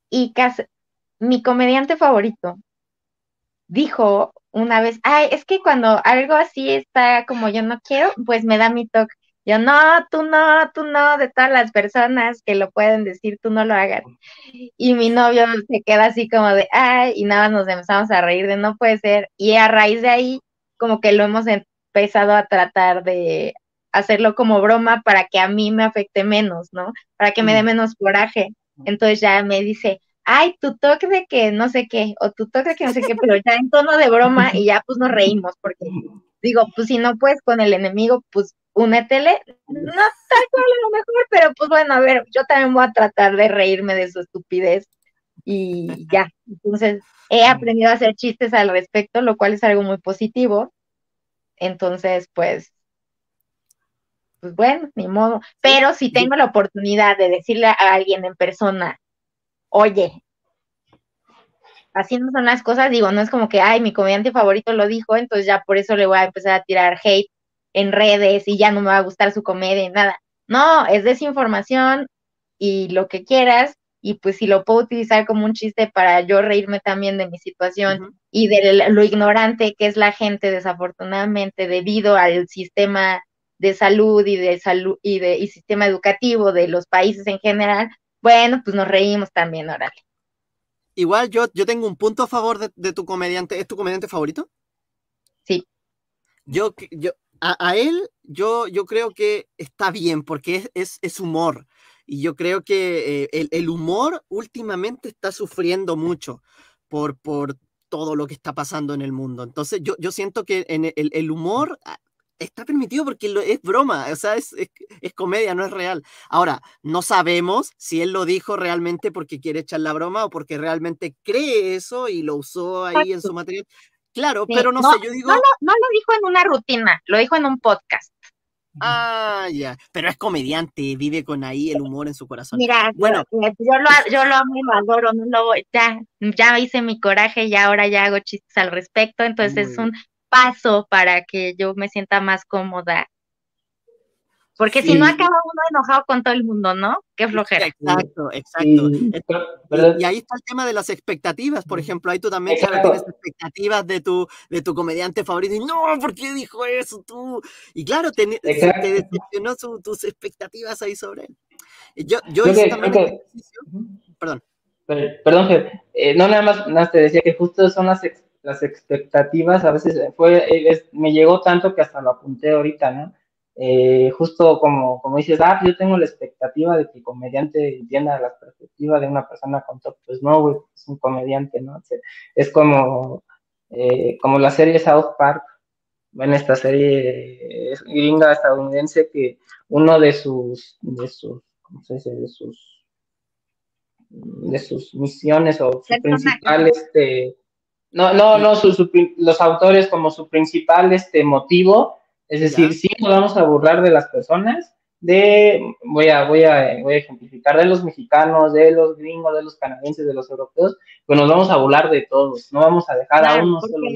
Y casi, mi comediante favorito dijo una vez, ay, es que cuando algo así está como yo no quiero, pues me da mi toque. Yo, no, tú no, tú no, de todas las personas que lo pueden decir, tú no lo hagas. Y mi novio se queda así como de, ay, y nada, nos empezamos a reír de no puede ser. Y a raíz de ahí, como que lo hemos empezado a tratar de hacerlo como broma para que a mí me afecte menos, ¿no? Para que me dé menos coraje. Entonces ya me dice, ay, tu toque de que no sé qué, o tu toque de que no sé qué, pero ya en tono de broma y ya pues nos reímos, porque digo, pues si no puedes con el enemigo, pues únetele, no tal cual a lo mejor, pero pues bueno, a ver, yo también voy a tratar de reírme de su estupidez y ya, entonces he aprendido a hacer chistes al respecto, lo cual es algo muy positivo, entonces pues, pues bueno, ni modo, pero si tengo la oportunidad de decirle a alguien en persona, oye, así no son las cosas, digo, no es como que, ay, mi comediante favorito lo dijo, entonces ya por eso le voy a empezar a tirar hate en redes y ya no me va a gustar su comedia y nada. No, es desinformación y lo que quieras, y pues si lo puedo utilizar como un chiste para yo reírme también de mi situación y de lo ignorante que es la gente desafortunadamente debido al sistema de salud y de salud y de y sistema educativo de los países en general, bueno, pues nos reímos también, órale. Igual yo, yo tengo un punto a favor de, tu comediante. ¿Es tu comediante favorito? Sí. Yo, yo, a, él, yo, yo creo que está bien porque es, es, humor. Y yo creo que eh, el, humor últimamente está sufriendo mucho por, por todo lo que está pasando en el mundo. Entonces yo, yo siento que en el, el humor está permitido porque es broma, o sea, es, es, comedia, no es real. Ahora, no sabemos si él lo dijo realmente porque quiere echar la broma o porque realmente cree eso y lo usó ahí en su material. Claro, pero no, sé, yo digo... No lo, dijo en una rutina, lo dijo en un podcast. Ah, ya, pero es comediante, vive con ahí el humor en su corazón. Mira, bueno, yo, lo, yo lo amo y lo adoro, no lo ya, ya hice mi coraje y ahora ya hago chistes al respecto, entonces es un paso para que yo me sienta más cómoda. Porque si no acaba uno enojado con todo el mundo, ¿no? Qué flojera. Exacto, exacto. Y, ahí está el tema de las expectativas, por ejemplo, ahí tú también tienes expectativas de tu, de tu comediante favorito y no, ¿por qué dijo eso tú? Y claro, te, decepcionó tus expectativas ahí sobre él. Yo, yo hice también Perdón. Perdón, eh, no nada más, nada, te decía que justo son las las expectativas a veces fue, me llegó tanto que hasta lo apunté ahorita, ¿no? Eh, justo como, como dices, ah, yo tengo la expectativa de que el comediante entienda la perspectiva de una persona con top, pues no, güey, es un comediante, ¿no? Es como, eh, como la serie South Park, bueno, esta serie gringa estadounidense que uno de sus, de sus, ¿cómo se dice? De sus, de sus misiones o su principal, este, no, no, no, los autores como su principal este, motivo, es decir, sí nos vamos a burlar de las personas, de, voy a, voy a, voy a ejemplificar, de los mexicanos, de los gringos, de los canadienses, de los europeos, pues nos vamos a burlar de todos, no vamos a dejar a uno solo.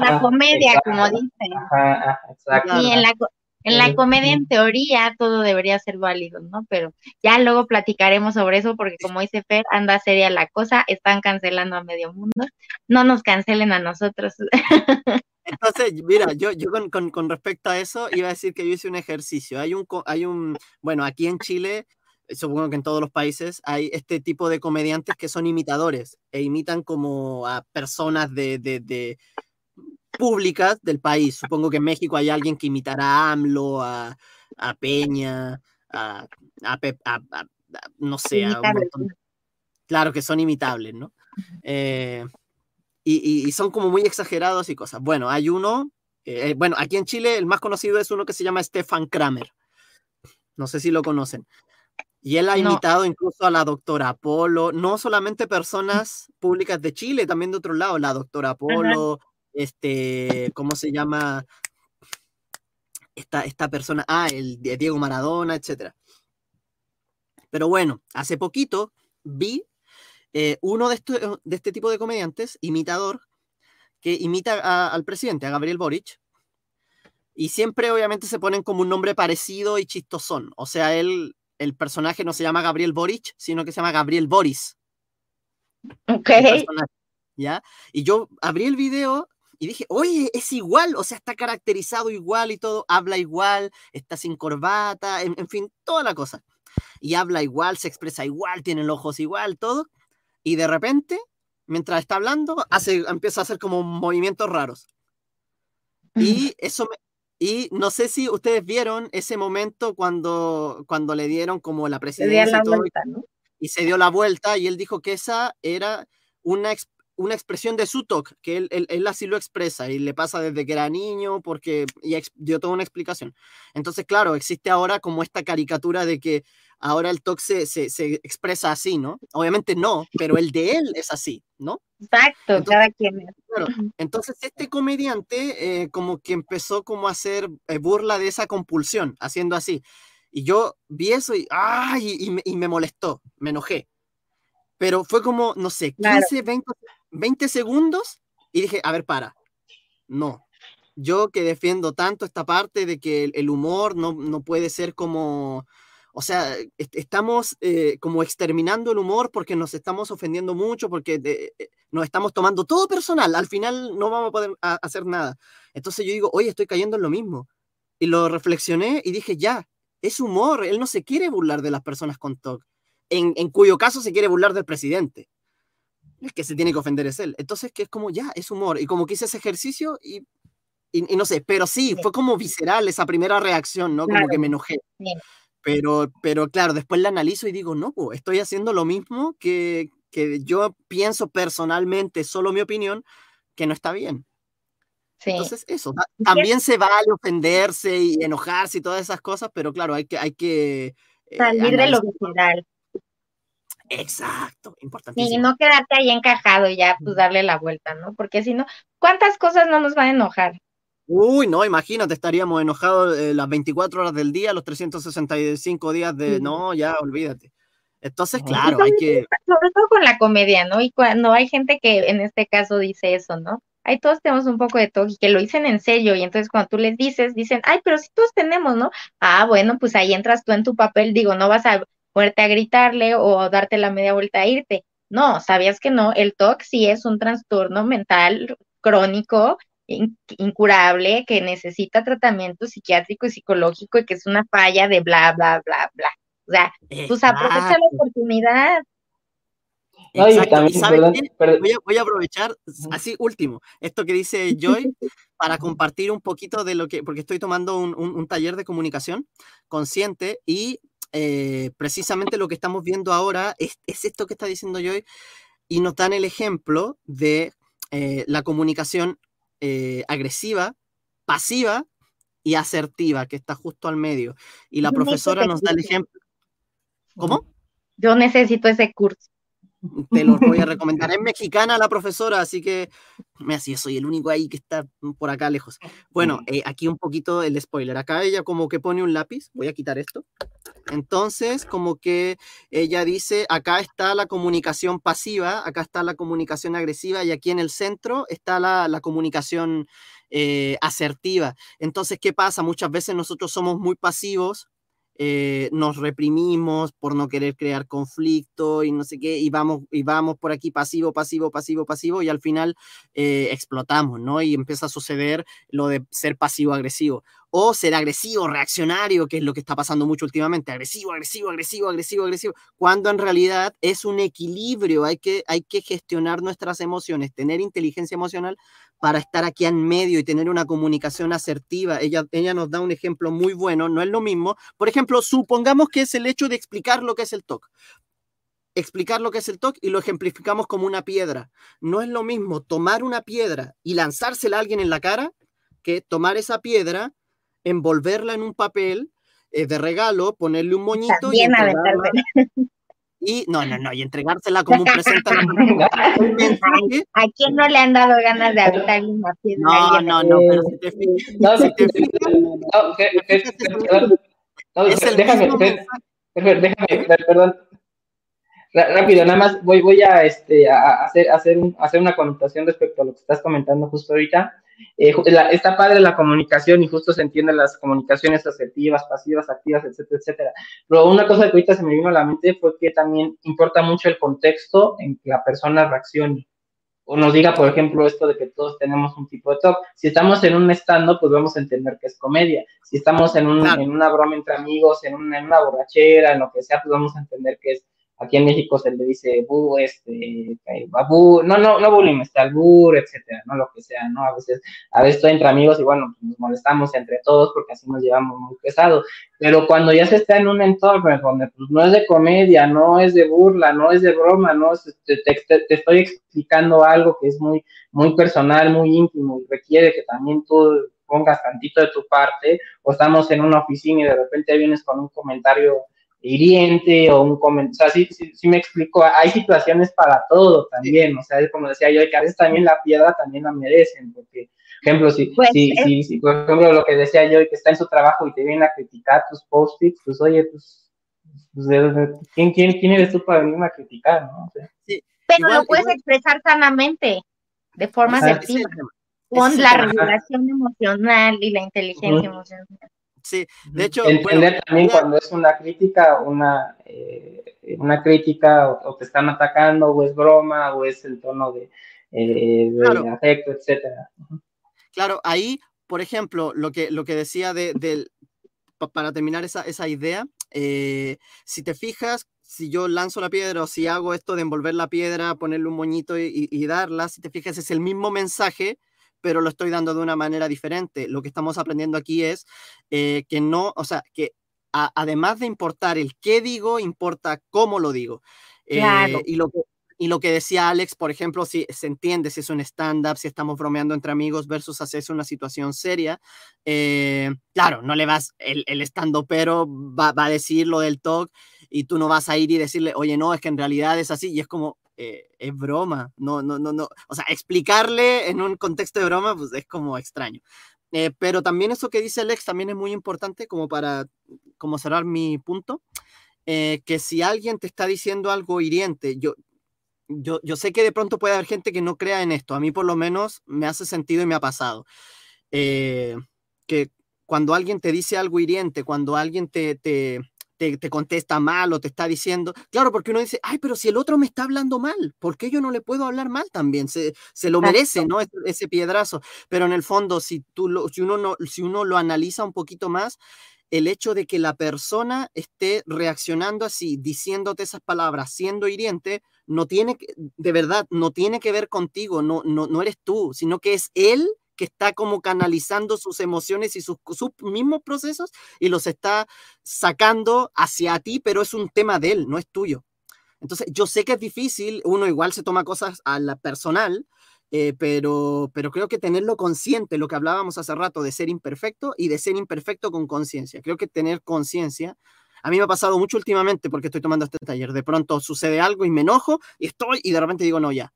La comedia, como dicen. Ajá, exacto. Y en la, en la comedia, en teoría, todo debería ser válido, ¿no? Pero ya luego platicaremos sobre eso, porque como dice Fer, anda seria la cosa, están cancelando a medio mundo, no nos cancelen a nosotros. <laughs> Entonces, mira, yo, yo con, con, respecto a eso, iba a decir que yo hice un ejercicio. Hay un, hay un, bueno, aquí en Chile, supongo que en todos los países, hay este tipo de comediantes que son imitadores e imitan como a personas de, de, de públicas del país. Supongo que en México hay alguien que imitará a AMLO, a, Peña, a, no sé, a un montón. Claro que son imitables, ¿no? Eh, y, son como muy exagerados y cosas. Bueno, hay uno, eh, bueno, aquí en Chile el más conocido es uno que se llama Stefan Kramer. No sé si lo conocen. Y él ha imitado incluso a la doctora Apolo, no solamente personas públicas de Chile, también de otro lado, la doctora Apolo, este, ¿cómo se llama? Esta, esta persona, ah, el Diego Maradona, etcétera. Pero bueno, hace poquito vi eh, uno de, de este tipo de comediantes, imitador, que imita al presidente, a Gabriel Boric, y siempre obviamente se ponen como un nombre parecido y chistosón. O sea, él, el personaje no se llama Gabriel Boric, sino que se llama Gabriel Boris. Ok. ¿Ya? Y yo abrí el video y dije, oye, es igual, o sea, está caracterizado igual y todo, habla igual, está sin corbata, en, fin, toda la cosa. Y habla igual, se expresa igual, tiene los ojos igual, todo. Y de repente, mientras está hablando, hace, empieza a hacer como movimientos raros. Y eso me, y no sé si ustedes vieron ese momento cuando, cuando le dieron como la presidencia y, se dio la vuelta y él dijo que esa era una, una expresión de su talk, que él, él, así lo expresa y le pasa desde que era niño porque y dio toda una explicación. Entonces, claro, existe ahora como esta caricatura de que ahora el talk se, se, expresa así, ¿no? Obviamente no, pero el de él es así, ¿no? Exacto, entonces, cada quien. entonces este comediante eh, como que empezó como a hacer eh, burla de esa compulsión, haciendo así. Y yo vi eso y, ¡ay! Y, me, y me molestó, me enojé. Pero fue como, no sé, 15, 20, segundos y dije, a ver, para. No, yo que defiendo tanto esta parte de que el, humor no, no, puede ser como, o sea, estamos eh, como exterminando el humor porque nos estamos ofendiendo mucho, porque eh, nos estamos tomando todo personal, al final no vamos a poder hacer nada. Entonces yo digo, oye, estoy cayendo en lo mismo. Y lo reflexioné y dije, ya, es humor, él no se quiere burlar de las personas con TOC, en, en cuyo caso se quiere burlar del presidente. El que se tiene que ofender es él. Entonces, que es como, ya, es humor. Y como que hice ese ejercicio y, y, no sé, pero sí, fue como visceral esa primera reacción, ¿no? Como que me enojé. Pero, pero claro, después la analizo y digo, no, estoy haciendo lo mismo que, que yo pienso personalmente, solo mi opinión, que no está bien. Entonces, eso, también se vale ofenderse y enojarse y todas esas cosas, pero claro, hay que... Hay que eh, Salir de lo visceral. Exacto, importantísimo. Y no quedarte ahí encajado y ya, pues darle la vuelta, ¿no? Porque si no, ¿cuántas cosas no nos van a enojar? Uy, no, imagínate, estaríamos enojados eh, las 24 horas del día, los 365 días de, no, ya, olvídate. Entonces, claro, hay que... Sobre todo con la comedia, ¿no? Y cuando hay gente que en este caso dice eso, ¿no? Ahí todos tenemos un poco de toque y que lo dicen en serio y entonces cuando tú les dices, dicen, ay, pero si todos tenemos, ¿no? Ah, bueno, pues ahí entras tú en tu papel, digo, no vas a fuerte a gritarle o darte la media vuelta a irte. No, sabías que no, el TOC sí es un trastorno mental crónico incurable que necesita tratamiento psiquiátrico y psicológico y que es una falla de bla, bla, bla, bla. O sea, pues aprovecha la oportunidad. Voy, a, aprovechar, así último, esto que dice <laughs> Joy, para compartir un poquito de lo que, porque estoy tomando un, un, taller de comunicación consciente y eh, precisamente lo que estamos viendo ahora es, es, esto que está diciendo Joy y nos dan el ejemplo de eh, la comunicación eh, agresiva, pasiva y asertiva, que está justo al medio. Y la profesora nos da el ejemplo. ¿Cómo? Yo necesito ese curso. <laughs> Te lo voy a <laughs> recomendar. Es mexicana la profesora, así que me así soy el único ahí que está por acá lejos. Bueno, eh, aquí un poquito el spoiler. Acá ella como que pone un lápiz. Voy a quitar esto. Entonces, como que ella dice, acá está la comunicación pasiva, acá está la comunicación agresiva y aquí en el centro está la, comunicación eh, asertiva. Entonces, ¿qué pasa? Muchas veces nosotros somos muy pasivos eh, nos reprimimos por no querer crear conflicto y no sé qué, y vamos, y vamos por aquí pasivo, pasivo, pasivo, pasivo, y al final eh, explotamos, ¿no? Y empieza a suceder lo de ser pasivo-agresivo o ser agresivo, reaccionario, que es lo que está pasando mucho últimamente, agresivo, agresivo, agresivo, agresivo, agresivo, cuando en realidad es un equilibrio, hay que, hay que gestionar nuestras emociones, tener inteligencia emocional para estar aquí en medio y tener una comunicación asertiva. Ella, ella nos da un ejemplo muy bueno, no es lo mismo. Por ejemplo, supongamos que es el hecho de explicar lo que es el TOC explicar lo que es el TOC y lo ejemplificamos como una piedra. No es lo mismo tomar una piedra y lanzársela a alguien en la cara que tomar esa piedra envolverla en un papel eh, de regalo, ponerle un moñito y y no, no, no, y entregársela como un <laughs> presente. ¿A quién no le han dado ganas de aventar una piedra? No, no, no, pero si te fijas, no, es el déjame, Déjame, perdón, rápido, nada más voy, voy a, este, a hacer, hacer, hacer una connotación respecto a lo que estás comentando justo ahorita. Eh, está padre la comunicación y justo se entienden las comunicaciones asertivas, pasivas, activas, etcétera, etcétera. Pero una cosa que ahorita se me vino a la mente fue que también importa mucho el contexto en que la persona reaccione. O nos diga, por ejemplo, esto de que todos tenemos un tipo de talk. Si estamos en un stand pues vamos a entender que es comedia. Si estamos en, un, en una broma entre amigos, en una, en una borrachera, en lo que sea, pues vamos a entender que es Aquí en México se le dice bu, este, babu, no, no, no bullying, este, albur, etcétera, ¿no? Lo que sea, ¿no? A veces, a veces estoy entre amigos y bueno, pues nos molestamos entre todos porque así nos llevamos muy pesado. Pero cuando ya se está en un entorno donde pues, no es de comedia, no es de burla, no es de broma, no te, te, te estoy explicando algo que es muy, muy personal, muy íntimo y requiere que también tú pongas tantito de tu parte, o estamos en una oficina y de repente vienes con un comentario hiriente o un comentario, o sea, sí, sí, me explico, hay situaciones para todo también, o sea, como decía yo, que a veces también la piedra también la merecen, porque, por ejemplo, si, pues, si, si, por ejemplo, lo que decía yo, que está en su trabajo y te vienen a criticar tus post-its, pues oye, pues, pues ¿quién, quién, quién eres tú para venirme a criticar, no? Pero lo puedes expresar sanamente, de forma asertiva, con la regulación emocional y la inteligencia emocional. Sí, de hecho. Entender también cuando es una crítica, una, eh, una crítica o, te están atacando, o es broma, o es el tono de, eh, afecto, etcétera. Claro, ahí, por ejemplo, lo que, lo que decía de, para terminar esa, esa idea, eh, si te fijas, si yo lanzo la piedra o si hago esto de envolver la piedra, ponerle un moñito y, y darla, si te fijas, es el mismo mensaje pero lo estoy dando de una manera diferente. Lo que estamos aprendiendo aquí es eh, que no, o sea, que además de importar el qué digo, importa cómo lo digo. Eh, y, lo que, y lo que decía Alex, por ejemplo, si se entiende si es un stand-up, si estamos bromeando entre amigos versus hacerse una situación seria, eh, claro, no le vas, el, el stand pero va, va, a decir lo del talk y tú no vas a ir y decirle, oye, no, es que en realidad es así, y es como, eh, es broma, no, no, no, no, o sea, explicarle en un contexto de broma, pues es como extraño. Eh, pero también eso que dice Alex también es muy importante como para como cerrar mi punto, eh, que si alguien te está diciendo algo hiriente, yo, yo, yo sé que de pronto puede haber gente que no crea en esto, a mí por lo menos me hace sentido y me ha pasado, que cuando alguien te dice algo hiriente, cuando alguien te, te, te, contesta mal o te está diciendo, claro, porque uno dice, ay, pero si el otro me está hablando mal, ¿por qué yo no le puedo hablar mal también? Se, se lo merece, ¿no? Ese, piedrazo. Pero en el fondo, si, tú lo, si, uno no, si uno lo analiza un poquito más, el hecho de que la persona esté reaccionando así, diciéndote esas palabras, siendo hiriente, no tiene, de verdad, no tiene que ver contigo, no, no, no eres tú, sino que es él que está como canalizando sus emociones y sus, mismos procesos y los está sacando hacia ti, pero es un tema de él, no es tuyo. Entonces, yo sé que es difícil, uno igual se toma cosas a la personal, eh, pero, pero creo que tenerlo consciente, lo que hablábamos hace rato de ser imperfecto y de ser imperfecto con conciencia. Creo que tener conciencia, a mí me ha pasado mucho últimamente porque estoy tomando este taller, de pronto sucede algo y me enojo y estoy y de repente digo, no, ya,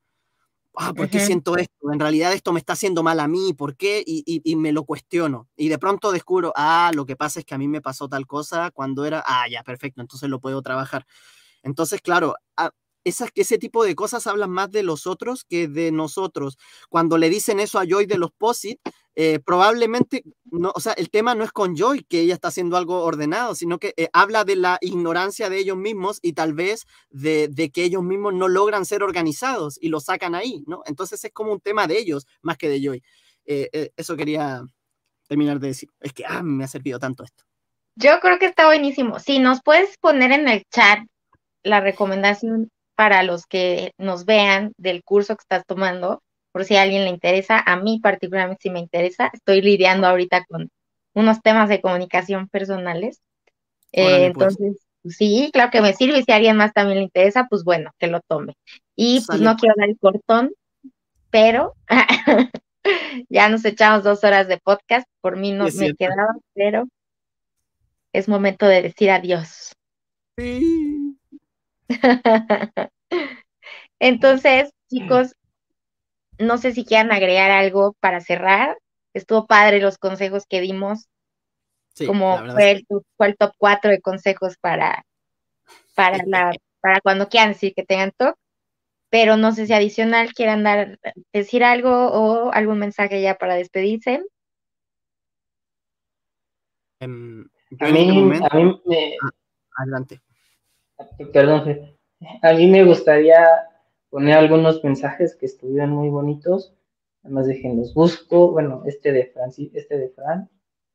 ah, ¿por qué siento esto? En realidad esto me está haciendo mal a mí, ¿por qué? Y, me lo cuestiono. Y de pronto descubro, ah, lo que pasa es que a mí me pasó tal cosa cuando era, ah, ya, perfecto, entonces lo puedo trabajar. Entonces, claro, ah, esas, ese tipo de cosas hablan más de los otros que de nosotros. Cuando le dicen eso a Joy de los POSIT, eh, probablemente, no, o sea, el tema no es con Joy, que ella está haciendo algo ordenado, sino que eh, habla de la ignorancia de ellos mismos y tal vez de, que ellos mismos no logran ser organizados y lo sacan ahí, ¿no? Entonces es como un tema de ellos más que de Joy. Eh, eso quería terminar de decir. Es que ah, me ha servido tanto esto. Yo creo que está buenísimo. Si nos puedes poner en el chat la recomendación para los que nos vean del curso que estás tomando, por si a alguien le interesa. A mí particularmente sí me interesa. Estoy lidiando ahorita con unos temas de comunicación personales. Eh, pues. entonces, sí, claro que me sirve. Y si a alguien más también le interesa, pues bueno, que lo tome. Y pues no quiero dar el cortón, pero <laughs> ya nos echamos dos horas de podcast. Por mí no me quedaba, pero es momento de decir adiós. Sí. <laughs> Entonces, chicos, no sé si quieran agregar algo para cerrar. Estuvo padre los consejos que dimos. como fue el, top 4 de consejos para para la, para cuando quieran decir que tengan TOC, pero no sé si adicional quieran dar, decir algo o algún mensaje ya para despedirse. Em, a, mí, a mí me... Ah, adelante. Perdón, a mí me gustaría poner algunos mensajes que estuvieron muy bonitos. Además, dejen los busco. Bueno, este de Francis, este de Fran,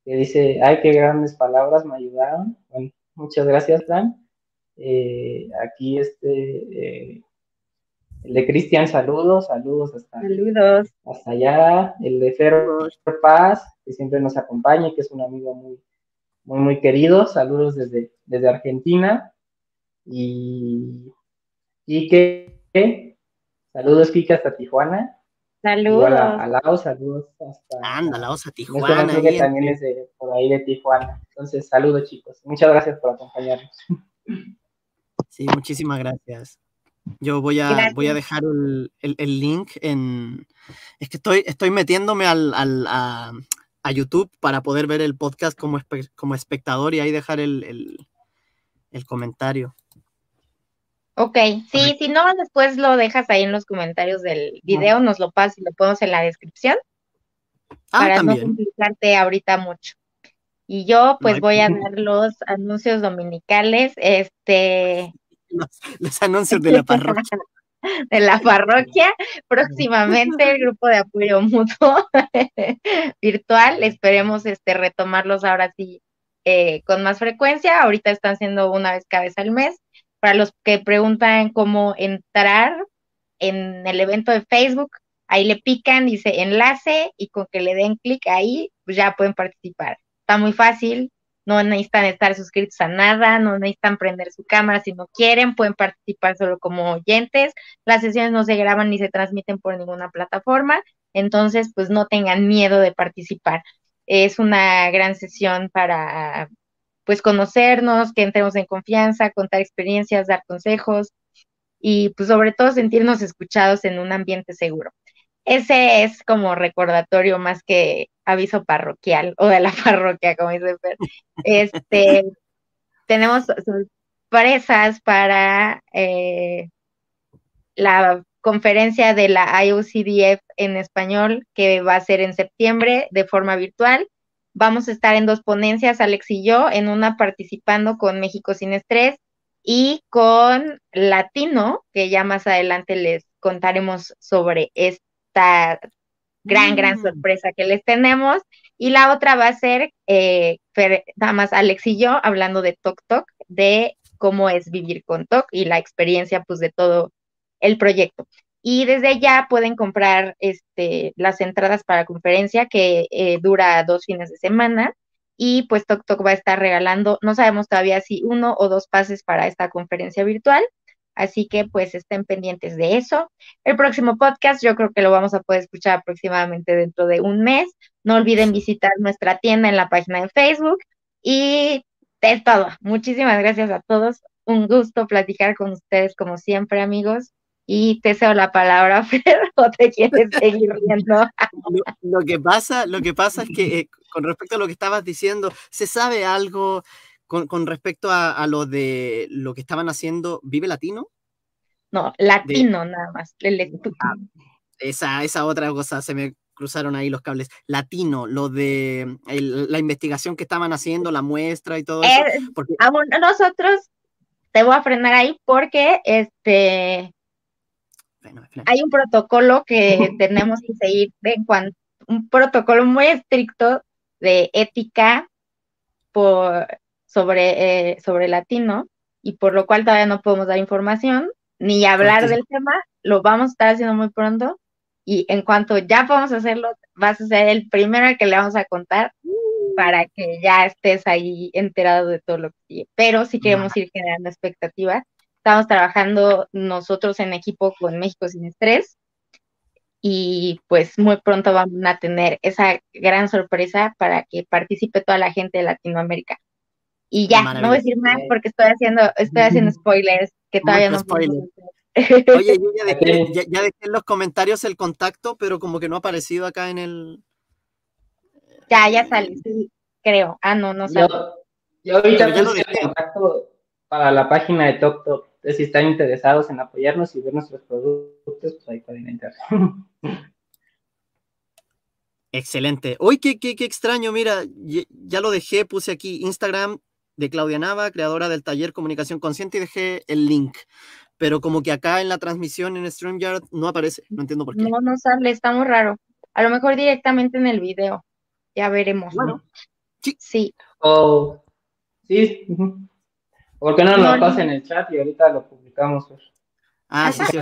que dice, ay, qué grandes palabras me ayudaron. Bueno, muchas gracias, Fran. Eh, aquí este, eh, el de Cristian, saludos, saludos hasta, saludos. hasta allá. El de Fer Paz, que siempre nos acompaña, que es un amigo muy, muy, muy querido. Saludos desde, desde Argentina. Y, y que, saludos, Kika, hasta Tijuana. Saludos. a, Lao, saludos hasta. Anda, Laos a Tijuana. que también es de, por ahí de Tijuana. Entonces, saludos, chicos. Muchas gracias por acompañarnos. Sí, muchísimas gracias. Yo voy a, voy a dejar el, el, link en. Es que estoy, estoy metiéndome al, al a, a, YouTube para poder ver el podcast como, como espectador y ahí dejar el, el comentario. Ok, sí, si no, después lo dejas ahí en los comentarios del video, nos lo pasas y lo ponemos en la descripción. Ah, para también. no complicarte ahorita mucho. Y yo pues voy a dar los anuncios dominicales, este... <laughs> Los, anuncios de la <laughs> parroquia. de la parroquia, <laughs> próximamente el grupo de apoyo mutuo virtual, esperemos este retomarlos ahora sí eh, con más frecuencia, ahorita están siendo una vez cada vez al mes, para los que preguntan cómo entrar en el evento de Facebook, ahí le pican, dice enlace y con que le den clic ahí, pues ya pueden participar. Está muy fácil, no necesitan estar suscritos a nada, no necesitan prender su cámara si no quieren, pueden participar solo como oyentes. Las sesiones no se graban ni se transmiten por ninguna plataforma, entonces pues no tengan miedo de participar. Es una gran sesión para pues conocernos, que entremos en confianza, contar experiencias, dar consejos y pues sobre todo sentirnos escuchados en un ambiente seguro. Ese es como recordatorio más que aviso parroquial o de la <laughs> parroquia, como dice Fer. Este, <laughs> tenemos sorpresas para eh, la conferencia de la IOCDF en español que va a ser en septiembre de forma virtual. Vamos a estar en dos ponencias, Alex y yo, en una participando con México Sin Estrés y con Latino, que ya más adelante les contaremos sobre esta gran, gran mm. sorpresa que les tenemos. Y la otra va a ser, eh, nada más Alex y yo, hablando de Tok Tok, de cómo es vivir con Tok y la experiencia pues de todo el proyecto y desde ya pueden comprar este, las entradas para conferencia que eh, dura dos fines de semana y pues TokTok va a estar regalando, no sabemos todavía si uno o dos pases para esta conferencia virtual, así que pues estén pendientes de eso. El próximo podcast yo creo que lo vamos a poder escuchar aproximadamente dentro de un mes. No olviden visitar nuestra tienda en la página de Facebook y es todo. Muchísimas gracias a todos. Un gusto platicar con ustedes como siempre, amigos y te cedo la palabra, <laughs> Fer, o te quieres seguir viendo. Lo, que pasa, lo que pasa es que eh, con respecto a lo que estabas diciendo, ¿se sabe algo con, respecto a, lo de lo que estaban haciendo Vive Latino? No, latino nada más. Ah, esa, esa otra cosa, se me cruzaron ahí los cables. Latino, lo de la investigación que estaban haciendo, la muestra y todo eso. Eh, porque... nosotros, te voy a frenar ahí porque este hay un protocolo que <laughs> tenemos que seguir en cuanto, un protocolo muy estricto de ética por, sobre, eh, sobre latino y por lo cual todavía no podemos dar información ni hablar del tema, lo vamos a estar haciendo muy pronto y en cuanto ya podamos hacerlo, vas a ser el primero al que le vamos a contar para que ya estés ahí enterado de todo lo que sigue. Pero si queremos ir generando expectativas Estamos trabajando nosotros en equipo con México Sin Estrés y pues muy pronto vamos a tener esa gran sorpresa para que participe toda la gente de Latinoamérica. Y ya, no voy a decir más porque estoy haciendo, estoy haciendo spoilers que todavía no spoilers. Oye, yo ya dejé, <laughs> ya, dejé, en los comentarios el contacto, pero como que no ha aparecido acá en el. Ya, ya sale, sí, creo. Ah, no, no sale. Yo, ahorita puse el contacto para la página de Tok Tok. Entonces, si están interesados en apoyarnos y ver nuestros productos, pues ahí pueden entrar. <laughs> Excelente. Uy, qué, qué, qué extraño, mira, ya lo dejé, puse aquí Instagram de Claudia Nava, creadora del taller Comunicación Consciente, y dejé el link. Pero como que acá en la transmisión en StreamYard no aparece, no entiendo por qué. No, no sale, está muy raro. A lo mejor directamente en el video. Ya veremos, ¿no? Sí. Sí. Oh, sí. ¿Por qué no, lo pasa en el chat y ahorita lo publicamos? Pues? Ah, sí, sí.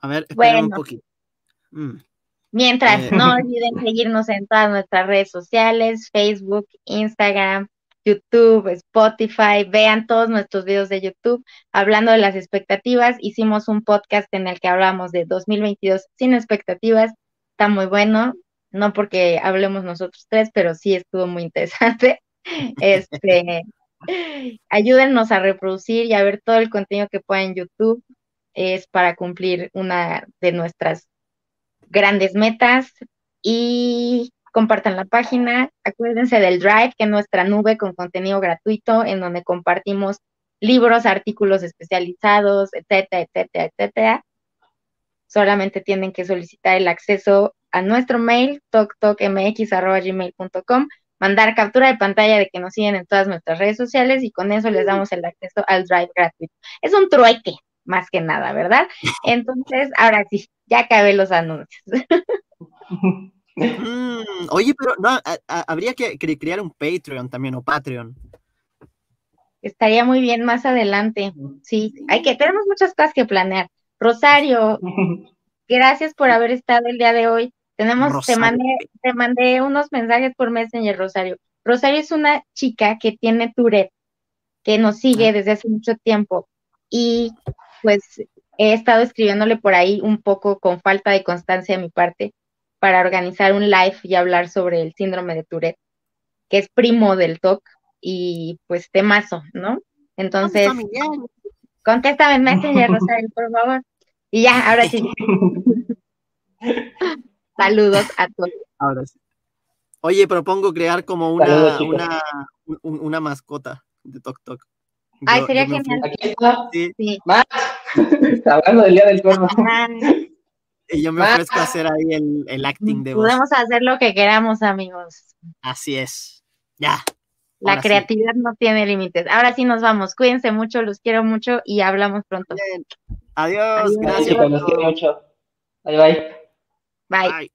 A ver, espera un poquito. Mm. Mientras, eh. no olviden seguirnos en todas nuestras redes sociales, Facebook, Instagram, YouTube, Spotify, vean todos nuestros videos de YouTube. Hablando de las expectativas, hicimos un podcast en el que hablamos de 2022 sin expectativas. Está muy bueno, no porque hablemos nosotros tres, pero sí estuvo muy interesante. <laughs> Este, ayúdennos a reproducir y a ver todo el contenido que pueda en YouTube. Es para cumplir una de nuestras grandes metas y compartan la página. Acuérdense del Drive, que es nuestra nube con contenido gratuito en donde compartimos libros, artículos especializados, etcétera, etcétera, etcétera. Solamente tienen que solicitar el acceso a nuestro mail, toktokmx.gmail.com, mandar captura de pantalla de que nos siguen en todas nuestras redes sociales y con eso les damos el acceso al Drive gratuito. Es un trueque, más que nada, ¿verdad? <laughs> Entonces, ahora sí, ya acabé los anuncios. <laughs> Mm, oye, pero no, habría que crear un Patreon también o Patreon. Estaría muy bien más adelante. Sí, hay que, tenemos muchas cosas que planear. Rosario, <laughs> gracias por haber estado el día de hoy. Tenemos, te mandé, te mandé unos mensajes por Messenger, Rosario. Rosario es una chica que tiene Tourette, que nos sigue ah. desde hace mucho tiempo. Y pues he estado escribiéndole por ahí un poco con falta de constancia de mi parte para organizar un live y hablar sobre el síndrome de Tourette, que es primo del TOC y pues temazo, ¿no? Entonces, contéstame en Messenger, <laughs> Rosario, por favor. Y ya, ahora sí. <laughs> Saludos a todos. Ahora sí. Oye, propongo crear como una, una, una, mascota de Tok Tok. Ay, sería genial. Aquí está. Sí. <laughs> Hablando del día del cuervo. Y yo me ofrezco a hacer ahí el, el acting de voz. Podemos hacer lo que queramos, amigos. Así es. Ya. La creatividad no tiene límites. Ahora sí nos vamos. Cuídense mucho, los quiero mucho y hablamos pronto. Adiós. Gracias. Los quiero mucho. bye. Bye. bye.